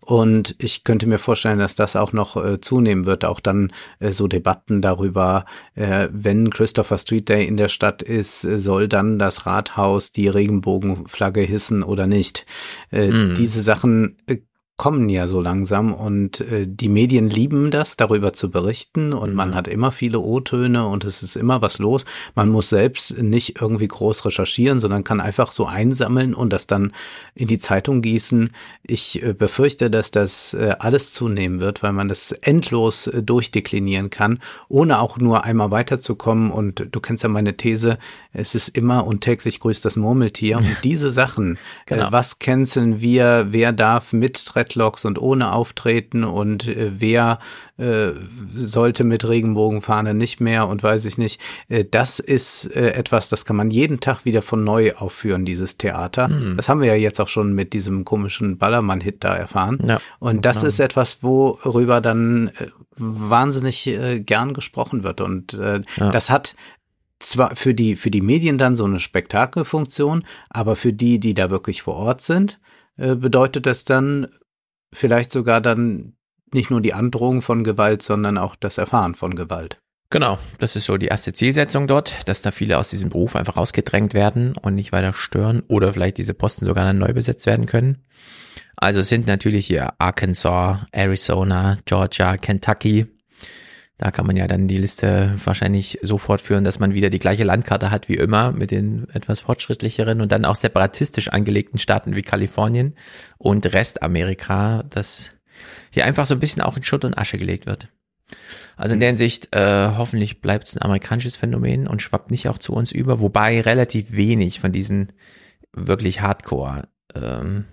Und ich könnte mir vorstellen, dass das auch noch äh, zunehmen wird. Auch dann äh, so Debatten darüber, äh, wenn Christopher Street Day in der Stadt ist, äh, soll dann das Rathaus die Regenbogenflagge hissen oder nicht. Äh, Mhm. Diese Sachen äh, kommen ja so langsam und äh, die Medien lieben das, darüber zu berichten und man hat immer viele O-Töne und es ist immer was los. Man muss selbst nicht irgendwie groß recherchieren, sondern kann einfach so einsammeln und das dann in die Zeitung gießen. Ich äh, befürchte, dass das äh, alles zunehmen wird, weil man das endlos äh, durchdeklinieren kann, ohne auch nur einmal weiterzukommen und du kennst ja meine These, es ist immer und täglich grüßt das Murmeltier und diese Sachen, Genau. äh, was canceln wir, wer darf mit Dreadlocks und ohne auftreten und äh, wer äh, sollte mit Regenbogenfahne nicht mehr und weiß ich nicht. Äh, das ist äh, etwas, das kann man jeden Tag wieder von neu aufführen, dieses Theater. Das haben wir ja jetzt auch schon mit diesem komischen Ballermann-Hit da erfahren. Ja, und das genau. ist etwas, worüber dann äh, wahnsinnig äh, gern gesprochen wird. Und äh, Ja. das hat zwar für die, für die Medien dann so eine Spektakelfunktion, aber für die, die da wirklich vor Ort sind, äh, bedeutet das dann vielleicht sogar dann nicht nur die Androhung von Gewalt, sondern auch das Erfahren von Gewalt. Genau, das ist so die erste Zielsetzung dort, dass da viele aus diesem Beruf einfach rausgedrängt werden und nicht weiter stören oder vielleicht diese Posten sogar dann neu besetzt werden können. Also sind natürlich hier Arkansas, Arizona, Georgia, Kentucky. Da kann man ja dann die Liste wahrscheinlich so fortführen, dass man wieder die gleiche Landkarte hat wie immer mit den etwas fortschrittlicheren und dann auch separatistisch angelegten Staaten wie Kalifornien und Restamerika, das hier einfach so ein bisschen auch in Schutt und Asche gelegt wird. Also in der Hinsicht, äh, hoffentlich bleibt es ein amerikanisches Phänomen und schwappt nicht auch zu uns über, wobei relativ wenig von diesen wirklich hardcore, ähm,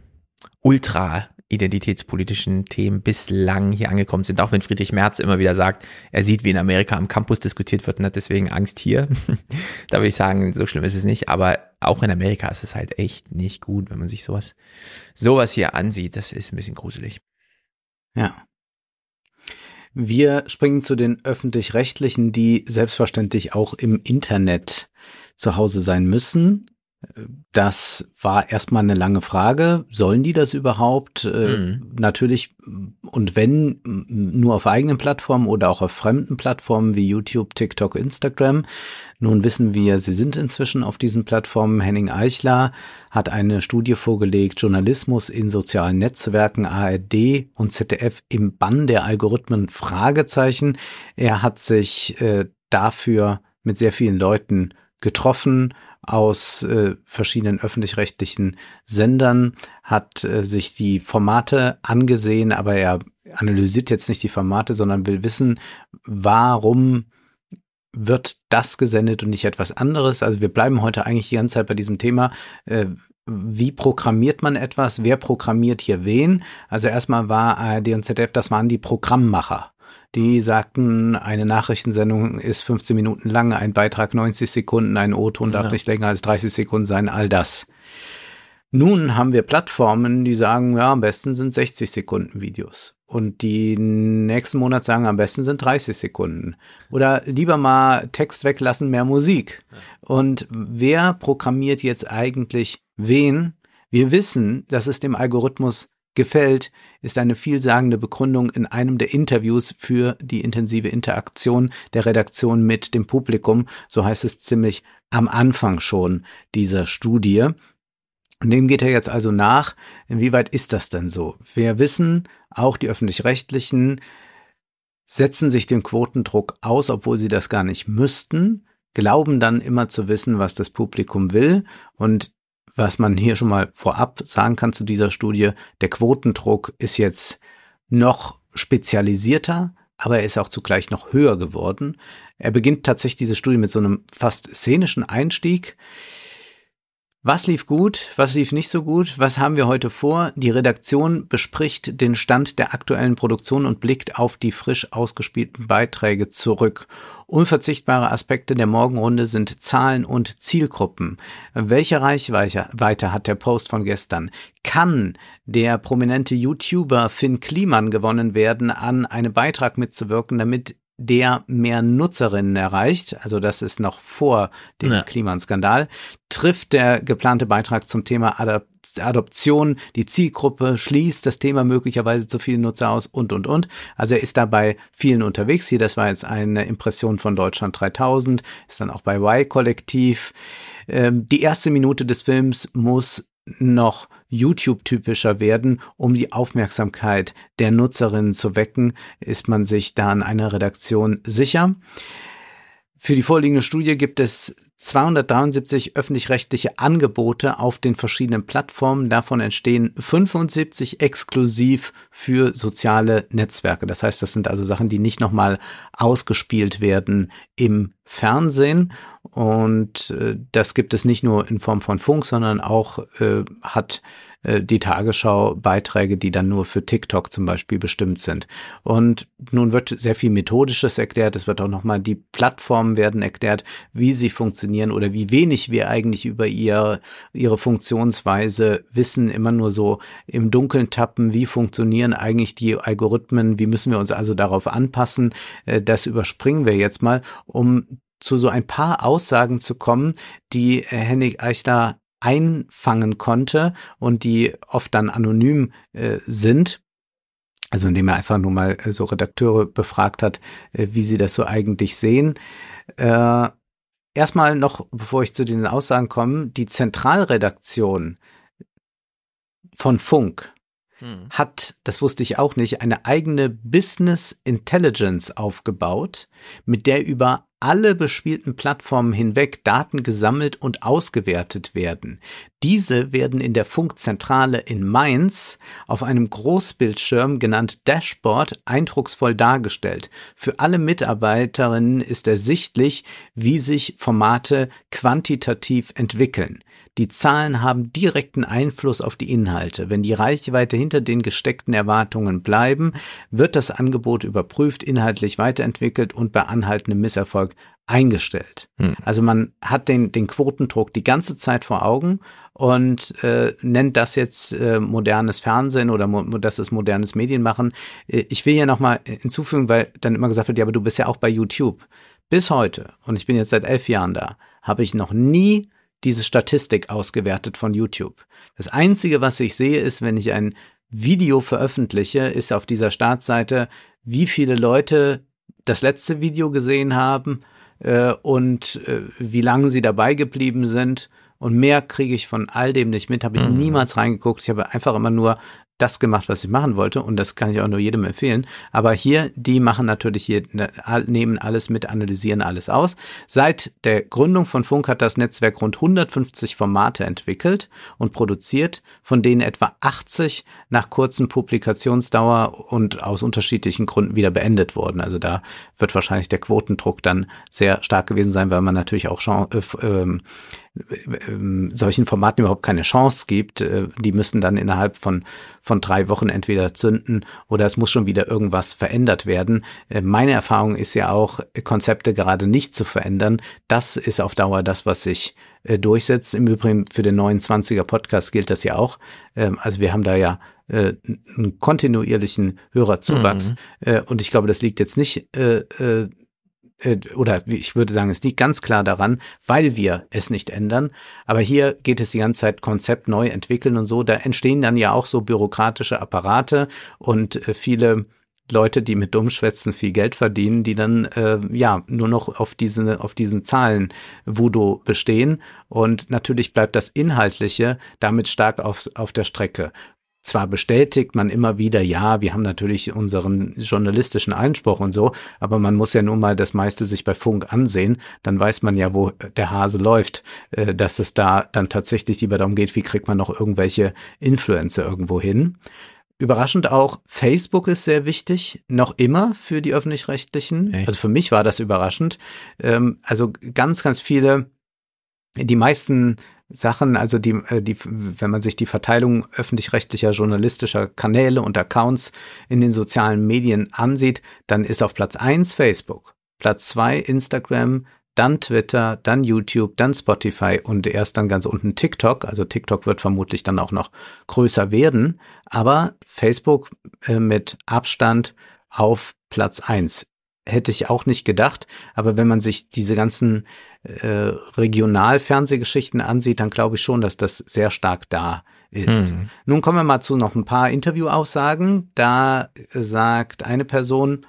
ultra identitätspolitischen Themen bislang hier angekommen sind, auch wenn Friedrich Merz immer wieder sagt, er sieht, wie in Amerika am Campus diskutiert wird und hat deswegen Angst hier. da würde ich sagen, so schlimm ist es nicht, aber auch in Amerika ist es halt echt nicht gut, wenn man sich sowas, sowas hier ansieht. Das ist ein bisschen gruselig. Ja. Wir springen zu den öffentlich-rechtlichen, die selbstverständlich auch im Internet zu Hause sein müssen. Das war erstmal eine lange Frage. Sollen die das überhaupt? Äh, Mhm. Natürlich, und wenn, nur auf eigenen Plattformen oder auch auf fremden Plattformen wie YouTube, TikTok, Instagram. Nun wissen wir, sie sind inzwischen auf diesen Plattformen. Henning Eichler hat eine Studie vorgelegt, Journalismus in sozialen Netzwerken, ARD und ZDF im Bann der Algorithmen, Fragezeichen. Er hat sich äh, dafür mit sehr vielen Leuten getroffen aus äh, verschiedenen öffentlich-rechtlichen Sendern, hat äh, sich die Formate angesehen, aber er analysiert jetzt nicht die Formate, sondern will wissen, warum wird das gesendet und nicht etwas anderes. Also wir bleiben heute eigentlich die ganze Zeit bei diesem Thema. Äh, wie programmiert man etwas? Wer programmiert hier wen? Also erstmal war ARD und ZDF, das waren die Programmmacher. Die sagten, eine Nachrichtensendung ist 15 Minuten lang, ein Beitrag 90 Sekunden, ein O-Ton darf Ja. nicht länger als 30 Sekunden sein, all das. Nun haben wir Plattformen, die sagen, ja, am besten sind 60 Sekunden Videos. Und die nächsten Monat sagen, am besten sind 30 Sekunden. Oder lieber mal Text weglassen, mehr Musik. Und wer programmiert jetzt eigentlich wen? Wir wissen, dass es dem Algorithmus gefällt, ist eine vielsagende Begründung in einem der Interviews für die intensive Interaktion der Redaktion mit dem Publikum. So heißt es ziemlich am Anfang schon dieser Studie. Und dem geht er jetzt also nach, inwieweit ist das denn so? Wir wissen, auch die öffentlich-rechtlichen setzen sich dem Quotendruck aus, obwohl sie das gar nicht müssten, glauben dann immer zu wissen, was das Publikum will und was man hier schon mal vorab sagen kann zu dieser Studie, der Quotendruck ist jetzt noch spezialisierter, aber er ist auch zugleich noch höher geworden. Er beginnt tatsächlich diese Studie mit so einem fast szenischen Einstieg. Was lief gut, was lief nicht so gut, was haben wir heute vor? Die Redaktion bespricht den Stand der aktuellen Produktion und blickt auf die frisch ausgespielten Beiträge zurück. Unverzichtbare Aspekte der Morgenrunde sind Zahlen und Zielgruppen. Welche Reichweite hat der Post von gestern? Kann der prominente YouTuber Finn Kliman gewonnen werden, an einem Beitrag mitzuwirken, damit der mehr Nutzerinnen erreicht, also das ist noch vor dem Ja. Klimaskandal, trifft der geplante Beitrag zum Thema Adap Adoption die Zielgruppe, schließt das Thema möglicherweise zu vielen Nutzer aus und, und, und. Also er ist da bei vielen unterwegs. Hier, das war jetzt eine Impression von Deutschland 3000, ist dann auch bei Y-Kollektiv. Ähm, die erste Minute des Films muss noch YouTube-typischer werden, um die Aufmerksamkeit der Nutzerinnen zu wecken, ist man sich da an einer Redaktion sicher. Für die vorliegende Studie gibt es 273 öffentlich-rechtliche Angebote auf den verschiedenen Plattformen. Davon entstehen 75 exklusiv für soziale Netzwerke. Das heißt, das sind also Sachen, die nicht nochmal ausgespielt werden im Fernsehen. Und äh, das gibt es nicht nur in Form von Funk, sondern auch äh, hat äh, die Tagesschau Beiträge, die dann nur für TikTok zum Beispiel bestimmt sind. Und nun wird sehr viel Methodisches erklärt. Es wird auch nochmal die Plattformen werden erklärt, wie sie funktionieren oder wie wenig wir eigentlich über ihr, ihre Funktionsweise wissen. Immer nur so im Dunkeln tappen. Wie funktionieren eigentlich die Algorithmen? Wie müssen wir uns also darauf anpassen? Äh, Das überspringen wir jetzt mal, um zu so ein paar Aussagen zu kommen, die äh, Henning Eichler einfangen konnte und die oft dann anonym äh, sind. Also indem er einfach nur mal äh, so Redakteure befragt hat, äh, wie sie das so eigentlich sehen. Äh, erstmal noch, bevor ich zu den Aussagen komme, die Zentralredaktion von Funk Hm. hat, das wusste ich auch nicht, eine eigene Business Intelligence aufgebaut, mit der über alle bespielten Plattformen hinweg Daten gesammelt und ausgewertet werden. Diese werden in der Funkzentrale in Mainz auf einem Großbildschirm genannt Dashboard eindrucksvoll dargestellt. Für alle Mitarbeiterinnen ist ersichtlich, wie sich Formate quantitativ entwickeln. Die Zahlen haben direkten Einfluss auf die Inhalte. Wenn die Reichweite hinter den gesteckten Erwartungen bleiben, wird das Angebot überprüft, inhaltlich weiterentwickelt und bei anhaltendem Misserfolg eingestellt. Hm. Also man hat den, den Quotendruck die ganze Zeit vor Augen und äh, nennt das jetzt äh, modernes Fernsehen oder mo das ist modernes Medienmachen. Äh, ich will hier nochmal hinzufügen, weil dann immer gesagt wird, ja, aber du bist ja auch bei YouTube. Bis heute, und ich bin jetzt seit elf Jahren da, habe ich noch nie diese Statistik ausgewertet von YouTube. Das Einzige, was ich sehe, ist, wenn ich ein Video veröffentliche, ist auf dieser Startseite, wie viele Leute das letzte Video gesehen haben äh, und äh, wie lange sie dabei geblieben sind. Und mehr kriege ich von all dem nicht mit, habe ich Mhm. niemals reingeguckt. Ich habe einfach immer nur das gemacht, was ich machen wollte und das kann ich auch nur jedem empfehlen. Aber hier, die machen natürlich hier, ne, nehmen alles mit, analysieren alles aus. Seit der Gründung von Funk hat das Netzwerk rund 150 Formate entwickelt und produziert, von denen etwa 80 nach kurzen Publikationsdauer und aus unterschiedlichen Gründen wieder beendet wurden. Also da wird wahrscheinlich der Quotendruck dann sehr stark gewesen sein, weil man natürlich auch Chan- äh, ähm, solchen Formaten überhaupt keine Chance gibt. Äh, die müssen dann innerhalb von, von drei Wochen entweder zünden oder es muss schon wieder irgendwas verändert werden. Äh, meine Erfahrung ist ja auch, Konzepte gerade nicht zu verändern. Das ist auf Dauer das, was sich äh, durchsetzt. Im Übrigen für den 29er Podcast gilt das ja auch. Ähm, also wir haben da ja äh, einen kontinuierlichen Hörerzuwachs. Mhm. Äh, und ich glaube, das liegt jetzt nicht äh, äh, äh, oder wie ich würde sagen, es liegt ganz klar daran, weil wir es nicht ändern. Aber hier geht es die ganze Zeit Konzept neu entwickeln und so. Da entstehen dann ja auch so bürokratische Apparate und äh, viele Leute, die mit Dummschwätzen viel Geld verdienen, die dann äh, ja nur noch auf diesen auf diesen Zahlen Voodoo bestehen und natürlich bleibt das Inhaltliche damit stark auf auf der Strecke. Zwar bestätigt man immer wieder, ja, wir haben natürlich unseren journalistischen Einspruch und so, aber man muss ja nur mal das meiste sich bei Funk ansehen, dann weiß man ja, wo der Hase läuft, äh, dass es da dann tatsächlich lieber darum geht, wie kriegt man noch irgendwelche Influencer irgendwo hin. Überraschend auch, Facebook ist sehr wichtig, noch immer für die öffentlich-rechtlichen. Echt? Also für mich war das überraschend. Ähm, also ganz, ganz viele, die meisten Sachen, also die, äh, die, wenn man sich die Verteilung öffentlich-rechtlicher journalistischer Kanäle und Accounts in den sozialen Medien ansieht, dann ist auf Platz eins Facebook, Platz zwei Instagram, dann Twitter, dann YouTube, dann Spotify und erst dann ganz unten TikTok. Also TikTok wird vermutlich dann auch noch größer werden, aber Facebook äh, mit Abstand auf Platz eins hätte ich auch nicht gedacht. Aber wenn man sich diese ganzen äh, Regionalfernsehgeschichten ansieht, dann glaube ich schon, dass das sehr stark da ist. Mhm. Nun kommen wir mal zu noch ein paar Interviewaussagen. Da sagt eine Person,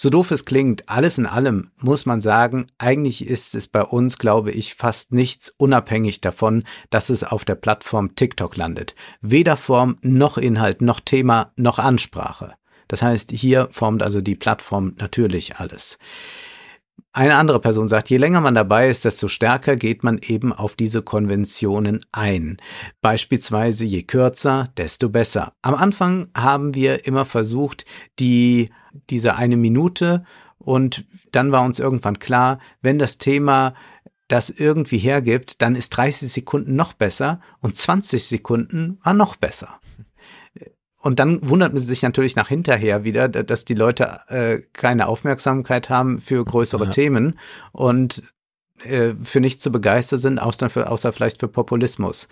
so doof es klingt, alles in allem muss man sagen, eigentlich ist es bei uns, glaube ich, fast nichts unabhängig davon, dass es auf der Plattform TikTok landet. Weder Form noch Inhalt noch Thema noch Ansprache. Das heißt, hier formt also die Plattform natürlich alles. Eine andere Person sagt, je länger man dabei ist, desto stärker geht man eben auf diese Konventionen ein. Beispielsweise je kürzer, desto besser. Am Anfang haben wir immer versucht, die, diese eine Minute und dann war uns irgendwann klar, wenn das Thema das irgendwie hergibt, dann ist 30 Sekunden noch besser und 20 Sekunden war noch besser. Und dann wundert man sich natürlich nach hinterher wieder, dass die Leute äh, keine Aufmerksamkeit haben für größere ja. Themen und äh, für nichts zu begeistern sind, außer, für, außer vielleicht für Populismus.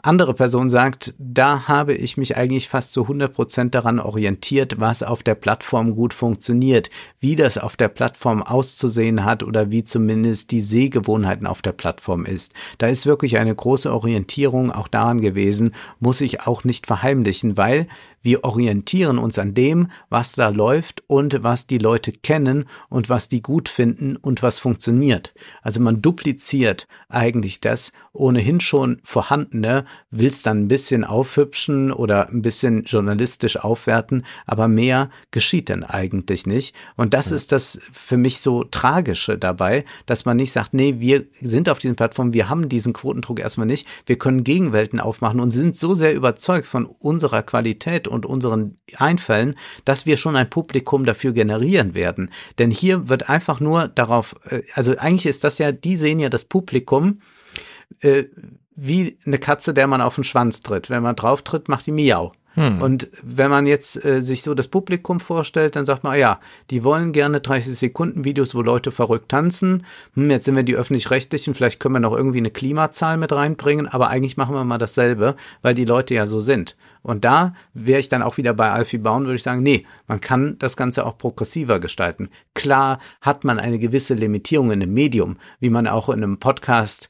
Andere Person sagt, da habe ich mich eigentlich fast zu 100 Prozent daran orientiert, was auf der Plattform gut funktioniert, wie das auf der Plattform auszusehen hat oder wie zumindest die Sehgewohnheiten auf der Plattform ist. Da ist wirklich eine große Orientierung auch daran gewesen, muss ich auch nicht verheimlichen, weil wir orientieren uns an dem, was da läuft und was die Leute kennen und was die gut finden und was funktioniert. Also man dupliziert eigentlich das ohnehin schon vorhandene, will es dann ein bisschen aufhübschen oder ein bisschen journalistisch aufwerten, aber mehr geschieht dann eigentlich nicht. Und das ja. ist das für mich so tragische dabei, dass man nicht sagt, nee, wir sind auf diesen Plattformen, wir haben diesen Quotendruck erstmal nicht, wir können Gegenwelten aufmachen und sind so sehr überzeugt von unserer Qualität und unseren Einfällen, dass wir schon ein Publikum dafür generieren werden. Denn hier wird einfach nur darauf, äh, also eigentlich ist das ja, die sehen ja das Publikum, äh, wie eine Katze, der man auf den Schwanz tritt. Wenn man drauf tritt, macht die Miau. Hm. Und wenn man jetzt äh, sich so das Publikum vorstellt, dann sagt man, ja, die wollen gerne 30 Sekunden Videos, wo Leute verrückt tanzen. Hm, jetzt sind wir die öffentlich-rechtlichen, vielleicht können wir noch irgendwie eine Klimazahl mit reinbringen, aber eigentlich machen wir mal dasselbe, weil die Leute ja so sind. Und da wäre ich dann auch wieder bei Alfie Bauen, würde ich sagen, nee, man kann das Ganze auch progressiver gestalten. Klar hat man eine gewisse Limitierung in einem Medium, wie man auch in einem Podcast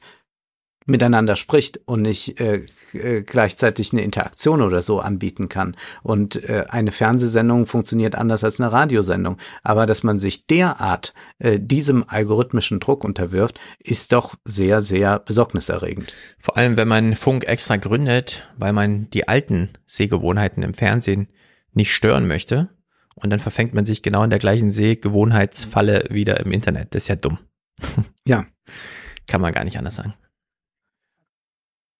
miteinander spricht und nicht äh, äh, gleichzeitig eine Interaktion oder so anbieten kann. Und äh, eine Fernsehsendung funktioniert anders als eine Radiosendung. Aber dass man sich derart äh, diesem algorithmischen Druck unterwirft, ist doch sehr, sehr besorgniserregend. Vor allem, wenn man Funk extra gründet, weil man die alten Sehgewohnheiten im Fernsehen nicht stören möchte. Und dann verfängt man sich genau in der gleichen Sehgewohnheitsfalle wieder im Internet. Das ist ja dumm. Ja. Kann man gar nicht anders sagen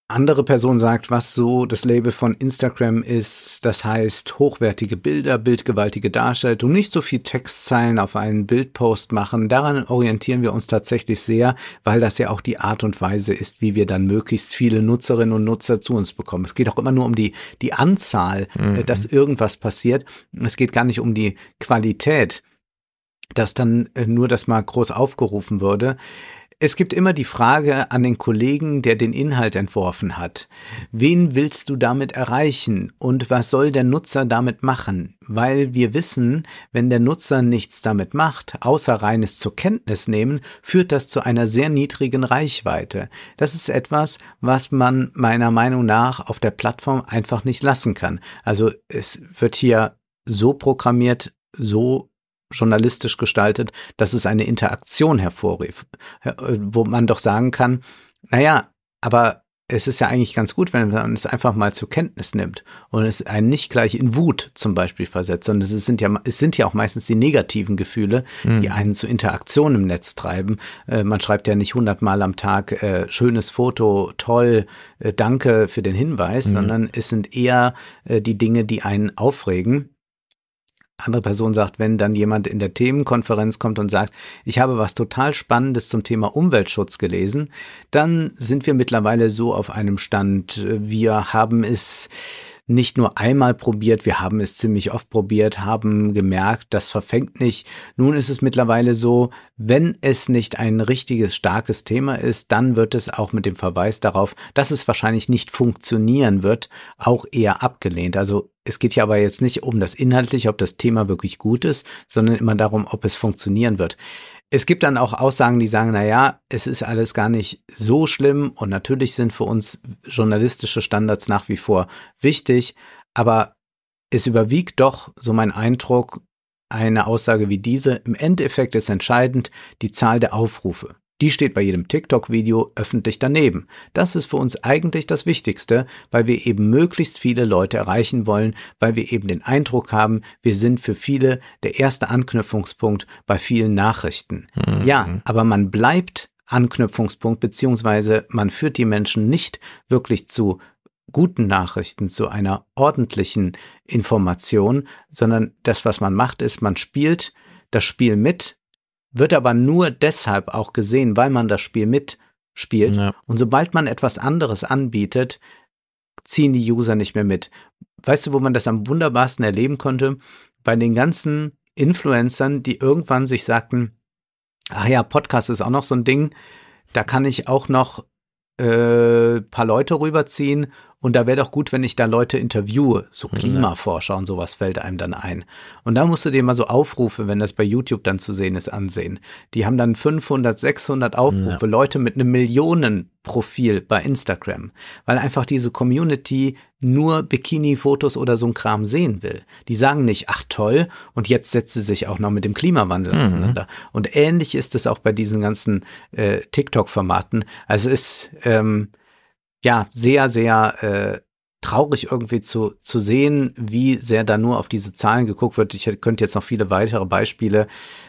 andere Person sagt, was so das Label von Instagram ist, das heißt hochwertige Bilder, bildgewaltige Darstellung, nicht so viel Textzeilen auf einen Bildpost machen. Daran orientieren wir uns tatsächlich sehr, weil das ja auch die Art und Weise ist, wie wir dann möglichst viele Nutzerinnen und Nutzer zu uns bekommen. Es geht auch immer nur um die, die Anzahl, äh, mhm. dass irgendwas passiert. Es geht gar nicht um die Qualität, dass dann äh, nur das mal groß aufgerufen würde. Es gibt immer die Frage an den Kollegen, der den Inhalt entworfen hat. Wen willst du damit erreichen und was soll der Nutzer damit machen? Weil wir wissen, wenn der Nutzer nichts damit macht, außer reines zur Kenntnis nehmen, führt das zu einer sehr niedrigen Reichweite. Das ist etwas, was man meiner Meinung nach auf der Plattform einfach nicht lassen kann. Also es wird hier so programmiert, so journalistisch gestaltet, dass es eine Interaktion hervorrief, wo man doch sagen kann, naja, aber es ist ja eigentlich ganz gut, wenn man es einfach mal zur Kenntnis nimmt und es einen nicht gleich in Wut zum Beispiel versetzt, sondern es sind ja, es sind ja auch meistens die negativen Gefühle, mhm. die einen zu Interaktion im Netz treiben. Äh, man schreibt ja nicht hundertmal am Tag, äh, schönes Foto, toll, äh, danke für den Hinweis, mhm. sondern es sind eher äh, die Dinge, die einen aufregen andere Person sagt, wenn dann jemand in der Themenkonferenz kommt und sagt, ich habe was total Spannendes zum Thema Umweltschutz gelesen, dann sind wir mittlerweile so auf einem Stand, wir haben es nicht nur einmal probiert, wir haben es ziemlich oft probiert, haben gemerkt, das verfängt nicht. Nun ist es mittlerweile so, wenn es nicht ein richtiges, starkes Thema ist, dann wird es auch mit dem Verweis darauf, dass es wahrscheinlich nicht funktionieren wird, auch eher abgelehnt. Also es geht ja aber jetzt nicht um das Inhaltliche, ob das Thema wirklich gut ist, sondern immer darum, ob es funktionieren wird. Es gibt dann auch Aussagen, die sagen, na ja, es ist alles gar nicht so schlimm und natürlich sind für uns journalistische Standards nach wie vor wichtig, aber es überwiegt doch, so mein Eindruck, eine Aussage wie diese. Im Endeffekt ist entscheidend die Zahl der Aufrufe. Die steht bei jedem TikTok-Video öffentlich daneben. Das ist für uns eigentlich das Wichtigste, weil wir eben möglichst viele Leute erreichen wollen, weil wir eben den Eindruck haben, wir sind für viele der erste Anknüpfungspunkt bei vielen Nachrichten. Mhm. Ja, aber man bleibt Anknüpfungspunkt, beziehungsweise man führt die Menschen nicht wirklich zu guten Nachrichten, zu einer ordentlichen Information, sondern das, was man macht, ist, man spielt das Spiel mit, wird aber nur deshalb auch gesehen, weil man das Spiel mitspielt. Ja. Und sobald man etwas anderes anbietet, ziehen die User nicht mehr mit. Weißt du, wo man das am wunderbarsten erleben konnte? Bei den ganzen Influencern, die irgendwann sich sagten, ach ja, Podcast ist auch noch so ein Ding, da kann ich auch noch äh, paar Leute rüberziehen und da wäre doch gut, wenn ich da Leute interviewe, so Klimaforscher und sowas fällt einem dann ein. Und da musst du dir mal so Aufrufe, wenn das bei YouTube dann zu sehen ist, ansehen. Die haben dann 500, 600 Aufrufe, ja. Leute mit einem Millionenprofil bei Instagram, weil einfach diese Community nur Bikini-Fotos oder so ein Kram sehen will. Die sagen nicht, ach toll, und jetzt setzt sie sich auch noch mit dem Klimawandel mhm. auseinander. Und ähnlich ist es auch bei diesen ganzen äh, TikTok-Formaten. Also es ist ähm, ja sehr, sehr äh, traurig irgendwie zu, zu sehen, wie sehr da nur auf diese Zahlen geguckt wird. Ich könnte jetzt noch viele weitere Beispiele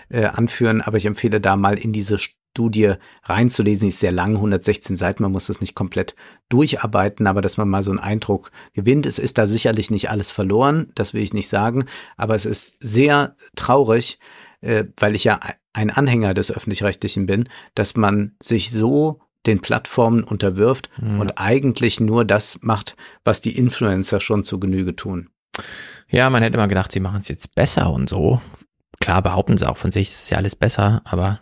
äh, anführen, aber ich empfehle da mal in diese Studie reinzulesen. Die ist sehr lang, 116 Seiten, man muss das nicht komplett durcharbeiten, aber dass man mal so einen Eindruck gewinnt. Es ist da sicherlich nicht alles verloren, das will ich nicht sagen, aber es ist sehr traurig, äh, weil ich ja ein Anhänger des öffentlich-rechtlichen bin, dass man sich so den Plattformen unterwirft mhm. und eigentlich nur das macht, was die Influencer schon zu Genüge tun. Ja, man hätte immer gedacht, sie machen es jetzt besser und so. Klar behaupten sie auch von sich, es ist ja alles besser, aber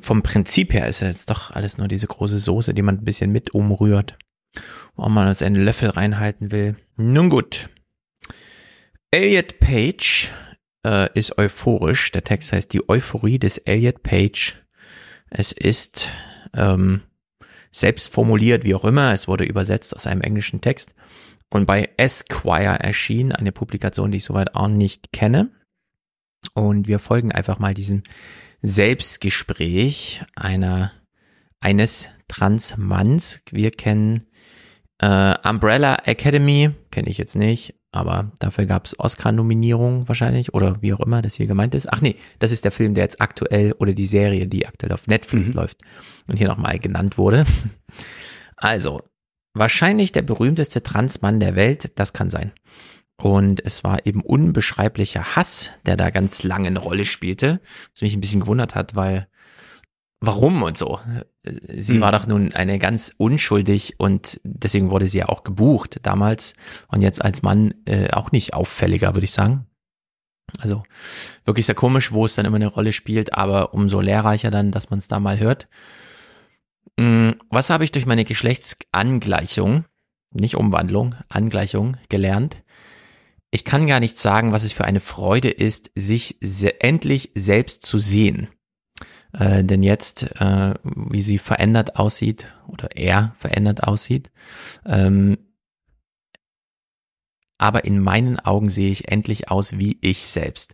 vom Prinzip her ist ja jetzt doch alles nur diese große Soße, die man ein bisschen mit umrührt, wo man das einen Löffel reinhalten will. Nun gut. Elliot Page äh, ist euphorisch. Der Text heißt die Euphorie des Elliot Page. Es ist ähm, selbst formuliert, wie auch immer. Es wurde übersetzt aus einem englischen Text und bei Esquire erschien eine Publikation, die ich soweit auch nicht kenne. Und wir folgen einfach mal diesem Selbstgespräch einer eines Transmanns. Wir kennen äh, Umbrella Academy, kenne ich jetzt nicht, aber dafür gab es Oscar-Nominierungen wahrscheinlich oder wie auch immer das hier gemeint ist. Ach nee, das ist der Film, der jetzt aktuell oder die Serie, die aktuell auf Netflix mhm. läuft und hier nochmal genannt wurde. Also, wahrscheinlich der berühmteste Transmann der Welt, das kann sein. Und es war eben unbeschreiblicher Hass, der da ganz lange eine Rolle spielte, was mich ein bisschen gewundert hat, weil warum und so. Sie mhm. war doch nun eine ganz unschuldig und deswegen wurde sie ja auch gebucht damals und jetzt als Mann äh, auch nicht auffälliger, würde ich sagen. Also wirklich sehr komisch, wo es dann immer eine Rolle spielt, aber umso lehrreicher dann, dass man es da mal hört. Mhm. Was habe ich durch meine Geschlechtsangleichung, nicht Umwandlung, Angleichung gelernt? Ich kann gar nicht sagen, was es für eine Freude ist, sich se endlich selbst zu sehen. Äh, denn jetzt, äh, wie sie verändert aussieht oder er verändert aussieht, ähm, aber in meinen Augen sehe ich endlich aus wie ich selbst.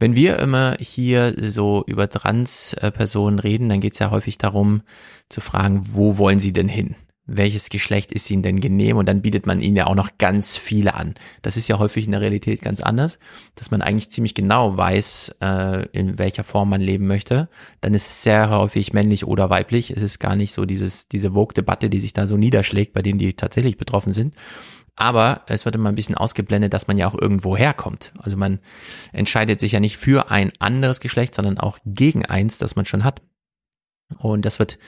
Wenn wir immer hier so über Trans-Personen reden, dann geht es ja häufig darum zu fragen, wo wollen sie denn hin? Welches Geschlecht ist ihnen denn genehm und dann bietet man ihnen ja auch noch ganz viele an. Das ist ja häufig in der Realität ganz anders, dass man eigentlich ziemlich genau weiß, äh, in welcher Form man leben möchte. Dann ist es sehr häufig männlich oder weiblich. Es ist gar nicht so dieses, diese Vogue-Debatte, die sich da so niederschlägt, bei denen die tatsächlich betroffen sind. Aber es wird immer ein bisschen ausgeblendet, dass man ja auch irgendwo herkommt. Also man entscheidet sich ja nicht für ein anderes Geschlecht, sondern auch gegen eins, das man schon hat. Und das wird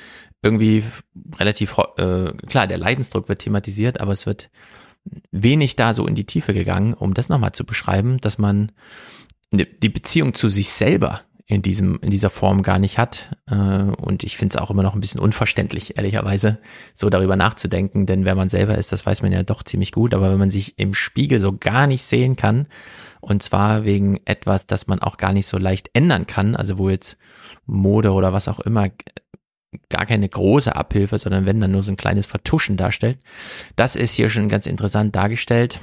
irgendwie relativ, äh, klar, der Leidensdruck wird thematisiert, aber es wird wenig da so in die Tiefe gegangen, um das nochmal zu beschreiben, dass man die Beziehung zu sich selber in diesem, in dieser Form gar nicht hat. Äh, und ich finde es auch immer noch ein bisschen unverständlich, ehrlicherweise, so darüber nachzudenken, denn wer man selber ist, das weiß man ja doch ziemlich gut, aber wenn man sich im Spiegel so gar nicht sehen kann, und zwar wegen etwas, das man auch gar nicht so leicht ändern kann, also wo jetzt Mode oder was auch immer gar keine große Abhilfe, sondern wenn dann nur so ein kleines Vertuschen darstellt. Das ist hier schon ganz interessant dargestellt.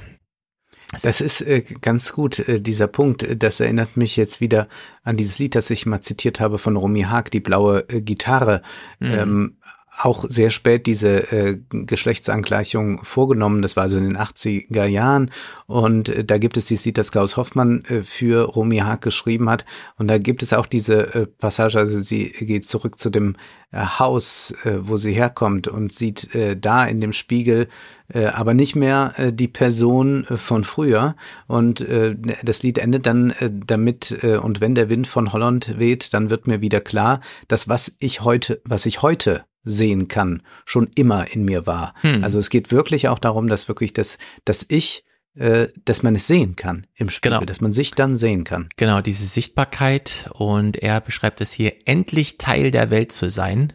Das ist äh, ganz gut, äh, dieser Punkt. Das erinnert mich jetzt wieder an dieses Lied, das ich mal zitiert habe von Romy Haag, die blaue äh, Gitarre. Mhm. Ähm, auch sehr spät diese äh, Geschlechtsangleichung vorgenommen. Das war so in den 80er Jahren. Und äh, da gibt es dieses Lied, das Klaus Hoffmann äh, für Romy Haag geschrieben hat. Und da gibt es auch diese äh, Passage, also sie geht zurück zu dem äh, Haus, äh, wo sie herkommt und sieht äh, da in dem Spiegel äh, aber nicht mehr äh, die Person äh, von früher. Und äh, das Lied endet dann äh, damit, äh, und wenn der Wind von Holland weht, dann wird mir wieder klar, dass was ich heute, was ich heute sehen kann, schon immer in mir war. Hm. Also es geht wirklich auch darum, dass wirklich das, dass ich äh, dass man es sehen kann im Spiegel, genau. dass man sich dann sehen kann. Genau, diese Sichtbarkeit und er beschreibt es hier, endlich Teil der Welt zu sein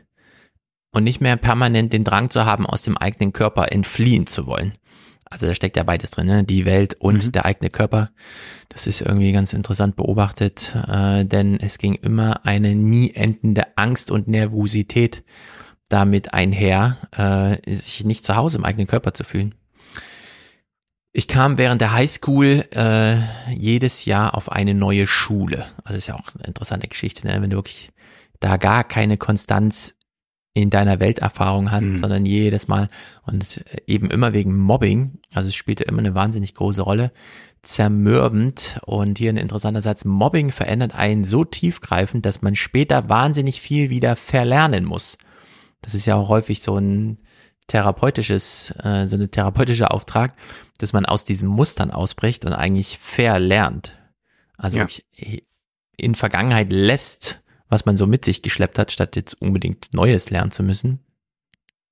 und nicht mehr permanent den Drang zu haben, aus dem eigenen Körper entfliehen zu wollen. Also da steckt ja beides drin, ne? die Welt und mhm. der eigene Körper. Das ist irgendwie ganz interessant beobachtet, äh, denn es ging immer eine nie endende Angst und Nervosität damit einher, äh, sich nicht zu Hause im eigenen Körper zu fühlen. Ich kam während der Highschool äh, jedes Jahr auf eine neue Schule. Also ist ja auch eine interessante Geschichte, ne? wenn du wirklich da gar keine Konstanz in deiner Welterfahrung hast, mhm. sondern jedes Mal und eben immer wegen Mobbing, also es spielte immer eine wahnsinnig große Rolle, zermürbend und hier ein interessanter Satz, Mobbing verändert einen so tiefgreifend, dass man später wahnsinnig viel wieder verlernen muss. Das ist ja auch häufig so ein therapeutisches, äh, so eine therapeutische Auftrag, dass man aus diesen Mustern ausbricht und eigentlich verlernt. Also ja. in Vergangenheit lässt, was man so mit sich geschleppt hat, statt jetzt unbedingt Neues lernen zu müssen.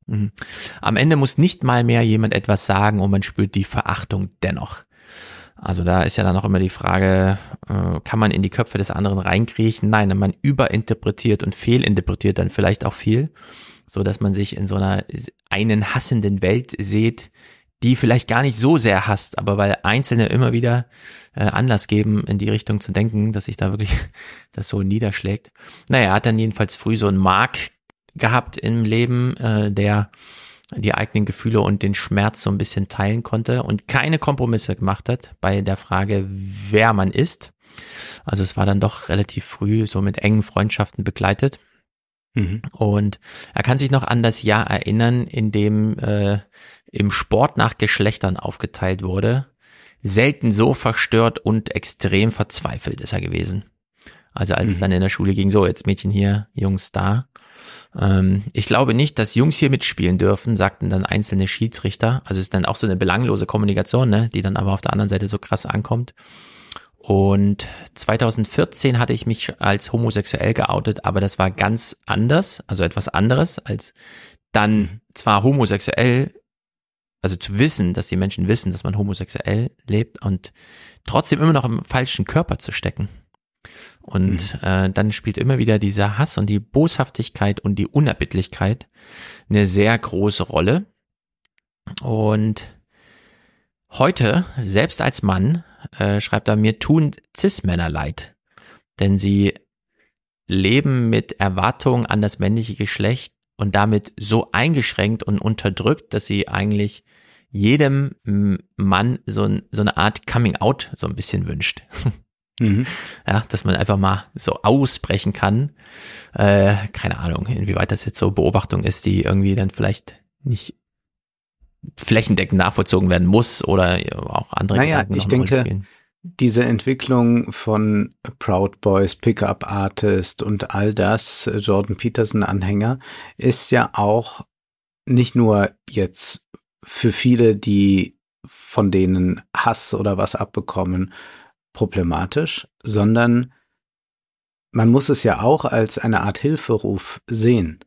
Mhm. Am Ende muss nicht mal mehr jemand etwas sagen und man spürt die Verachtung dennoch. Also da ist ja dann auch immer die Frage, äh, kann man in die Köpfe des anderen reinkriechen? Nein, man überinterpretiert und fehlinterpretiert dann vielleicht auch viel so dass man sich in so einer einen hassenden Welt sieht, die vielleicht gar nicht so sehr hasst, aber weil Einzelne immer wieder äh, Anlass geben, in die Richtung zu denken, dass sich da wirklich das so niederschlägt. Naja, er hat dann jedenfalls früh so einen Mark gehabt im Leben, äh, der die eigenen Gefühle und den Schmerz so ein bisschen teilen konnte und keine Kompromisse gemacht hat bei der Frage, wer man ist. Also es war dann doch relativ früh so mit engen Freundschaften begleitet. Mhm. Und er kann sich noch an das Jahr erinnern, in dem äh, im Sport nach Geschlechtern aufgeteilt wurde. Selten so verstört und extrem verzweifelt ist er gewesen. Also als mhm. es dann in der Schule ging, so jetzt Mädchen hier, Jungs da. Ähm, ich glaube nicht, dass Jungs hier mitspielen dürfen, sagten dann einzelne Schiedsrichter. Also ist dann auch so eine belanglose Kommunikation, ne, die dann aber auf der anderen Seite so krass ankommt. Und 2014 hatte ich mich als homosexuell geoutet, aber das war ganz anders, also etwas anderes, als dann mhm. zwar homosexuell, also zu wissen, dass die Menschen wissen, dass man homosexuell lebt und trotzdem immer noch im falschen Körper zu stecken. Und mhm. äh, dann spielt immer wieder dieser Hass und die Boshaftigkeit und die Unerbittlichkeit eine sehr große Rolle. Und heute, selbst als Mann, äh, schreibt er, mir tun Cis-Männer leid, denn sie leben mit Erwartungen an das männliche Geschlecht und damit so eingeschränkt und unterdrückt, dass sie eigentlich jedem Mann so, so eine Art Coming-out so ein bisschen wünscht. Mhm. Ja, dass man einfach mal so ausbrechen kann. Äh, keine Ahnung, inwieweit das jetzt so Beobachtung ist, die irgendwie dann vielleicht nicht flächendeckend nachvollzogen werden muss oder auch andere. Naja, ich denke, diese Entwicklung von Proud Boys, Pickup Artist und all das, Jordan Peterson Anhänger, ist ja auch nicht nur jetzt für viele, die von denen Hass oder was abbekommen, problematisch, sondern man muss es ja auch als eine Art Hilferuf sehen.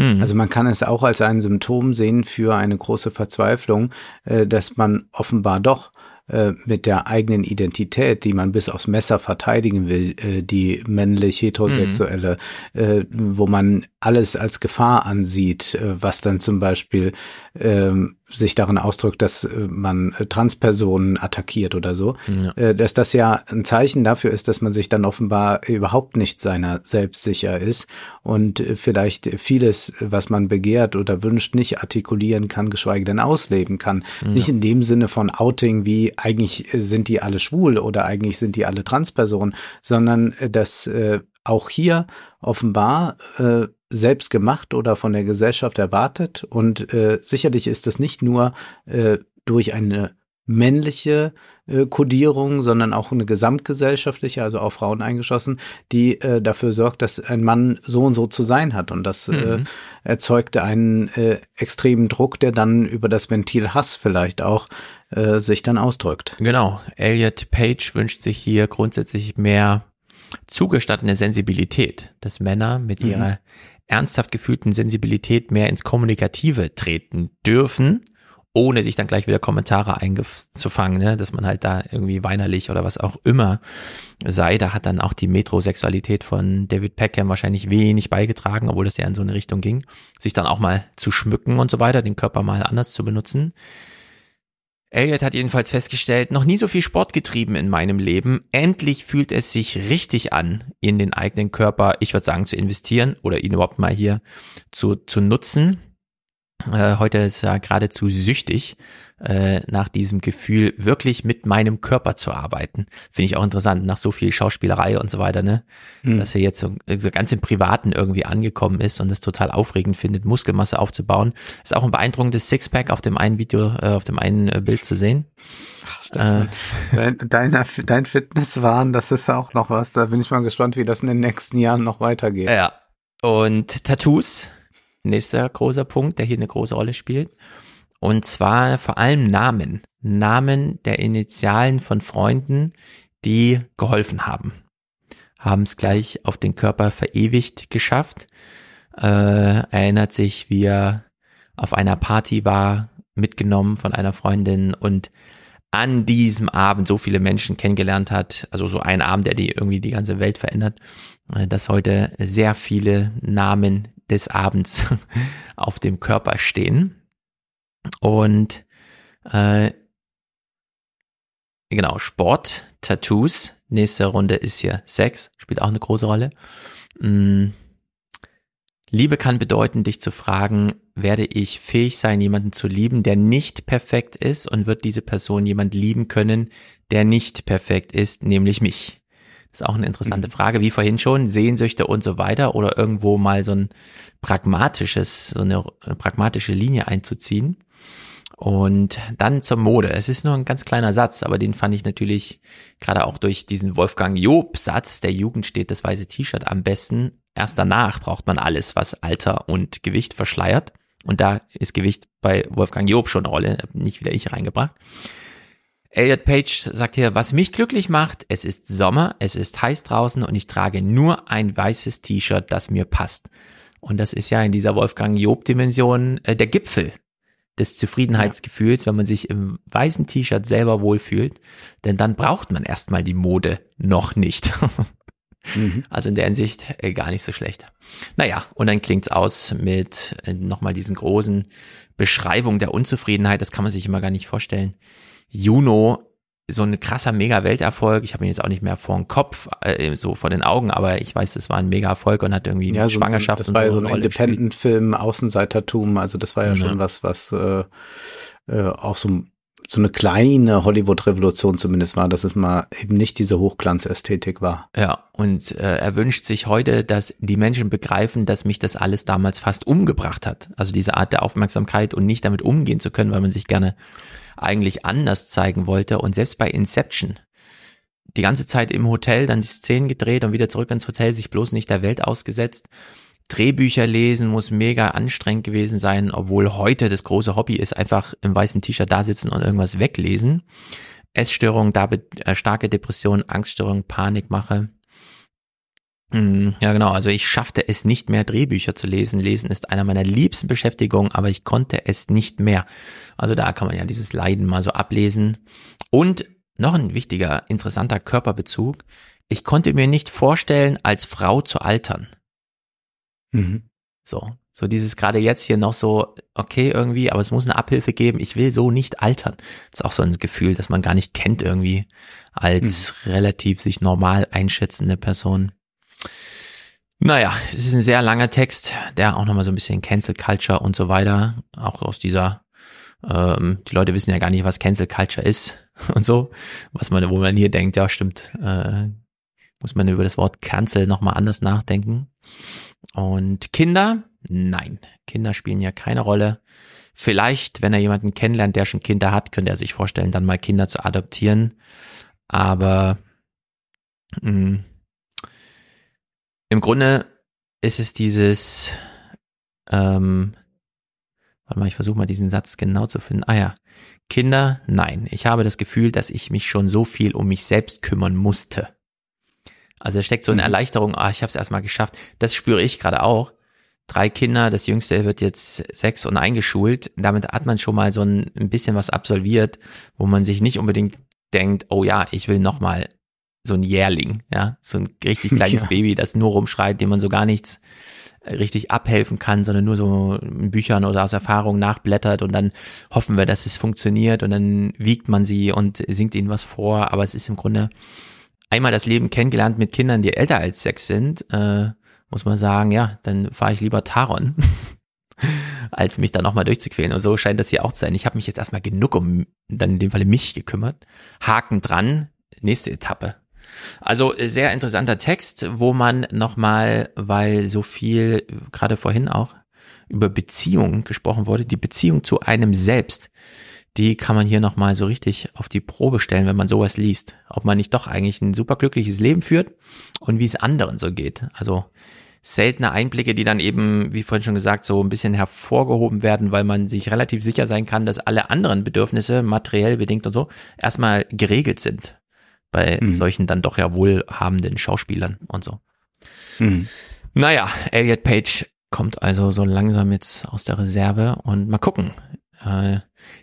Mhm. Also man kann es auch als ein Symptom sehen für eine große Verzweiflung, äh, dass man offenbar doch äh, mit der eigenen Identität, die man bis aufs Messer verteidigen will, äh, die männlich heterosexuelle, mhm. äh, wo man alles als Gefahr ansieht, was dann zum Beispiel ähm, sich darin ausdrückt, dass äh, man äh, Transpersonen attackiert oder so, ja. Äh, dass das ja ein Zeichen dafür ist, dass man sich dann offenbar überhaupt nicht seiner selbst sicher ist und vielleicht vieles, was man begehrt oder wünscht, nicht artikulieren kann, geschweige denn ausleben kann. Ja. Nicht in dem Sinne von Outing wie eigentlich sind die alle schwul oder eigentlich sind die alle Transpersonen, sondern dass äh, auch hier offenbar äh, selbst gemacht oder von der Gesellschaft erwartet. Und äh, sicherlich ist es nicht nur äh, durch eine männliche äh, Kodierung, sondern auch eine gesamtgesellschaftliche, also auch Frauen eingeschossen, die äh, dafür sorgt, dass ein Mann so und so zu sein hat. Und das äh, mhm. äh, erzeugte einen äh, extremen Druck, der dann über das Ventil Hass vielleicht auch äh, sich dann ausdrückt. Genau. Elliot Page wünscht sich hier grundsätzlich mehr zugestandene Sensibilität, dass Männer mit mhm. Ernsthaft gefühlten Sensibilität mehr ins Kommunikative treten dürfen, ohne sich dann gleich wieder Kommentare einzufangen, ne? dass man halt da irgendwie weinerlich oder was auch immer sei. Da hat dann auch die Metrosexualität von David Peckham wahrscheinlich wenig beigetragen, obwohl das ja in so eine Richtung ging, sich dann auch mal zu schmücken und so weiter, den Körper mal anders zu benutzen. Elliot hat jedenfalls festgestellt, noch nie so viel Sport getrieben in meinem Leben. Endlich fühlt es sich richtig an, in den eigenen Körper, ich würde sagen, zu investieren oder ihn überhaupt mal hier zu, zu nutzen. Äh, heute ist er geradezu süchtig äh, nach diesem Gefühl, wirklich mit meinem Körper zu arbeiten. Finde ich auch interessant, nach so viel Schauspielerei und so weiter, ne? Mhm. Dass er jetzt so, so ganz im Privaten irgendwie angekommen ist und es total aufregend findet, Muskelmasse aufzubauen. Ist auch ein beeindruckendes Sixpack auf dem einen Video, äh, auf dem einen äh, Bild zu sehen. Ach, äh, dein, dein Fitnesswahn, das ist ja auch noch was. Da bin ich mal gespannt, wie das in den nächsten Jahren noch weitergeht. Ja. Und Tattoos, nächster großer Punkt, der hier eine große Rolle spielt. Und zwar vor allem Namen. Namen der Initialen von Freunden, die geholfen haben. Haben es gleich auf den Körper verewigt geschafft. Äh, erinnert sich, wie er auf einer Party war, mitgenommen von einer Freundin und an diesem Abend so viele Menschen kennengelernt hat, also so ein Abend, der die irgendwie die ganze Welt verändert, äh, dass heute sehr viele Namen des Abends auf dem Körper stehen. Und äh, genau, Sport, Tattoos. Nächste Runde ist hier Sex, spielt auch eine große Rolle. Mhm. Liebe kann bedeuten, dich zu fragen, werde ich fähig sein, jemanden zu lieben, der nicht perfekt ist und wird diese Person jemand lieben können, der nicht perfekt ist, nämlich mich? Ist auch eine interessante mhm. Frage, wie vorhin schon, Sehnsüchte und so weiter oder irgendwo mal so ein pragmatisches, so eine, eine pragmatische Linie einzuziehen. Und dann zur Mode. Es ist nur ein ganz kleiner Satz, aber den fand ich natürlich gerade auch durch diesen Wolfgang Job Satz, der Jugend steht das weiße T-Shirt am besten. Erst danach braucht man alles, was Alter und Gewicht verschleiert. Und da ist Gewicht bei Wolfgang Job schon eine Rolle, nicht wieder ich reingebracht. Elliot Page sagt hier, was mich glücklich macht, es ist Sommer, es ist heiß draußen und ich trage nur ein weißes T-Shirt, das mir passt. Und das ist ja in dieser Wolfgang Job-Dimension äh, der Gipfel des Zufriedenheitsgefühls, wenn man sich im weißen T-Shirt selber wohlfühlt, denn dann braucht man erstmal die Mode noch nicht. mhm. Also in der Hinsicht äh, gar nicht so schlecht. Naja, und dann klingt's aus mit äh, nochmal diesen großen Beschreibung der Unzufriedenheit, das kann man sich immer gar nicht vorstellen. Juno so ein krasser Mega-Welterfolg. Ich habe ihn jetzt auch nicht mehr vor dem Kopf, äh, so vor den Augen, aber ich weiß, es war ein Mega-Erfolg und hat irgendwie ja, so, Schwangerschaft. Das war ja so ein Independent-Film, Außenseitertum. Also das war ja, ja. schon was, was äh, äh, auch so so eine kleine Hollywood-Revolution zumindest war, dass es mal eben nicht diese Hochglanzästhetik war. Ja, und äh, er wünscht sich heute, dass die Menschen begreifen, dass mich das alles damals fast umgebracht hat. Also diese Art der Aufmerksamkeit und nicht damit umgehen zu können, weil man sich gerne eigentlich anders zeigen wollte. Und selbst bei Inception, die ganze Zeit im Hotel, dann die Szenen gedreht und wieder zurück ins Hotel, sich bloß nicht der Welt ausgesetzt. Drehbücher lesen muss mega anstrengend gewesen sein, obwohl heute das große Hobby ist, einfach im weißen T-Shirt da sitzen und irgendwas weglesen. Essstörung, da äh, starke Depression, Angststörung, Panikmache. Hm, ja, genau. Also ich schaffte es nicht mehr, Drehbücher zu lesen. Lesen ist einer meiner liebsten Beschäftigungen, aber ich konnte es nicht mehr. Also da kann man ja dieses Leiden mal so ablesen. Und noch ein wichtiger, interessanter Körperbezug. Ich konnte mir nicht vorstellen, als Frau zu altern. Mhm. So, so dieses gerade jetzt hier noch so, okay irgendwie, aber es muss eine Abhilfe geben. Ich will so nicht altern. Das ist auch so ein Gefühl, das man gar nicht kennt irgendwie als mhm. relativ sich normal einschätzende Person. Naja, es ist ein sehr langer Text, der auch nochmal so ein bisschen Cancel Culture und so weiter, auch aus dieser, ähm, die Leute wissen ja gar nicht, was Cancel Culture ist und so, was man, wo man hier denkt, ja stimmt, äh, muss man über das Wort Cancel nochmal anders nachdenken. Und Kinder, nein, Kinder spielen ja keine Rolle. Vielleicht, wenn er jemanden kennenlernt, der schon Kinder hat, könnte er sich vorstellen, dann mal Kinder zu adoptieren. Aber mh, mm, im Grunde ist es dieses, ähm, warte mal, ich versuche mal diesen Satz genau zu finden. Ah ja, Kinder, nein. Ich habe das Gefühl, dass ich mich schon so viel um mich selbst kümmern musste. Also da steckt so eine mhm. Erleichterung, ah, ich habe es erstmal geschafft. Das spüre ich gerade auch. Drei Kinder, das jüngste wird jetzt sechs und eingeschult. Damit hat man schon mal so ein, ein bisschen was absolviert, wo man sich nicht unbedingt denkt, oh ja, ich will noch mal so ein Jährling, ja, so ein richtig kleines ja. Baby, das nur rumschreit, dem man so gar nichts äh, richtig abhelfen kann, sondern nur so in Büchern oder aus Erfahrung nachblättert und dann hoffen wir, dass es funktioniert und dann wiegt man sie und singt ihnen was vor, aber es ist im Grunde einmal das Leben kennengelernt mit Kindern, die älter als sechs sind, äh, muss man sagen, ja, dann fahre ich lieber Taron, als mich da nochmal durchzuquälen. Und so scheint das hier auch zu sein. Ich habe mich jetzt erstmal genug um dann in dem Falle mich gekümmert. Haken dran, nächste Etappe. Also äh, sehr interessanter Text, wo man nochmal, weil so viel, gerade vorhin auch, über Beziehungen gesprochen wurde, die Beziehung zu einem selbst, die kann man hier nochmal so richtig auf die Probe stellen, wenn man sowas liest. Ob man nicht doch eigentlich ein superglückliches Leben führt und wie es anderen so geht. Also seltene Einblicke, die dann eben, wie vorhin schon gesagt, so ein bisschen hervorgehoben werden, weil man sich relativ sicher sein kann, dass alle anderen Bedürfnisse, materiell bedingt und so, erstmal geregelt sind bei mhm. solchen dann doch ja wohlhabenden Schauspielern und so. Mhm. Naja, Elliot Page kommt also so langsam jetzt aus der Reserve und mal gucken. Äh,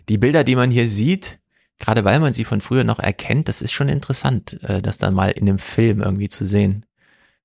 die Bilder, die man hier sieht, gerade weil man sie von früher noch erkennt, das ist schon interessant, äh, das dann mal in einem Film irgendwie zu sehen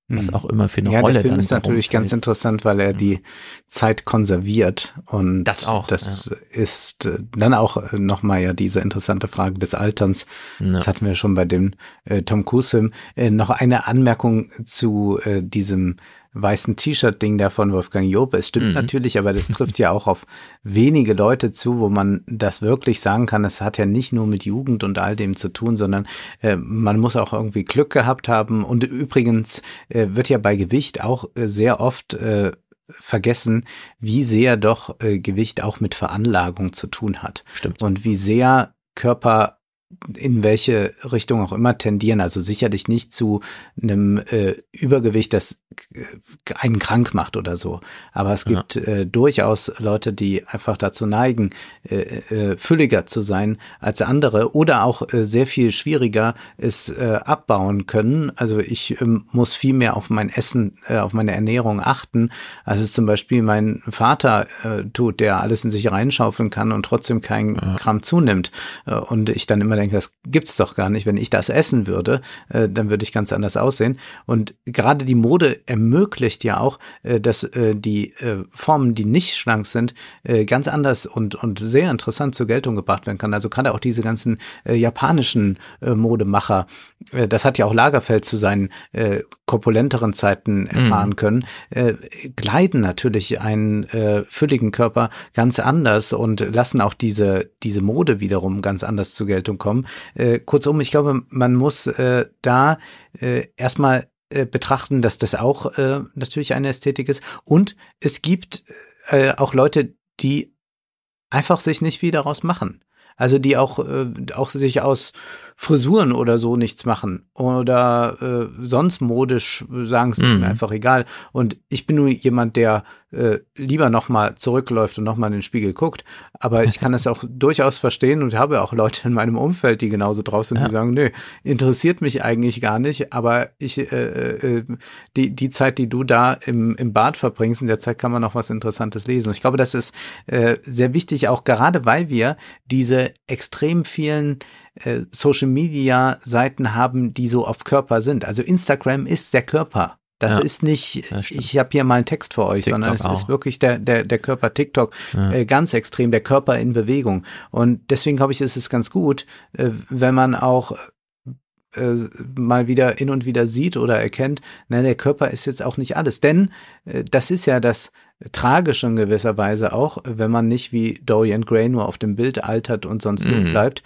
was hm. auch immer für eine ja, Rolle der Film ist natürlich ganz interessant, weil er die Zeit konserviert und das auch. Das ja. ist äh, dann auch äh, nochmal ja diese interessante Frage des Alterns. Ja. Das hatten wir schon bei dem äh, Tom Cruise Film. Äh, noch eine Anmerkung zu äh, diesem weißen T-Shirt-Ding da von Wolfgang Job. Es stimmt mhm. natürlich, aber das trifft ja auch auf wenige Leute zu, wo man das wirklich sagen kann. Es hat ja nicht nur mit Jugend und all dem zu tun, sondern äh, man muss auch irgendwie Glück gehabt haben. Und übrigens äh, wird ja bei Gewicht auch äh, sehr oft äh, vergessen, wie sehr doch äh, Gewicht auch mit Veranlagung zu tun hat. Stimmt. Und wie sehr Körper in welche Richtung auch immer tendieren. Also sicherlich nicht zu einem äh, Übergewicht, das äh, einen krank macht oder so. Aber es gibt ja. äh, durchaus Leute, die einfach dazu neigen, äh, äh, fülliger zu sein als andere oder auch äh, sehr viel schwieriger es äh, abbauen können. Also ich äh, muss viel mehr auf mein Essen, äh, auf meine Ernährung achten, als es zum Beispiel mein Vater äh, tut, der alles in sich reinschaufeln kann und trotzdem kein ja. Gramm zunimmt. Äh, und ich dann immer denke, das gibt's doch gar nicht. Wenn ich das essen würde, äh, dann würde ich ganz anders aussehen. Und gerade die Mode ermöglicht ja auch, äh, dass äh, die äh, Formen, die nicht schlank sind, äh, ganz anders und, und sehr interessant zur Geltung gebracht werden kann. Also gerade auch diese ganzen äh, japanischen äh, Modemacher, äh, das hat ja auch Lagerfeld zu seinen äh, korpulenteren Zeiten mhm. erfahren mhm. können, äh, kleiden natürlich einen äh, fülligen Körper ganz anders und lassen auch diese, diese Mode wiederum ganz anders zur Geltung kommen. Äh, kurzum, ich glaube, man muss äh, da äh, erstmal äh, betrachten, dass das auch äh, natürlich eine Ästhetik ist. Und es gibt äh, auch Leute, die einfach sich nicht viel daraus machen. Also die auch, äh, auch sich aus Frisuren oder so nichts machen oder äh, sonst modisch sagen es mhm. mir einfach egal. Und ich bin nur jemand, der äh, lieber nochmal zurückläuft und nochmal in den Spiegel guckt. Aber ich kann das auch durchaus verstehen und habe auch Leute in meinem Umfeld, die genauso drauf sind, ja. die sagen, nö, interessiert mich eigentlich gar nicht, aber ich, äh, äh, die, die Zeit, die du da im, im Bad verbringst, in der Zeit kann man noch was Interessantes lesen. Und ich glaube, das ist äh, sehr wichtig, auch gerade weil wir diese extrem vielen äh, Social Media Seiten haben, die so auf Körper sind. Also Instagram ist der Körper. Das Ja, ist nicht, das ich habe hier mal einen Text für euch, TikTok sondern es auch. ist wirklich der, der, der Körper TikTok Ja. äh, ganz extrem, der Körper in Bewegung. Und deswegen glaube ich, ist es ganz gut, äh, wenn man auch äh, mal wieder hin und wieder sieht oder erkennt, nein, der Körper ist jetzt auch nicht alles. Denn äh, das ist ja das Tragische in gewisser Weise auch, wenn man nicht wie Dorian Gray nur auf dem Bild altert und sonst Mhm. bleibt,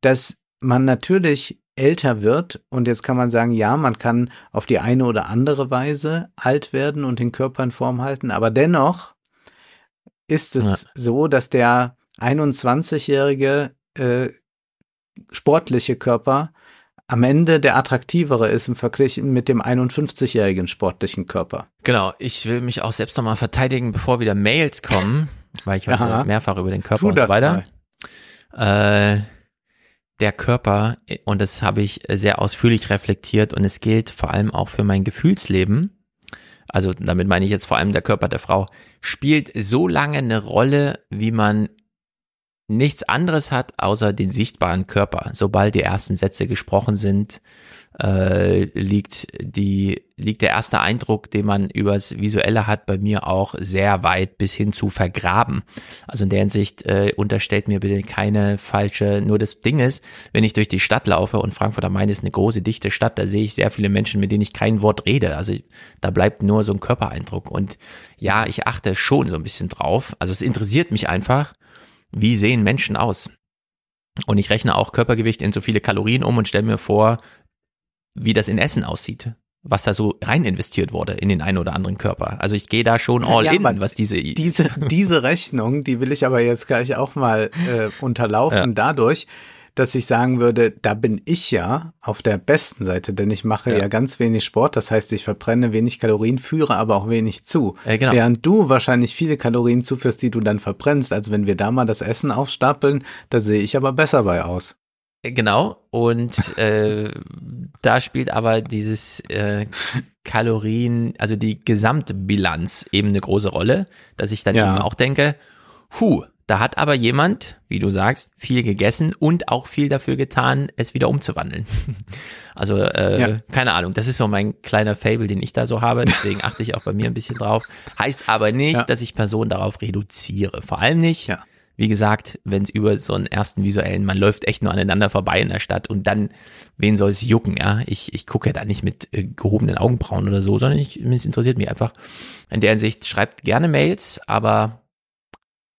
dass man natürlich älter wird und jetzt kann man sagen, ja, man kann auf die eine oder andere Weise alt werden und den Körper in Form halten, aber dennoch ist es Ja. so, dass der 21-jährige äh, sportliche Körper am Ende der attraktivere ist im Vergleich mit dem 51-jährigen sportlichen Körper. Genau, ich will mich auch selbst nochmal verteidigen, bevor wieder Mails kommen, weil ich heute mehrfach über den Körper und so weiter. Äh, der Körper, und das habe ich sehr ausführlich reflektiert und es gilt vor allem auch für mein Gefühlsleben, also damit meine ich jetzt vor allem der Körper der Frau, spielt so lange eine Rolle, wie man nichts anderes hat, außer den sichtbaren Körper. Sobald die ersten Sätze gesprochen sind, äh, liegt die liegt der erste Eindruck, den man übers Visuelle hat, bei mir auch sehr weit bis hin zu vergraben. Also in der Hinsicht äh, unterstellt mir bitte keine falsche. Nur das Ding ist, wenn ich durch die Stadt laufe und Frankfurt am Main ist eine große dichte Stadt, da sehe ich sehr viele Menschen, mit denen ich kein Wort rede. Also da bleibt nur so ein Körpereindruck. Und ja, ich achte schon so ein bisschen drauf. Also es interessiert mich einfach, wie sehen Menschen aus? Und ich rechne auch Körpergewicht in so viele Kalorien um und stelle mir vor, wie das in Essen aussieht. Was da so rein investiert wurde in den einen oder anderen Körper. Also ich gehe da schon all Ja, in, was diese. Diese, diese Rechnung, die will ich aber jetzt gleich auch mal äh, unterlaufen, Ja. dadurch, dass ich sagen würde, da bin ich ja auf der besten Seite, denn ich mache Ja. ja. ganz wenig Sport, das heißt, ich verbrenne wenig Kalorien, führe aber auch wenig zu. Äh, genau. Während du wahrscheinlich viele Kalorien zuführst, die du dann verbrennst. Also wenn wir da mal das Essen aufstapeln, da sehe ich aber besser bei aus. Genau, und äh, da spielt aber dieses äh, Kalorien, also die Gesamtbilanz eben eine große Rolle, dass ich dann Ja. eben auch denke, hu, da hat aber jemand, wie du sagst, viel gegessen und auch viel dafür getan, es wieder umzuwandeln. Also äh, Ja. keine Ahnung, das ist so mein kleiner Fable, den ich da so habe, deswegen achte ich auch bei mir ein bisschen drauf. Heißt aber nicht, Ja. dass ich Personen darauf reduziere, vor allem nicht, Ja. Wie gesagt, wenn es über so einen ersten visuellen, man läuft echt nur aneinander vorbei in der Stadt und dann, wen soll es jucken, ja? Ich, ich gucke ja da nicht mit äh, gehobenen Augenbrauen oder so, sondern ich, es interessiert mich einfach. In der Hinsicht schreibt gerne Mails, aber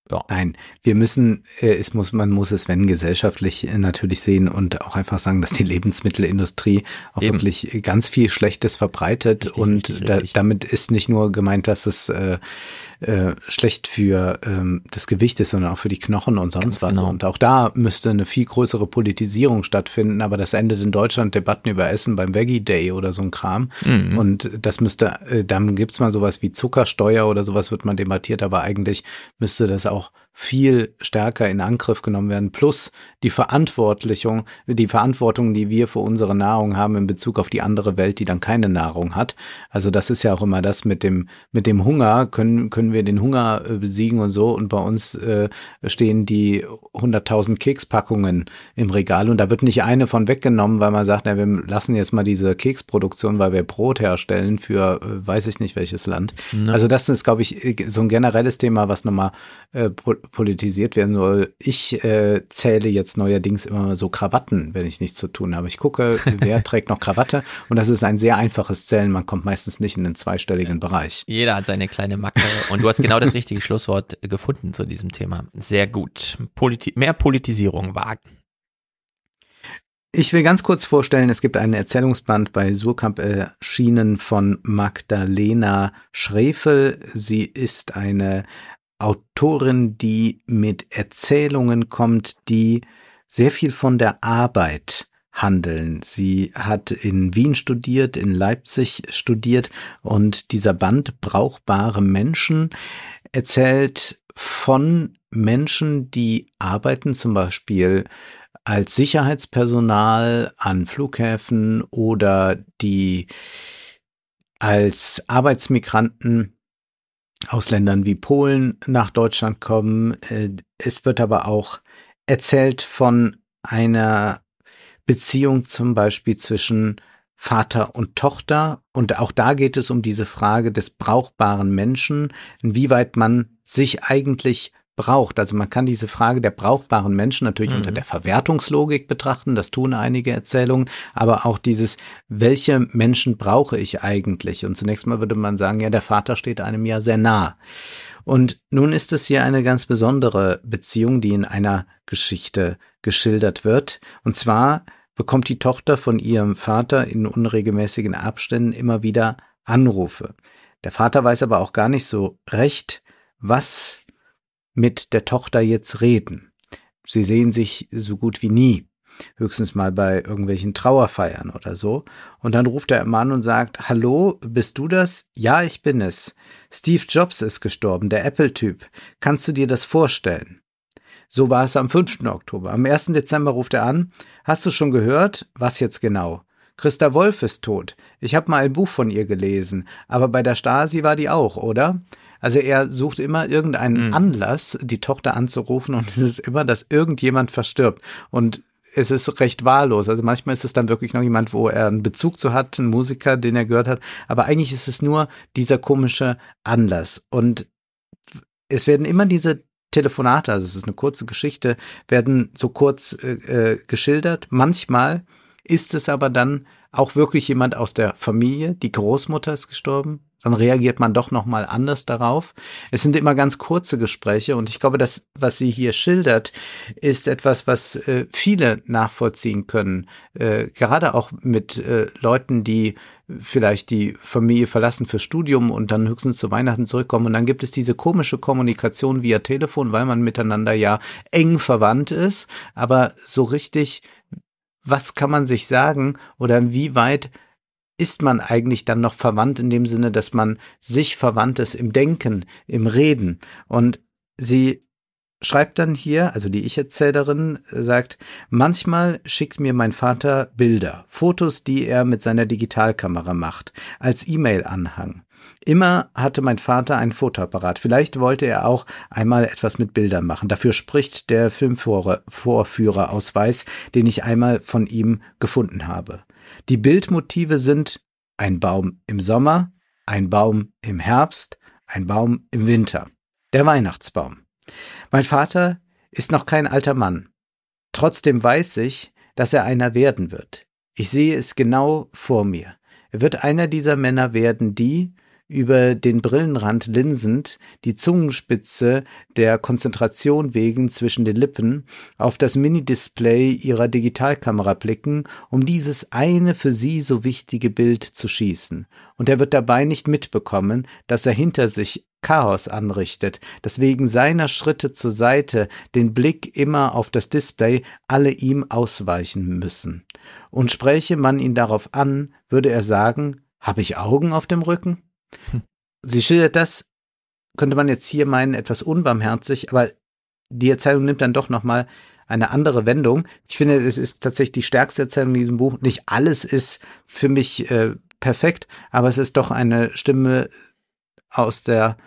ja, Nein, wir müssen, äh, es muss, man muss es, wenn gesellschaftlich äh, natürlich sehen und auch einfach sagen, dass die Lebensmittelindustrie auch Eben. wirklich ganz viel Schlechtes verbreitet Richtig, und richtig, da, richtig. damit ist nicht nur gemeint, dass es äh, äh, schlecht für ähm, das Gewicht ist, sondern auch für die Knochen und sonst Ganz was. genau. Und auch da müsste eine viel größere Politisierung stattfinden, aber das endet in Deutschland Debatten über Essen beim Veggie Day oder so ein Kram. Mhm. Und das müsste, äh, dann gibt's mal sowas wie Zuckersteuer oder sowas wird man debattiert, aber eigentlich müsste das auch viel stärker in Angriff genommen werden. Plus die Verantwortlichung, die Verantwortung, die wir für unsere Nahrung haben in Bezug auf die andere Welt, die dann keine Nahrung hat. Also das ist ja auch immer das mit dem, mit dem Hunger, können, können wir den Hunger äh, besiegen und so. Und bei uns äh, stehen die 100.000 Kekspackungen im Regal und da wird nicht eine von weggenommen, weil man sagt, na, wir lassen jetzt mal diese Keksproduktion, weil wir Brot herstellen für äh, weiß ich nicht welches Land. Ne. Also das ist, glaube ich, äh, so ein generelles Thema, was nochmal äh, politisiert werden soll. Ich äh, zähle jetzt neuerdings immer so Krawatten, wenn ich nichts zu tun habe. Ich gucke, wer trägt noch Krawatte und das ist ein sehr einfaches Zählen. Man kommt meistens nicht in den zweistelligen Bereich. jeder hat seine kleine Macke und du hast genau das richtige Schlusswort gefunden zu diesem Thema. Sehr gut. Politi mehr Politisierung wagen. Ich will ganz kurz vorstellen, es gibt einen Erzählungsband bei Surkamp erschienen von Magdalena Schrefel. Sie ist eine Autorin, die mit Erzählungen kommt, die sehr viel von der Arbeit handeln. Sie hat in Wien studiert, in Leipzig studiert und dieser Band Brauchbare Menschen erzählt von Menschen, die arbeiten zum Beispiel als Sicherheitspersonal an Flughäfen oder die als Arbeitsmigranten aus Ländern wie Polen nach Deutschland kommen. Äh, Es wird aber auch erzählt von einer Beziehung zum Beispiel zwischen Vater und Tochter. Und auch da geht es um diese Frage des brauchbaren Menschen, inwieweit man sich eigentlich braucht. Also man kann diese Frage der brauchbaren Menschen natürlich mhm. unter der Verwertungslogik betrachten, das tun einige Erzählungen, aber auch dieses, welche Menschen brauche ich eigentlich? Und zunächst mal würde man sagen, ja, der Vater steht einem ja sehr nah. Und nun ist es hier eine ganz besondere Beziehung, die in einer Geschichte geschildert wird. Und zwar bekommt die Tochter von ihrem Vater in unregelmäßigen Abständen immer wieder Anrufe. Der Vater weiß aber auch gar nicht so recht, was mit der Tochter jetzt reden. Sie sehen sich so gut wie nie. Höchstens mal bei irgendwelchen Trauerfeiern oder so. Und dann ruft er Mann und sagt, Hallo, bist du das? Ja, ich bin es. Steve Jobs ist gestorben, der Apple-Typ. Kannst du dir das vorstellen? So war es am 5. Oktober. Am 1. Dezember ruft er an. Hast du schon gehört? Was jetzt genau? Christa Wolf ist tot. Ich habe mal ein Buch von ihr gelesen, aber bei der Stasi war die auch, oder? Also er sucht immer irgendeinen mhm. Anlass, die Tochter anzurufen und es ist immer, dass irgendjemand verstirbt. Und es ist recht wahllos. Also manchmal ist es dann wirklich noch jemand, wo er einen Bezug zu hat, ein Musiker, den er gehört hat. Aber eigentlich ist es nur dieser komische Anlass. Und es werden immer diese Telefonate, also es ist eine kurze Geschichte, werden so kurz äh, äh, geschildert. Manchmal ist es aber dann auch wirklich jemand aus der Familie, die Großmutter ist gestorben, dann reagiert man doch noch mal anders darauf. Es sind immer ganz kurze Gespräche und ich glaube, das, was sie hier schildert, ist etwas, was äh, viele nachvollziehen können. Äh, gerade auch mit äh, Leuten, die vielleicht die Familie verlassen fürs Studium und dann höchstens zu Weihnachten zurückkommen und dann gibt es diese komische Kommunikation via Telefon, weil man miteinander ja eng verwandt ist, aber so richtig was kann man sich sagen oder wie weit ist man eigentlich dann noch verwandt in dem Sinne, dass man sich verwandt ist im Denken, im Reden. Und sie schreibt dann hier, also die Ich-Erzählerin sagt, manchmal schickt mir mein Vater Bilder, Fotos, die er mit seiner Digitalkamera macht, als E-Mail-Anhang. Immer hatte mein Vater einen Fotoapparat. Vielleicht wollte er auch einmal etwas mit Bildern machen. Dafür spricht der Filmvorführerausweis, den ich einmal von ihm gefunden habe. Die Bildmotive sind ein Baum im Sommer, ein Baum im Herbst, ein Baum im Winter. Der Weihnachtsbaum. Mein Vater ist noch kein alter Mann. Trotzdem weiß ich, dass er einer werden wird. Ich sehe es genau vor mir. Er wird einer dieser Männer werden, die, über den Brillenrand linsend, die Zungenspitze der Konzentration wegen zwischen den Lippen, auf das Minidisplay ihrer Digitalkamera blicken, um dieses eine für sie so wichtige Bild zu schießen. Und er wird dabei nicht mitbekommen, dass er hinter sich Chaos anrichtet, dass wegen seiner Schritte zur Seite, den Blick immer auf das Display, alle ihm ausweichen müssen. Und spräche man ihn darauf an, würde er sagen, habe ich Augen auf dem Rücken? Sie schildert das, könnte man jetzt hier meinen, etwas unbarmherzig, aber die Erzählung nimmt dann doch nochmal eine andere Wendung. Ich finde, es ist tatsächlich die stärkste Erzählung in diesem Buch. Nicht alles ist für mich äh, perfekt, aber es ist doch eine Stimme aus der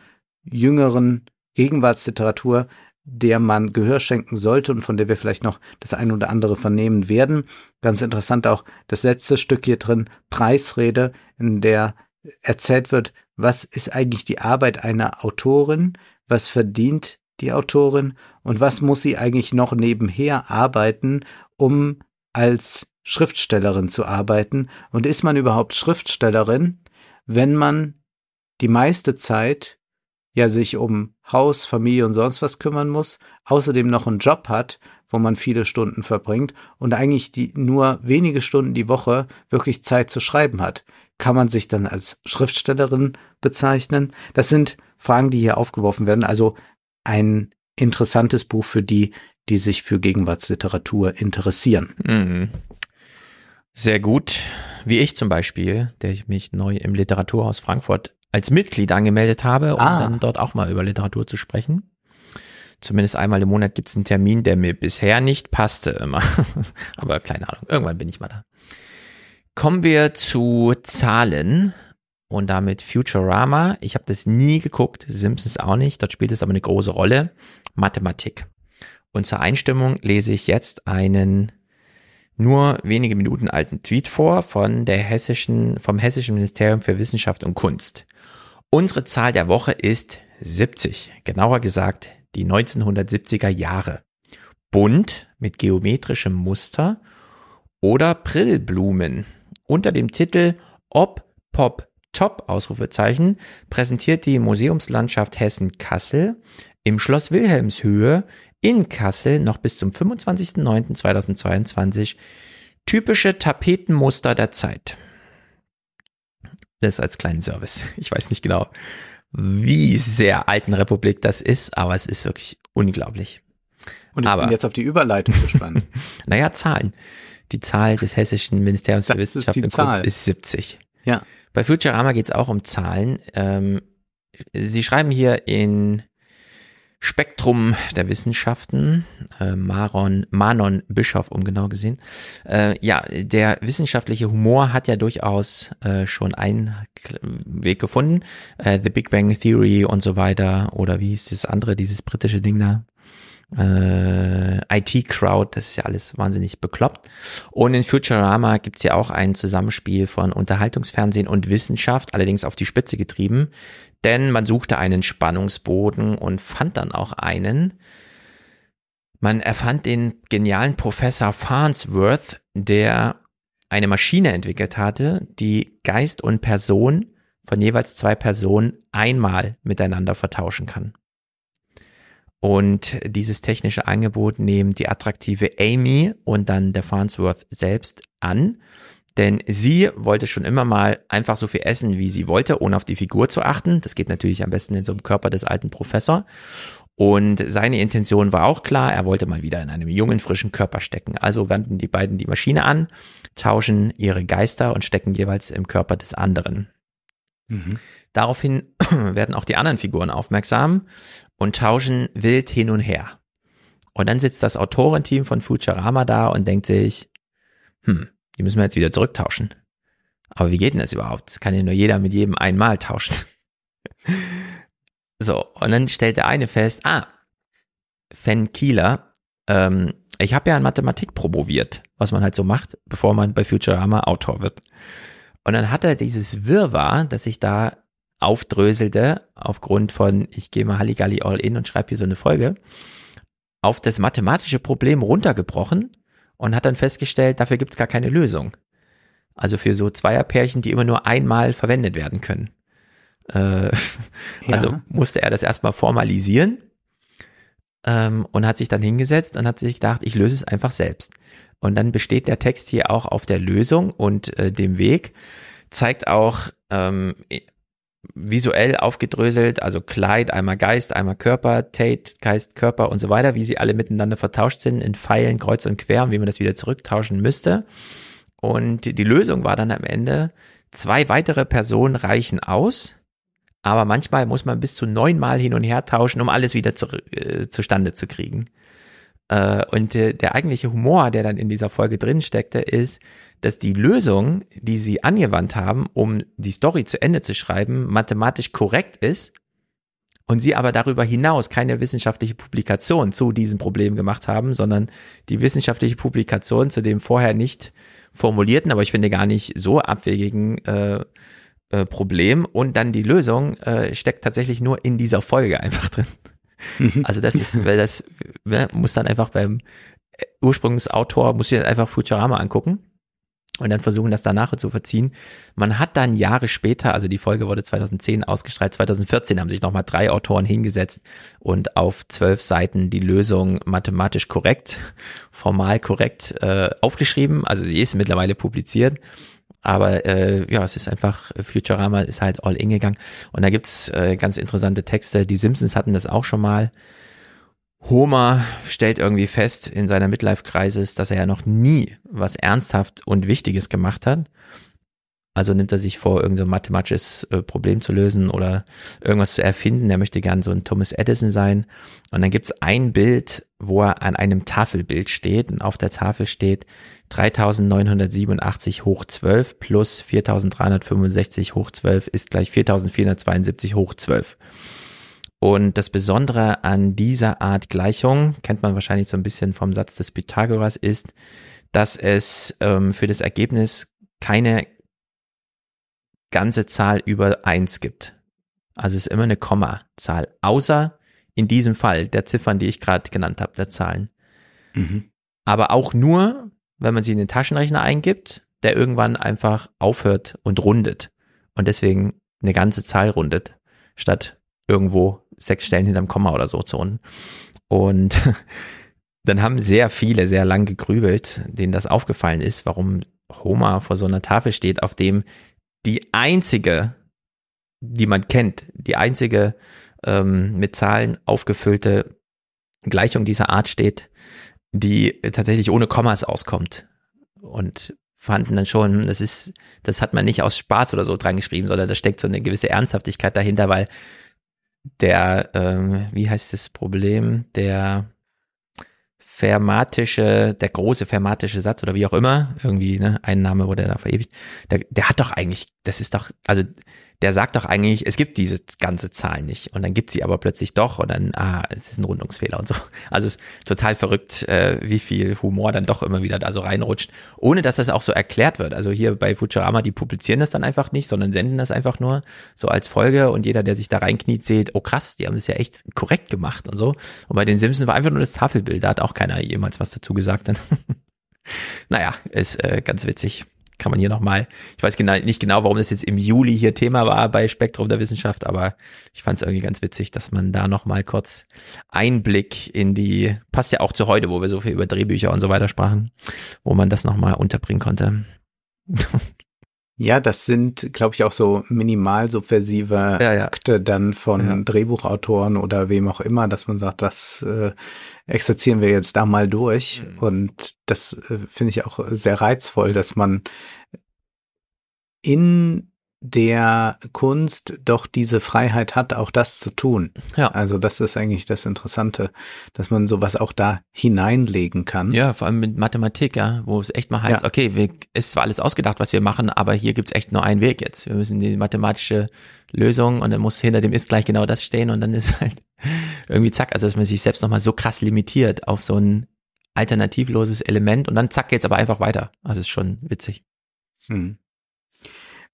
jüngeren Gegenwartsliteratur, der man Gehör schenken sollte und von der wir vielleicht noch das eine oder andere vernehmen werden. Ganz interessant auch das letzte Stück hier drin, Preisrede, in der erzählt wird, was ist eigentlich die Arbeit einer Autorin, was verdient die Autorin und was muss sie eigentlich noch nebenher arbeiten, um als Schriftstellerin zu arbeiten? Und ist man überhaupt Schriftstellerin, wenn man die meiste Zeit ja sich um Haus, Familie und sonst was kümmern muss, außerdem noch einen Job hat, wo man viele Stunden verbringt und eigentlich die nur wenige Stunden die Woche wirklich Zeit zu schreiben hat kann man sich dann als Schriftstellerin bezeichnen? Das sind Fragen, die hier aufgeworfen werden. Also ein interessantes Buch für die, die sich für Gegenwartsliteratur interessieren. Mhm. Sehr gut. Wie ich zum Beispiel, der ich mich neu im Literaturhaus Frankfurt als Mitglied angemeldet habe, um ah. dann dort auch mal über Literatur zu sprechen. Zumindest einmal im Monat gibt es einen Termin, der mir bisher nicht passte immer. Aber keine Ahnung, irgendwann bin ich mal da. Kommen wir zu Zahlen und damit Futurama. Ich habe das nie geguckt, Simpsons auch nicht. Dort spielt es aber eine große Rolle. Mathematik. Und zur Einstimmung lese ich jetzt einen nur wenige Minuten alten Tweet vor von der hessischen, vom Hessischen Ministerium für Wissenschaft und Kunst. Unsere Zahl der Woche ist 70, genauer gesagt die 1970er Jahre. Bunt mit geometrischem Muster oder Prillblumen. Unter dem Titel Ob Pop Top Ausrufezeichen präsentiert die Museumslandschaft Hessen Kassel im Schloss Wilhelmshöhe in Kassel noch bis zum 25.09.2022 typische Tapetenmuster der Zeit. Das als kleinen Service. Ich weiß nicht genau, wie sehr Alten Republik das ist, aber es ist wirklich unglaublich. Und ich Aber- bin jetzt auf die Überleitung gespannt. Naja, Zahlen. Die Zahl des Hessischen Ministeriums für Das Wissenschaft und. Kunst ist 70. ja. Bei Futurama geht es auch um Zahlen. Ähm, Sie schreiben hier in Spektrum der Wissenschaften, äh, Maron, Manon Bischof, um genau gesehen. Äh, ja, der wissenschaftliche Humor hat ja durchaus äh, schon einen Weg gefunden. Äh, The Big Bang Theory und so weiter. Oder wie hieß das andere, dieses britische Ding da? äh, IT-Crowd, das ist ja alles wahnsinnig bekloppt. Und in Futurama gibt's ja auch ein Zusammenspiel von Unterhaltungsfernsehen und Wissenschaft, allerdings auf die Spitze getrieben, denn man suchte einen Spannungsboden und fand dann auch einen. Man erfand den genialen Professor Farnsworth, der eine Maschine entwickelt hatte, die Geist und Person von jeweils zwei Personen einmal miteinander vertauschen kann. Und dieses technische Angebot nehmen die attraktive Amy und dann der Farnsworth selbst an. Denn sie wollte schon immer mal einfach so viel essen, wie sie wollte, ohne auf die Figur zu achten. Das geht natürlich am besten in so einem Körper des alten Professor. Und seine Intention war auch klar, er wollte mal wieder in einem jungen, frischen Körper stecken. Also wenden die beiden die Maschine an, tauschen ihre Geister und stecken jeweils im Körper des anderen. Mhm. Daraufhin werden auch die anderen Figuren aufmerksam und tauschen wild hin und her. Und dann sitzt das Autorenteam von Futurama da und denkt sich, hm, die müssen wir jetzt wieder zurücktauschen. Aber wie geht denn das überhaupt? Das kann ja nur jeder mit jedem einmal tauschen. So, und dann stellt der eine fest, ah, Fen Kieler, ähm, ich habe ja in Mathematik promoviert, was man halt so macht, bevor man bei Futurama Autor wird. Und dann hat er dieses Wirrwarr, das sich da aufdröselte, aufgrund von, ich gehe mal Halligalli all in und schreibe hier so eine Folge, auf das mathematische Problem runtergebrochen und hat dann festgestellt, dafür gibt's gar keine Lösung. Also für so Zweierpärchen, die immer nur einmal verwendet werden können. Äh, Also musste er das erstmal formalisieren ähm, und hat sich dann hingesetzt und hat sich gedacht, ich löse es einfach selbst. Und dann besteht der Text hier auch auf der Lösung und äh, dem Weg, zeigt auch ähm, visuell aufgedröselt, also Kleid, einmal Geist, einmal Körper, Tate, Geist, Körper und so weiter, wie sie alle miteinander vertauscht sind in Pfeilen, kreuz und quer und wie man das wieder zurücktauschen müsste. Und die Lösung war dann am Ende, zwei weitere Personen reichen aus, aber manchmal muss man bis zu neunmal hin und her tauschen, um alles wieder zu, äh, zustande zu kriegen. Äh, und äh, der eigentliche Humor, der dann in dieser Folge drin steckte, ist, dass die Lösung, die sie angewandt haben, um die Story zu Ende zu schreiben, mathematisch korrekt ist und sie aber darüber hinaus keine wissenschaftliche Publikation zu diesem Problem gemacht haben, sondern die wissenschaftliche Publikation zu dem vorher nicht formulierten, aber ich finde gar nicht so abwegigen äh, äh, Problem und dann die Lösung äh, steckt tatsächlich nur in dieser Folge einfach drin. Also das ist, weil das ne, muss dann einfach beim Ursprungsautor, muss ich dann einfach Futurama angucken und dann versuchen, das danach zu verziehen. Man hat dann Jahre später, also die Folge wurde 2010 ausgestrahlt, 2014 haben sich nochmal drei Autoren hingesetzt und auf zwölf Seiten die Lösung mathematisch korrekt, formal korrekt äh, aufgeschrieben. Also sie ist mittlerweile publiziert. Aber äh, ja, es ist einfach, Futurama ist halt all in gegangen. Und da gibt's äh, ganz interessante Texte. Die Simpsons hatten das auch schon mal. Homer stellt irgendwie fest in seiner Midlife-Crisis, dass er ja noch nie was ernsthaft und Wichtiges gemacht hat. Also nimmt er sich vor, irgendein so mathematisches äh, Problem zu lösen oder irgendwas zu erfinden. Er möchte gern so ein Thomas Edison sein. Und dann gibt's ein Bild, wo er an einem Tafelbild steht und auf der Tafel steht 3987 hoch 12 plus 4365 hoch 12 ist gleich 4472 hoch 12. Und das Besondere an dieser Art Gleichung, kennt man wahrscheinlich so ein bisschen vom Satz des Pythagoras, ist, dass es ähm, für das Ergebnis keine ganze Zahl über eins gibt. Also es ist immer eine Kommazahl, außer in diesem Fall der Ziffern, die ich gerade genannt habe, der Zahlen. Mhm. Aber auch nur, wenn man sie in den Taschenrechner eingibt, der irgendwann einfach aufhört und rundet und deswegen eine ganze Zahl rundet, statt irgendwo sechs Stellen hinterm Komma oder so zu runden. Und dann haben sehr viele sehr lang gegrübelt, denen das aufgefallen ist, warum Homer vor so einer Tafel steht, auf dem die einzige, die man kennt, die einzige ähm, mit Zahlen aufgefüllte Gleichung dieser Art steht, die tatsächlich ohne Kommas auskommt. Und fanden dann schon, das ist, das hat man nicht aus Spaß oder so dran geschrieben, sondern da steckt so eine gewisse Ernsthaftigkeit dahinter, weil der, ähm, wie heißt das Problem, der fermatische, der große fermatische Satz oder wie auch immer, irgendwie, ne, ein Name wurde da verewigt, der, der hat doch eigentlich, das ist doch, also der sagt doch eigentlich, es gibt diese ganze Zahl nicht und dann gibt sie aber plötzlich doch und dann, ah, es ist ein Rundungsfehler und so. Also es ist total verrückt, äh, wie viel Humor dann doch immer wieder da so reinrutscht, ohne dass das auch so erklärt wird. Also hier bei Futurama, die publizieren das dann einfach nicht, sondern senden das einfach nur so als Folge und jeder, der sich da reinkniet, sieht, oh krass, die haben das ja echt korrekt gemacht und so. Und bei den Simpsons war einfach nur das Tafelbild, da hat auch keiner jemals was dazu gesagt. Naja, ist äh, ganz witzig kann man hier nochmal, ich weiß genau, nicht genau, warum das jetzt im Juli hier Thema war bei Spektrum der Wissenschaft, aber ich fand es irgendwie ganz witzig, dass man da nochmal kurz Einblick in die, passt ja auch zu heute, wo wir so viel über Drehbücher und so weiter sprachen, wo man das nochmal unterbringen konnte. Ja, das sind, glaube ich, auch so minimal subversive ja, ja. Akte dann von Ja. Drehbuchautoren oder wem auch immer, dass man sagt, das äh, exerzieren wir jetzt da mal durch. Mhm. Und das äh, finde ich auch sehr reizvoll, dass man in der Kunst doch diese Freiheit hat, auch das zu tun. Ja. Also das ist eigentlich das Interessante, dass man sowas auch da hineinlegen kann. Ja, vor allem mit Mathematik, ja, wo es echt mal heißt, Ja. okay, wir, ist zwar alles ausgedacht, was wir machen, aber hier gibt's echt nur einen Weg jetzt. Wir müssen die mathematische Lösung und dann muss hinter dem ist gleich genau das stehen und dann ist halt irgendwie zack, also dass man sich selbst nochmal so krass limitiert auf so ein alternativloses Element und dann zack geht's aber einfach weiter. Also ist schon witzig. Hm.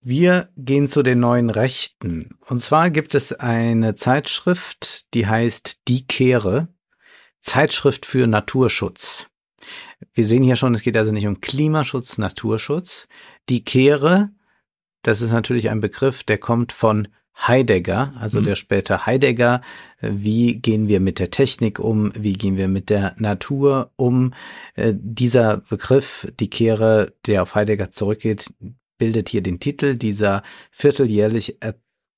Wir gehen zu den neuen Rechten. Und zwar gibt es eine Zeitschrift, die heißt Die Kehre, Zeitschrift für Naturschutz. Wir sehen hier schon, es geht also nicht um Klimaschutz, Naturschutz. Die Kehre, das ist natürlich ein Begriff, der kommt von Heidegger, also Mhm. der später Heidegger. Wie gehen wir mit der Technik um? Wie gehen wir mit der Natur um? Äh, Dieser Begriff, die Kehre, der auf Heidegger zurückgeht, bildet hier den Titel dieser vierteljährlich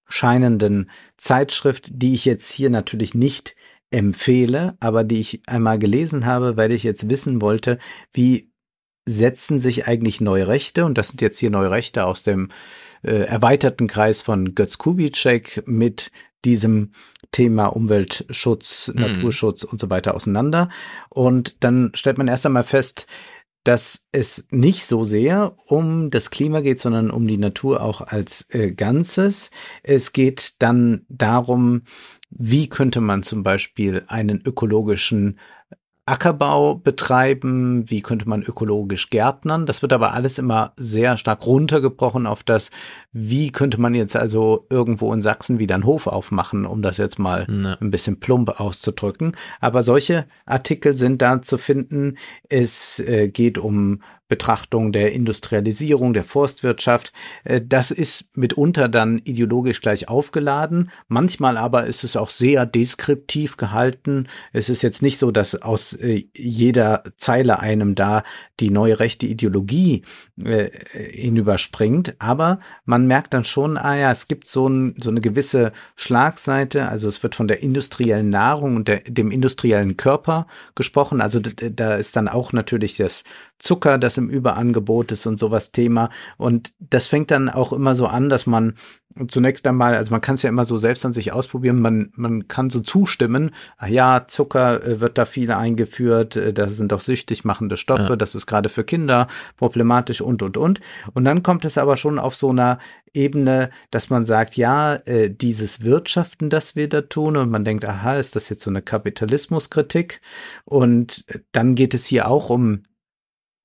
erscheinenden Zeitschrift, die ich jetzt hier natürlich nicht empfehle, aber die ich einmal gelesen habe, weil ich jetzt wissen wollte, wie setzen sich eigentlich neue Rechte, und das sind jetzt hier neue Rechte aus dem äh, erweiterten Kreis von Götz Kubitschek mit diesem Thema Umweltschutz, Mhm. Naturschutz und so weiter auseinander. Und dann stellt man erst einmal fest, dass es nicht so sehr um das Klima geht, sondern um die Natur auch als äh, Ganzes. Es geht dann darum, wie könnte man zum Beispiel einen ökologischen Ackerbau betreiben, wie könnte man ökologisch gärtnern. Das wird aber alles immer sehr stark runtergebrochen auf das, wie könnte man jetzt also irgendwo in Sachsen wieder einen Hof aufmachen, um das jetzt mal Ne. ein bisschen plump auszudrücken. Aber solche Artikel sind da zu finden. Es äh, geht um Betrachtung der Industrialisierung, der Forstwirtschaft. Äh, das ist mitunter dann ideologisch gleich aufgeladen. Manchmal aber ist es auch sehr deskriptiv gehalten. Es ist jetzt nicht so, dass aus äh, jeder Zeile einem da die neue rechte Ideologie äh, hinüberspringt. Aber man merkt dann schon, ah ja, es gibt so, ein, so eine gewisse Schlagseite. Also es wird von der industriellen Nahrung und der, dem industriellen Körper gesprochen. Also da ist dann auch natürlich das Zucker, das im Überangebot ist und sowas Thema. Und das fängt dann auch immer so an, dass man zunächst einmal, also man kann es ja immer so selbst an sich ausprobieren, man, man kann so zustimmen, ah ja, Zucker äh, wird da viel eingeführt, äh, das sind doch süchtig machende Stoffe, Ja. das ist gerade für Kinder problematisch und, und, und. Und dann kommt es aber schon auf so einer Ebene, dass man sagt, ja, äh, dieses Wirtschaften, das wir da tun, und man denkt, aha, ist das jetzt so eine Kapitalismuskritik? Und dann geht es hier auch um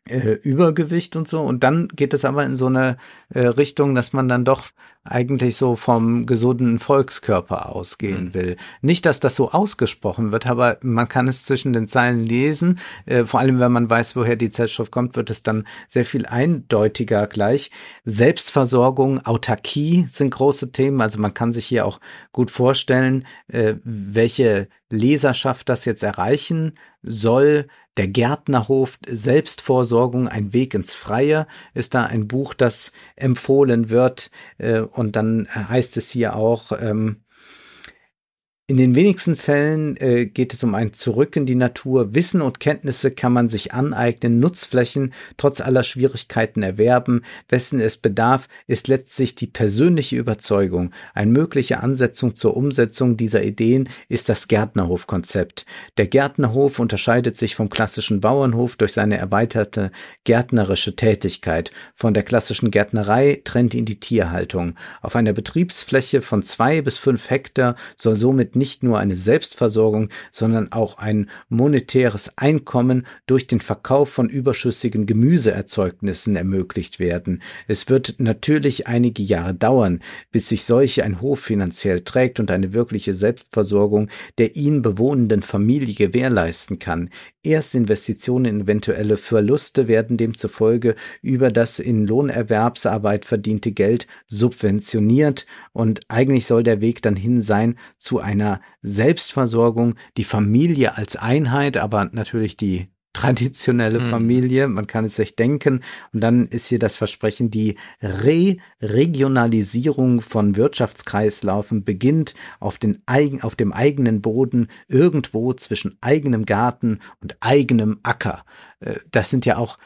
äh, Übergewicht und so. Und dann geht es aber in so eine äh, Richtung, dass man dann doch eigentlich so vom gesunden Volkskörper ausgehen mhm. will. Nicht, dass das so ausgesprochen wird, aber man kann es zwischen den Zeilen lesen. Äh, vor allem, wenn man weiß, woher die Zeitschrift kommt, wird es dann sehr viel eindeutiger gleich. Selbstversorgung, Autarkie sind große Themen. Also man kann sich hier auch gut vorstellen, äh, welche Leserschaft das jetzt erreichen soll. Der Gärtnerhof, Selbstvorsorgung, ein Weg ins Freie ist da ein Buch, das empfohlen wird. Äh, und dann heißt es hier auch, ähm, in den wenigsten Fällen äh, geht es um ein Zurück in die Natur. Wissen und Kenntnisse kann man sich aneignen, Nutzflächen trotz aller Schwierigkeiten erwerben. Wessen es bedarf, ist letztlich die persönliche Überzeugung. Eine mögliche Ansetzung zur Umsetzung dieser Ideen ist das Gärtnerhofkonzept. Der Gärtnerhof unterscheidet sich vom klassischen Bauernhof durch seine erweiterte gärtnerische Tätigkeit. Von der klassischen Gärtnerei trennt ihn die Tierhaltung. Auf einer Betriebsfläche von zwei bis fünf Hektar soll somit nicht nur eine Selbstversorgung, sondern auch ein monetäres Einkommen durch den Verkauf von überschüssigen Gemüseerzeugnissen ermöglicht werden. Es wird natürlich einige Jahre dauern, bis sich solche ein Hof finanziell trägt und eine wirkliche Selbstversorgung der ihn bewohnenden Familie gewährleisten kann. Erstinvestitionen in eventuelle Verluste werden demzufolge über das in Lohnerwerbsarbeit verdiente Geld subventioniert und eigentlich soll der Weg dann hin sein zu einer Selbstversorgung, die Familie als Einheit, aber natürlich die traditionelle mhm. Familie, man kann es sich denken. Und dann ist hier das Versprechen, die Re-Regionalisierung von Wirtschaftskreislaufen beginnt auf, den eigen, auf dem eigenen Boden, irgendwo zwischen eigenem Garten und eigenem Acker. Äh, das sind ja auch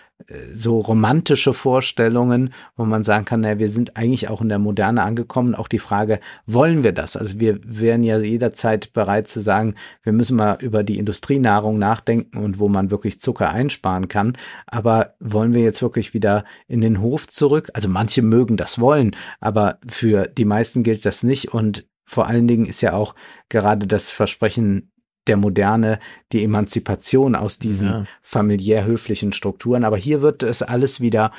so romantische Vorstellungen, wo man sagen kann, naja, wir sind eigentlich auch in der Moderne angekommen. Auch die Frage, wollen wir das? Also wir wären ja jederzeit bereit zu sagen, wir müssen mal über die Industrienahrung nachdenken und wo man wirklich Zucker einsparen kann. Aber wollen wir jetzt wirklich wieder in den Hof zurück? Also manche mögen das wollen, aber für die meisten gilt das nicht und vor allen Dingen ist ja auch gerade das Versprechen der Moderne, die Emanzipation aus diesen ja. familiär höflichen Strukturen. Aber hier wird es alles wieder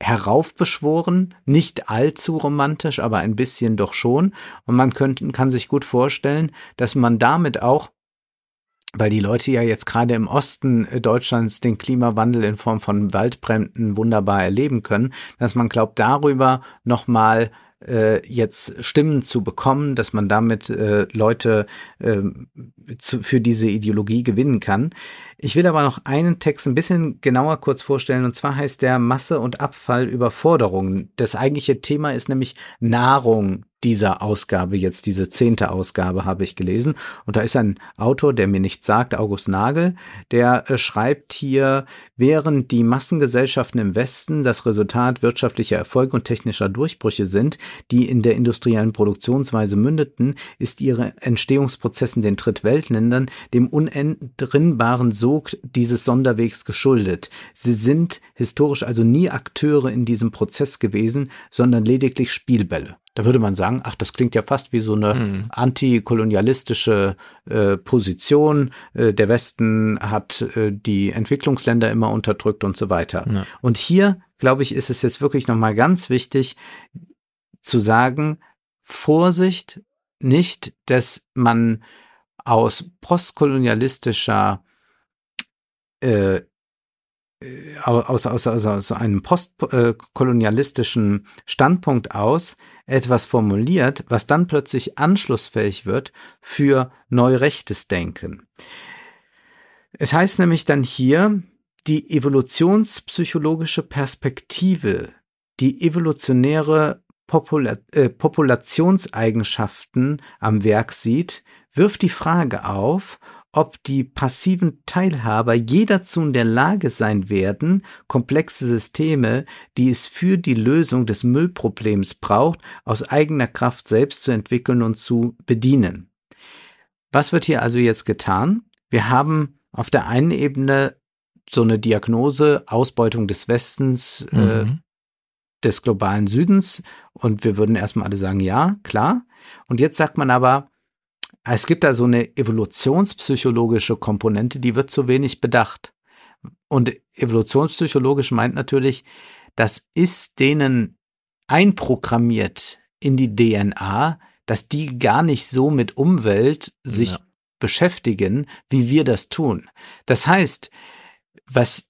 heraufbeschworen, nicht allzu romantisch, aber ein bisschen doch schon. Und man könnte, kann sich gut vorstellen, dass man damit auch weil die Leute ja jetzt gerade im Osten Deutschlands den Klimawandel in Form von Waldbränden wunderbar erleben können, dass man glaubt, darüber nochmal äh, jetzt Stimmen zu bekommen, dass man damit äh, Leute äh, zu, für diese Ideologie gewinnen kann. Ich will aber noch einen Text ein bisschen genauer kurz vorstellen, und zwar heißt der Masse und Abfall Überforderungen. Das eigentliche Thema ist nämlich Nahrung, dieser Ausgabe, jetzt diese zehnte Ausgabe habe ich gelesen. Und da ist ein Autor, der mir nichts sagt, August Nagel, der äh, schreibt hier, während die Massengesellschaften im Westen das Resultat wirtschaftlicher Erfolge und technischer Durchbrüche sind, die in der industriellen Produktionsweise mündeten, ist ihre Entstehungsprozessen den Drittweltländern dem unentrinnbaren Sog dieses Sonderwegs geschuldet. Sie sind historisch also nie Akteure in diesem Prozess gewesen, sondern lediglich Spielbälle. Da würde man sagen, ach, das klingt ja fast wie so eine mhm. antikolonialistische äh, Position. Äh, der Westen hat äh, die Entwicklungsländer immer unterdrückt und so weiter. Ja. Und hier, glaube ich, ist es jetzt wirklich nochmal ganz wichtig zu sagen, Vorsicht, nicht, dass man aus postkolonialistischer äh, aus, aus, aus, aus einem postkolonialistischen Standpunkt aus etwas formuliert, was dann plötzlich anschlussfähig wird für neurechtes Denken. Es heißt nämlich dann hier, die evolutionspsychologische Perspektive, die evolutionäre Popula äh, Populationseigenschaften am Werk sieht, wirft die Frage auf, ob die passiven Teilhaber je dazu in der Lage sein werden, komplexe Systeme, die es für die Lösung des Müllproblems braucht, aus eigener Kraft selbst zu entwickeln und zu bedienen. Was wird hier also jetzt getan? Wir haben auf der einen Ebene so eine Diagnose, Ausbeutung des Westens, äh, mhm. äh, des globalen Südens und wir würden erstmal alle sagen, ja, klar. Und jetzt sagt man aber, es gibt da so eine evolutionspsychologische Komponente, die wird zu wenig bedacht. Und evolutionspsychologisch meint natürlich, das ist denen einprogrammiert in die DNA, dass die gar nicht so mit Umwelt sich ja. beschäftigen, wie wir das tun. Das heißt, was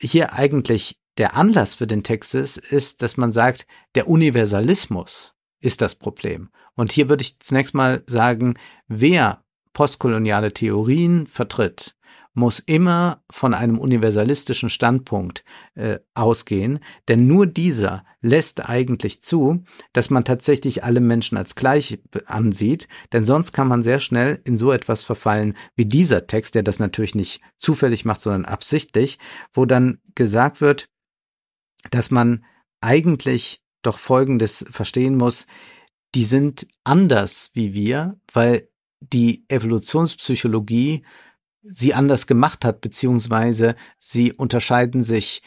hier eigentlich der Anlass für den Text ist, ist, dass man sagt, der Universalismus ist das Problem. Und hier würde ich zunächst mal sagen, wer postkoloniale Theorien vertritt, muss immer von einem universalistischen Standpunkt äh, ausgehen, denn nur dieser lässt eigentlich zu, dass man tatsächlich alle Menschen als gleich ansieht, denn sonst kann man sehr schnell in so etwas verfallen wie dieser Text, der das natürlich nicht zufällig macht, sondern absichtlich, wo dann gesagt wird, dass man eigentlich doch Folgendes verstehen muss, die sind anders wie wir, weil die Evolutionspsychologie sie anders gemacht hat, beziehungsweise sie unterscheiden sich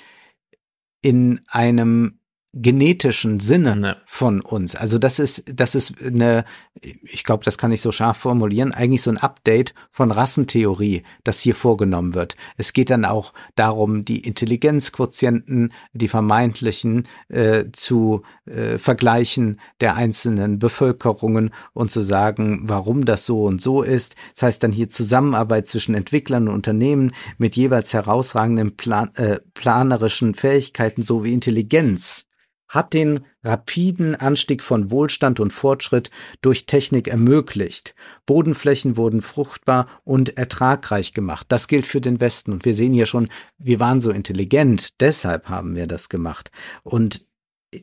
in einem genetischen Sinne ne. von uns. Also das ist, das ist eine, ich glaube, das kann ich so scharf formulieren, eigentlich so ein Update von Rassentheorie, das hier vorgenommen wird. Es geht dann auch darum, die Intelligenzquotienten, die vermeintlichen, äh, zu äh, vergleichen der einzelnen Bevölkerungen und zu sagen, warum das so und so ist. Das heißt dann hier Zusammenarbeit zwischen Entwicklern und Unternehmen mit jeweils herausragenden plan äh, planerischen Fähigkeiten sowie Intelligenz hat den rapiden Anstieg von Wohlstand und Fortschritt durch Technik ermöglicht. Bodenflächen wurden fruchtbar und ertragreich gemacht. Das gilt für den Westen. Und wir sehen hier schon, wir waren so intelligent, deshalb haben wir das gemacht. Und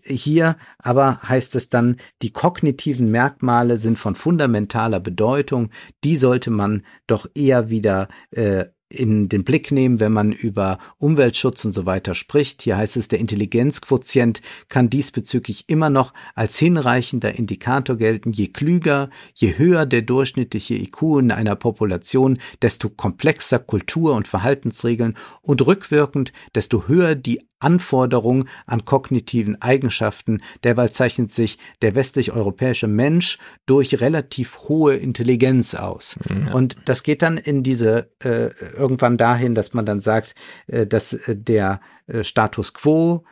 hier aber heißt es dann, die kognitiven Merkmale sind von fundamentaler Bedeutung, die sollte man doch eher wieder äh, in den Blick nehmen, wenn man über Umweltschutz und so weiter spricht. Hier heißt es, der Intelligenzquotient kann diesbezüglich immer noch als hinreichender Indikator gelten. Je klüger, je höher der durchschnittliche IQ in einer Population, desto komplexer Kultur- und Verhaltensregeln und rückwirkend, desto höher die Anforderung an kognitiven Eigenschaften. Derweil zeichnet sich der westlich-europäische Mensch durch relativ hohe Intelligenz aus. Ja. Und das geht dann in diese äh, irgendwann dahin, dass man dann sagt, äh, dass äh, der äh, Status quo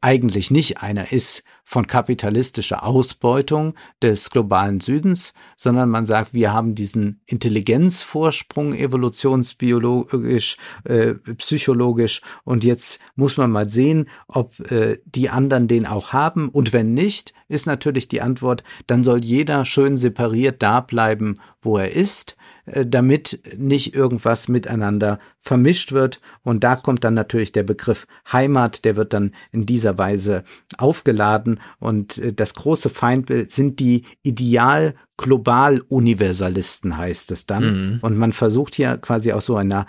eigentlich nicht einer ist von kapitalistischer Ausbeutung des globalen Südens, sondern man sagt, wir haben diesen Intelligenzvorsprung evolutionsbiologisch, äh, psychologisch und jetzt muss man mal sehen, ob äh, die anderen den auch haben und wenn nicht, ist natürlich die Antwort, dann soll jeder schön separiert da bleiben, wo er ist äh, damit nicht irgendwas miteinander vermischt wird. Und da kommt dann natürlich der Begriff Heimat, der wird dann in dieser Weise aufgeladen. Und äh, das große Feindbild sind die Ideal global Universalisten heißt es dann. Mhm. Und man versucht hier quasi aus so einer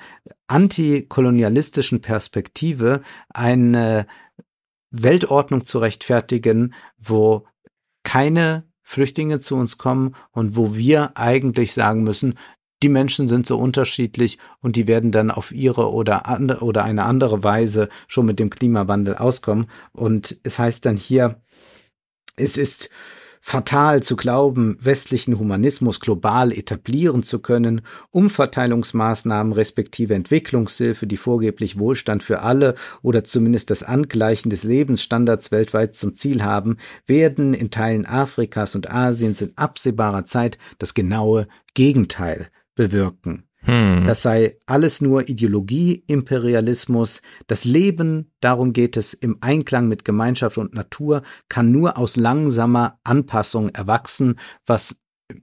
antikolonialistischen Perspektive eine Weltordnung zu rechtfertigen, wo keine Flüchtlinge zu uns kommen und wo wir eigentlich sagen müssen, die Menschen sind so unterschiedlich und die werden dann auf ihre oder andere oder eine andere Weise schon mit dem Klimawandel auskommen. Und es heißt dann hier, es ist fatal zu glauben, westlichen Humanismus global etablieren zu können, Umverteilungsmaßnahmen respektive Entwicklungshilfe, die vorgeblich Wohlstand für alle oder zumindest das Angleichen des Lebensstandards weltweit zum Ziel haben, werden in Teilen Afrikas und Asiens in absehbarer Zeit das genaue Gegenteil bewirken. Hm. Das sei alles nur Ideologie, Imperialismus. Das Leben, darum geht es, im Einklang mit Gemeinschaft und Natur, kann nur aus langsamer Anpassung erwachsen, was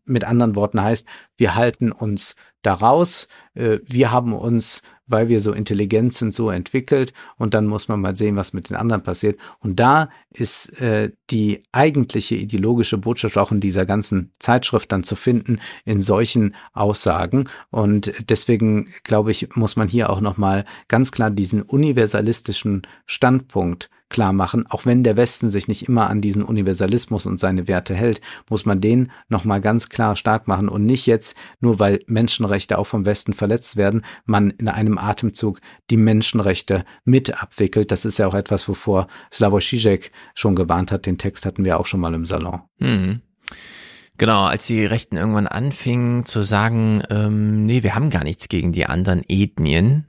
mit anderen Worten heißt, wir halten uns daraus, äh, wir haben uns weil wir so intelligent sind, so entwickelt und dann muss man mal sehen, was mit den anderen passiert. Und da ist äh, die eigentliche ideologische Botschaft auch in dieser ganzen Zeitschrift dann zu finden, in solchen Aussagen. Und deswegen, glaube ich, muss man hier auch nochmal ganz klar diesen universalistischen Standpunkt klar machen. Auch wenn der Westen sich nicht immer an diesen Universalismus und seine Werte hält, muss man den nochmal ganz klar stark machen und nicht jetzt, nur weil Menschenrechte auch vom Westen verletzt werden, man in einem Atemzug die Menschenrechte mit abwickelt. Das ist ja auch etwas, wovor Slavoj Žižek schon gewarnt hat. Den Text hatten wir auch schon mal im Salon. Mhm. Genau, als die Rechten irgendwann anfingen zu sagen, ähm, nee, wir haben gar nichts gegen die anderen Ethnien,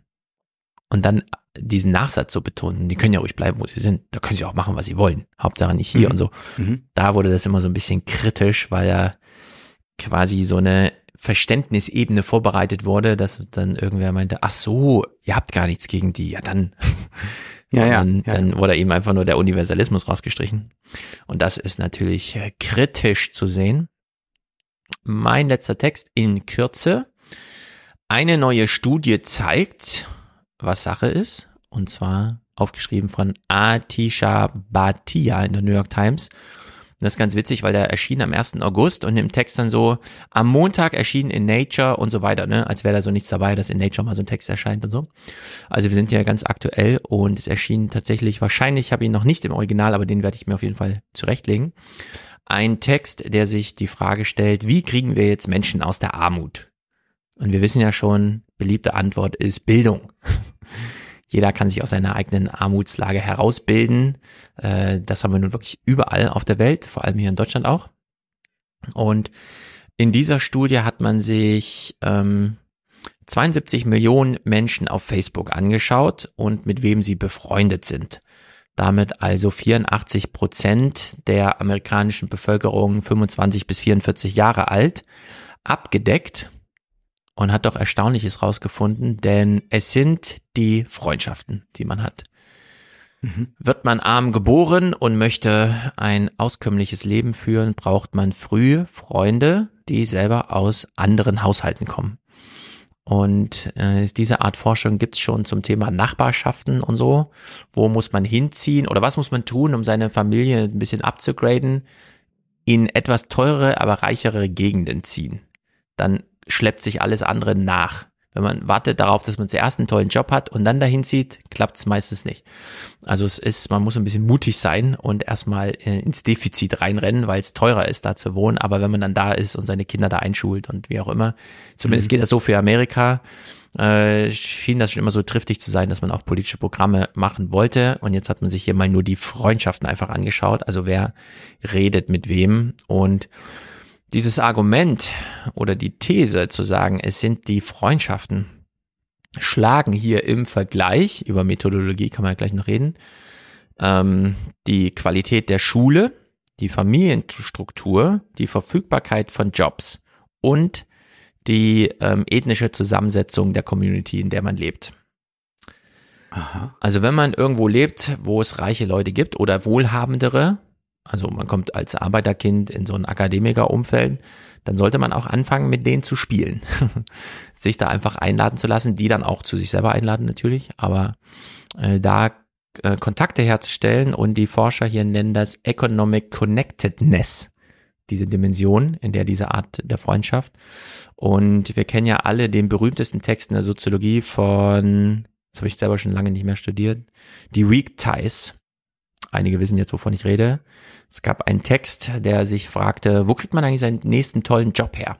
und dann diesen Nachsatz so betonen, die können ja ruhig bleiben, wo sie sind, da können sie auch machen, was sie wollen, Hauptsache nicht hier Mhm. und so. Mhm. Da wurde das immer so ein bisschen kritisch, weil ja quasi so eine Verständnisebene vorbereitet wurde, dass dann irgendwer meinte, ach so, ihr habt gar nichts gegen die, ja dann. Ja, ja, Sondern ja. Dann wurde eben einfach nur der Universalismus rausgestrichen. Und das ist natürlich kritisch zu sehen. Mein letzter Text in Kürze. Eine neue Studie zeigt, was Sache ist. Und zwar aufgeschrieben von Atisha Bhatia in der New York Times. Das ist ganz witzig, weil der erschien am 1. August und im Text dann so, am Montag erschien in Nature und so weiter, ne? Als wäre da so nichts dabei, dass in Nature mal so ein Text erscheint und so. Also wir sind ja ganz aktuell und es erschien tatsächlich, wahrscheinlich, ich habe ihn noch nicht im Original, aber den werde ich mir auf jeden Fall zurechtlegen. Ein Text, der sich die Frage stellt, wie kriegen wir jetzt Menschen aus der Armut? Und wir wissen ja schon, beliebte Antwort ist Bildung. Jeder kann sich aus seiner eigenen Armutslage herausbilden. Äh, Das haben wir nun wirklich überall auf der Welt, vor allem hier in Deutschland auch. Und in dieser Studie hat man sich ähm, 72 Millionen Menschen auf Facebook angeschaut und mit wem sie befreundet sind. Damit also 84 Prozent der amerikanischen Bevölkerung 25 bis 44 Jahre alt abgedeckt und hat doch Erstaunliches rausgefunden, denn es sind die Freundschaften, die man hat. Wird man arm geboren und möchte ein auskömmliches Leben führen, braucht man früh Freunde, die selber aus anderen Haushalten kommen. Und äh, diese Art Forschung gibt's schon zum Thema Nachbarschaften und so. Wo muss man hinziehen oder was muss man tun, um seine Familie ein bisschen abzugraden? In etwas teurere, aber reichere Gegenden ziehen. Dann schleppt sich alles andere nach. Wenn man wartet darauf, dass man zuerst einen tollen Job hat und dann dahin zieht, klappt's meistens nicht. Also es ist, man muss ein bisschen mutig sein und erstmal äh, ins Defizit reinrennen, weil es teurer ist, da zu wohnen. Aber wenn man dann da ist und seine Kinder da einschult und wie auch immer, zumindest geht das so für Amerika, äh, schien das schon immer so triftig zu sein, dass man auch politische Programme machen wollte. Und jetzt hat man sich hier mal nur die Freundschaften einfach angeschaut. Also wer redet mit wem und dieses Argument oder die These zu sagen, es sind die Freundschaften, schlagen hier im Vergleich, über Methodologie kann man ja gleich noch reden, ähm, die Qualität der Schule, die Familienstruktur, die Verfügbarkeit von Jobs und die ähm, ethnische Zusammensetzung der Community, in der man lebt. Aha. Also wenn man irgendwo lebt, wo es reiche Leute gibt oder wohlhabendere, also man kommt als Arbeiterkind in so ein Akademikerumfeld, dann sollte man auch anfangen, mit denen zu spielen. sich da einfach einladen zu lassen, die dann auch zu sich selber einladen natürlich, aber äh, da äh, Kontakte herzustellen und die Forscher hier nennen das Economic Connectedness, diese Dimension, in der diese Art der Freundschaft. Und wir kennen ja alle den berühmtesten Text in der Soziologie von, das habe ich selber schon lange nicht mehr studiert, die Weak Ties. Einige wissen jetzt, wovon ich rede. Es gab einen Text, der sich fragte, wo kriegt man eigentlich seinen nächsten tollen Job her?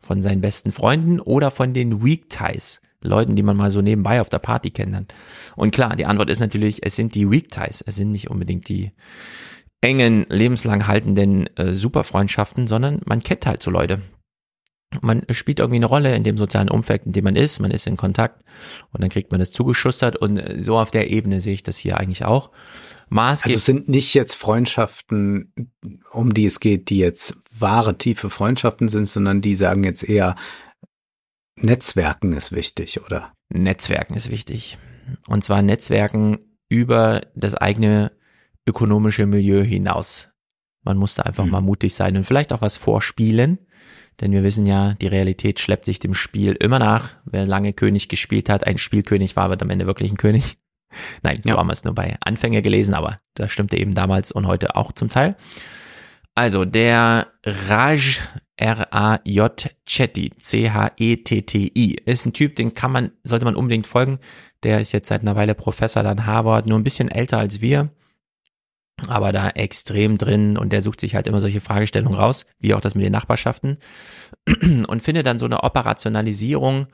Von seinen besten Freunden oder von den Weak Ties? Leuten, die man mal so nebenbei auf der Party kennenlernt. Und klar, die Antwort ist natürlich, es sind die Weak Ties. Es sind nicht unbedingt die engen, lebenslang haltenden äh, Superfreundschaften, sondern man kennt halt so Leute. Man spielt irgendwie eine Rolle in dem sozialen Umfeld, in dem man ist. Man ist in Kontakt und dann kriegt man das zugeschustert und so auf der Ebene sehe ich das hier eigentlich auch. Maßgeblich. Also es sind nicht jetzt Freundschaften, um die es geht, die jetzt wahre, tiefe Freundschaften sind, sondern die sagen jetzt eher, Netzwerken ist wichtig, oder? Netzwerken ist wichtig. Und zwar Netzwerken über das eigene ökonomische Milieu hinaus. Man muss da einfach Mhm. mal mutig sein und vielleicht auch was vorspielen. Denn wir wissen ja, die Realität schleppt sich dem Spiel immer nach. Wer lange König gespielt hat, ein Spielkönig war, wird am Ende wirklich ein König. Nein, so Ja. haben wir es nur bei Anfänger gelesen, aber das stimmte eben damals und heute auch zum Teil. Also der Raj R-A-J Chetty, C-H-E-T-T-I, ist ein Typ, den kann man, sollte man unbedingt folgen. Der ist jetzt seit einer Weile Professor an Harvard, nur ein bisschen älter als wir, aber da extrem drin und der sucht sich halt immer solche Fragestellungen raus, wie auch das mit den Nachbarschaften und findet dann so eine Operationalisierung,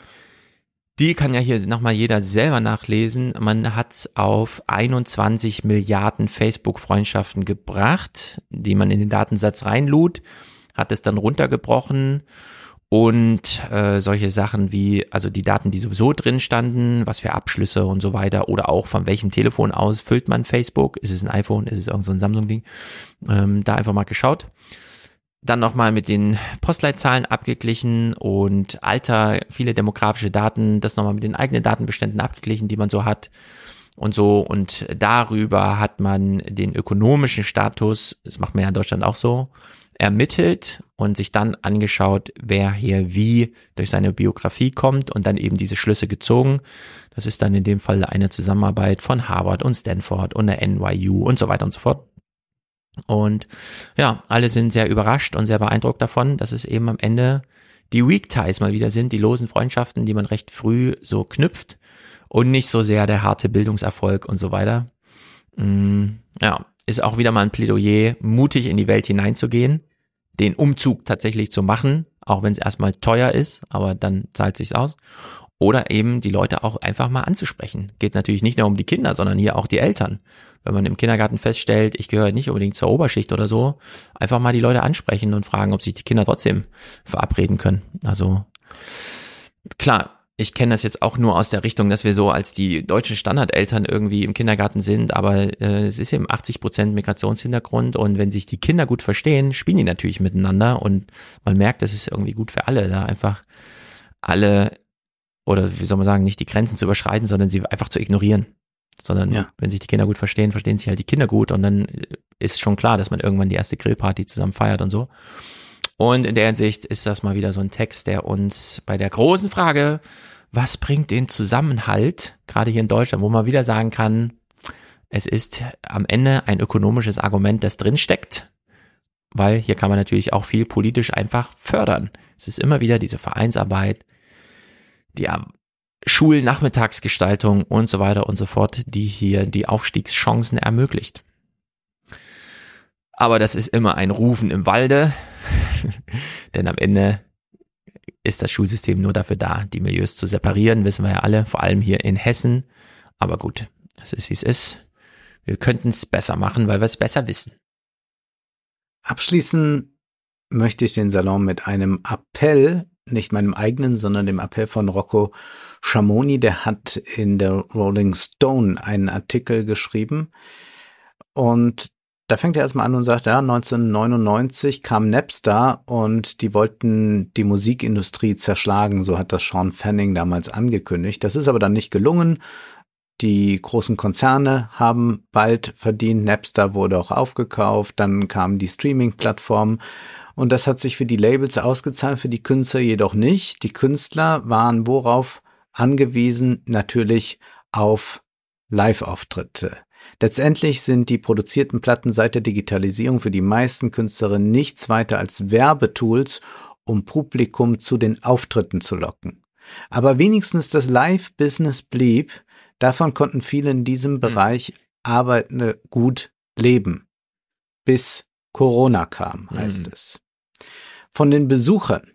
die kann ja hier nochmal jeder selber nachlesen. Man hat auf 21 Milliarden Facebook-Freundschaften gebracht, die man in den Datensatz reinlud, hat es dann runtergebrochen und äh, solche Sachen wie, also die Daten, die sowieso drin standen, was für Abschlüsse und so weiter oder auch von welchem Telefon aus füllt man Facebook, ist es ein iPhone, ist es irgend so ein Samsung-Ding, ähm, da einfach mal geschaut. Dann nochmal mit den Postleitzahlen abgeglichen und Alter, viele demografische Daten, das nochmal mit den eigenen Datenbeständen abgeglichen, die man so hat und so. Und darüber hat man den ökonomischen Status, das macht man ja in Deutschland auch so, ermittelt und sich dann angeschaut, wer hier wie durch seine Biografie kommt und dann eben diese Schlüsse gezogen. Das ist dann in dem Fall eine Zusammenarbeit von Harvard und Stanford und der NYU und so weiter und so fort. Und ja, alle sind sehr überrascht und sehr beeindruckt davon, dass es eben am Ende die Weak Ties mal wieder sind, die losen Freundschaften, die man recht früh so knüpft und nicht so sehr der harte Bildungserfolg und so weiter. Mm, ja, ist auch wieder mal ein Plädoyer, mutig in die Welt hineinzugehen, den Umzug tatsächlich zu machen, auch wenn es erstmal teuer ist, aber dann zahlt sich's aus. Oder eben die Leute auch einfach mal anzusprechen. Geht natürlich nicht nur um die Kinder, sondern hier auch die Eltern. Wenn man im Kindergarten feststellt, ich gehöre nicht unbedingt zur Oberschicht oder so, einfach mal die Leute ansprechen und fragen, ob sich die Kinder trotzdem verabreden können. Also klar, ich kenne das jetzt auch nur aus der Richtung, dass wir so als die deutschen Standardeltern irgendwie im Kindergarten sind, aber äh, es ist eben 80 Prozent Migrationshintergrund und wenn sich die Kinder gut verstehen, spielen die natürlich miteinander und man merkt, das ist irgendwie gut für alle, da einfach alle oder wie soll man sagen, nicht die Grenzen zu überschreiten, sondern sie einfach zu ignorieren. Sondern ja. wenn sich die Kinder gut verstehen, verstehen sich halt die Kinder gut und dann ist schon klar, dass man irgendwann die erste Grillparty zusammen feiert und so. Und in der Hinsicht ist das mal wieder so ein Text, der uns bei der großen Frage, was bringt den Zusammenhalt, gerade hier in Deutschland, wo man wieder sagen kann, es ist am Ende ein ökonomisches Argument, das drinsteckt, weil hier kann man natürlich auch viel politisch einfach fördern. Es ist immer wieder diese Vereinsarbeit, die Schulnachmittagsgestaltung und so weiter und so fort, die hier die Aufstiegschancen ermöglicht. Aber das ist immer ein Rufen im Walde. Denn am Ende ist das Schulsystem nur dafür da, die Milieus zu separieren, wissen wir ja alle, vor allem hier in Hessen. Aber gut, es ist wie es ist. Wir könnten es besser machen, weil wir es besser wissen. Abschließen möchte ich den Salon mit einem Appell, nicht meinem eigenen, sondern dem Appell von Rocco Schamoni. Der hat in der Rolling Stone einen Artikel geschrieben und da fängt er erstmal an und sagt, ja, 1999 kam Napster und die wollten die Musikindustrie zerschlagen, so hat das Sean Fanning damals angekündigt. Das ist aber dann nicht gelungen. Die großen Konzerne haben bald verdient, Napster wurde auch aufgekauft, dann kamen die Streaming-Plattformen und das hat sich für die Labels ausgezahlt, für die Künstler jedoch nicht. Die Künstler waren worauf angewiesen? Natürlich auf Live-Auftritte. Letztendlich sind die produzierten Platten seit der Digitalisierung für die meisten Künstlerinnen nichts weiter als Werbetools, um Publikum zu den Auftritten zu locken. Aber wenigstens das Live-Business blieb, davon konnten viele in diesem hm. Bereich Arbeitende gut leben. Bis Corona kam, heißt mhm. es. Von den Besuchern,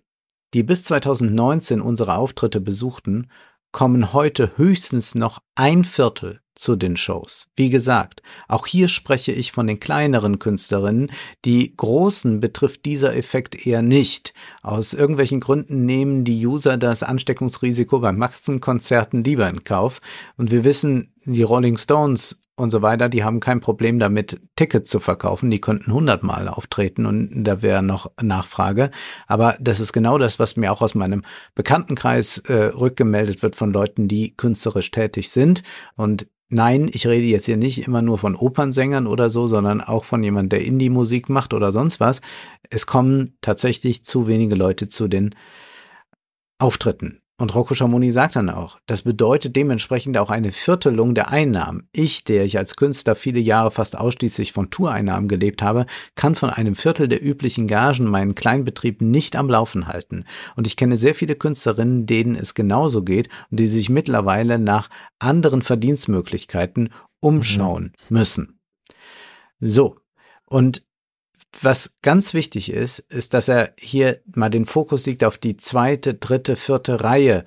die bis 2019 unsere Auftritte besuchten, kommen heute höchstens noch ein Viertel zu den Shows. Wie gesagt, auch hier spreche ich von den kleineren Künstlerinnen. Die großen betrifft dieser Effekt eher nicht. Aus irgendwelchen Gründen nehmen die User das Ansteckungsrisiko bei Massenkonzerten lieber in Kauf. Und wir wissen, die Rolling Stones und so weiter, die haben kein Problem damit, Tickets zu verkaufen. Die könnten hundertmal auftreten und da wäre noch Nachfrage. Aber das ist genau das, was mir auch aus meinem Bekanntenkreis äh, rückgemeldet wird von Leuten, die künstlerisch tätig sind. Und Nein, ich rede jetzt hier nicht immer nur von Opernsängern oder so, sondern auch von jemand, der Indie-Musik macht oder sonst was. Es kommen tatsächlich zu wenige Leute zu den Auftritten. Und Rocco Schamoni sagt dann auch, das bedeutet dementsprechend auch eine Viertelung der Einnahmen. Ich, der ich als Künstler viele Jahre fast ausschließlich von Toureinnahmen gelebt habe, kann von einem Viertel der üblichen Gagen meinen Kleinbetrieb nicht am Laufen halten. Und ich kenne sehr viele Künstlerinnen, denen es genauso geht und die sich mittlerweile nach anderen Verdienstmöglichkeiten umschauen mhm. müssen. So. Und was ganz wichtig ist, ist, dass er hier mal den Fokus liegt auf die zweite, dritte, vierte Reihe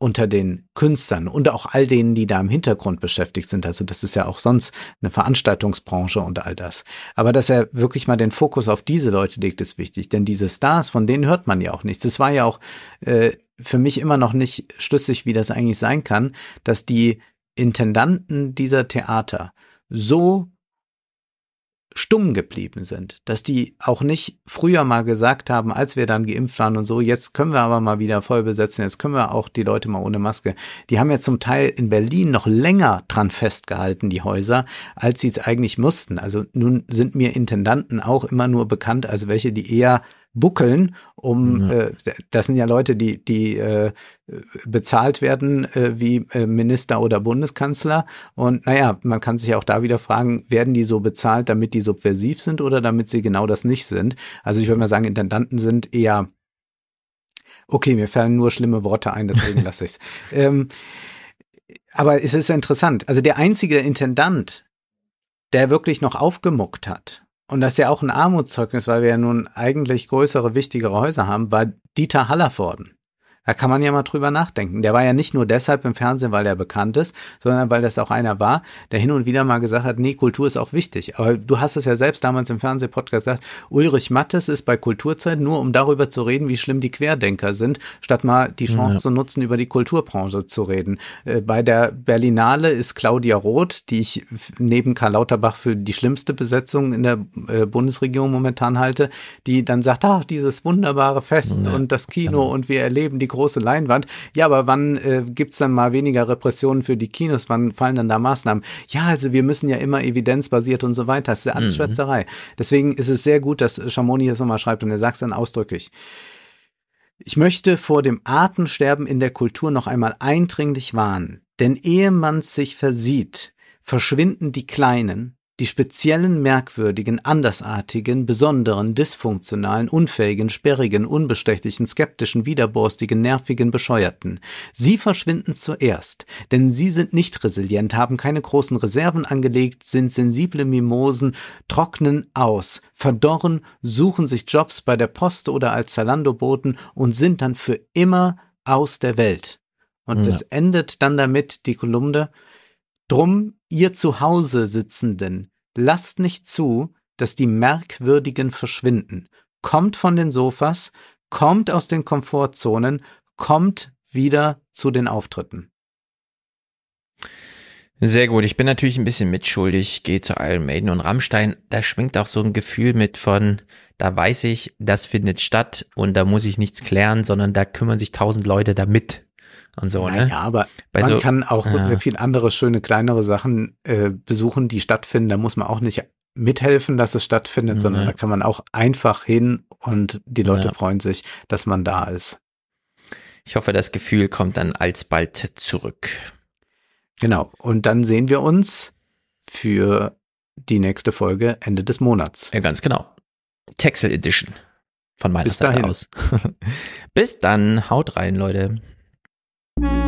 unter den Künstlern und auch all denen, die da im Hintergrund beschäftigt sind. Also das ist ja auch sonst eine Veranstaltungsbranche und all das. Aber dass er wirklich mal den Fokus auf diese Leute legt, ist wichtig. Denn diese Stars, von denen hört man ja auch nichts. Es war ja auch äh, für mich immer noch nicht schlüssig, wie das eigentlich sein kann, dass die Intendanten dieser Theater so stumm geblieben sind, dass die auch nicht früher mal gesagt haben, als wir dann geimpft waren und so, jetzt können wir aber mal wieder voll besetzen, jetzt können wir auch die Leute mal ohne Maske. Die haben ja zum Teil in Berlin noch länger dran festgehalten, die Häuser, als sie es eigentlich mussten. Also nun sind mir Intendanten auch immer nur bekannt als welche, die eher buckeln, um ja. äh, das sind ja Leute, die die äh, bezahlt werden äh, wie äh, Minister oder Bundeskanzler und naja, man kann sich auch da wieder fragen, werden die so bezahlt, damit die subversiv sind oder damit sie genau das nicht sind? Also ich würde mal sagen, Intendanten sind eher Okay, mir fallen nur schlimme Worte ein, deswegen lasse ich's. Ähm, aber es ist interessant. Also der einzige Intendant, der wirklich noch aufgemuckt hat, und das ist ja auch ein Armutszeugnis, weil wir ja nun eigentlich größere, wichtigere Häuser haben, war Dieter Hallervorden. Da kann man ja mal drüber nachdenken. Der war ja nicht nur deshalb im Fernsehen, weil er bekannt ist, sondern weil das auch einer war, der hin und wieder mal gesagt hat, nee, Kultur ist auch wichtig. Aber du hast es ja selbst damals im Fernsehpodcast gesagt, Ulrich Mattes ist bei Kulturzeit nur, um darüber zu reden, wie schlimm die Querdenker sind, statt mal die Chance ja. zu nutzen, über die Kulturbranche zu reden. Äh, bei der Berlinale ist Claudia Roth, die ich neben Karl Lauterbach für die schlimmste Besetzung in der äh, Bundesregierung momentan halte, die dann sagt, ach, dieses wunderbare Fest ja. und das Kino genau. und wir erleben die große Leinwand. Ja, aber wann äh, gibt's dann mal weniger Repressionen für die Kinos? Wann fallen dann da Maßnahmen? Ja, also wir müssen ja immer evidenzbasiert und so weiter. Das ist ja alles mhm. Schwätzerei. Deswegen ist es sehr gut, dass Schamoni das nochmal schreibt und er sagt es dann ausdrücklich. Ich möchte vor dem Artensterben in der Kultur noch einmal eindringlich warnen, denn ehe man sich versieht, verschwinden die Kleinen, die speziellen, merkwürdigen, andersartigen, besonderen, dysfunktionalen, unfähigen, sperrigen, unbestechlichen, skeptischen, widerborstigen, nervigen, bescheuerten. Sie verschwinden zuerst, denn sie sind nicht resilient, haben keine großen Reserven angelegt, sind sensible Mimosen, trocknen aus, verdorren, suchen sich Jobs bei der Post oder als Zalando-Boten und sind dann für immer aus der Welt. Und es endet dann damit, die Kolumne, Drum, ihr zu Hause Sitzenden, lasst nicht zu, dass die Merkwürdigen verschwinden. Kommt von den Sofas, kommt aus den Komfortzonen, kommt wieder zu den Auftritten. Sehr gut. Ich bin natürlich ein bisschen mitschuldig, gehe zu Iron Maiden und Rammstein. Da schwingt auch so ein Gefühl mit von, da weiß ich, das findet statt und da muss ich nichts klären, sondern da kümmern sich tausend Leute damit und so, naja, ne? Aber Bei man so, kann auch ja. sehr viel andere schöne kleinere Sachen äh, besuchen, die stattfinden. Da muss man auch nicht mithelfen, dass es stattfindet, ja. sondern da kann man auch einfach hin und die Leute ja. freuen sich, dass man da ist. Ich hoffe, das Gefühl kommt dann alsbald zurück. Genau. Und dann sehen wir uns für die nächste Folge Ende des Monats. Ja, ganz genau. Texel Edition von meiner Bis Seite dahin. aus. Bis dann. Haut rein, Leute. Mm-hmm.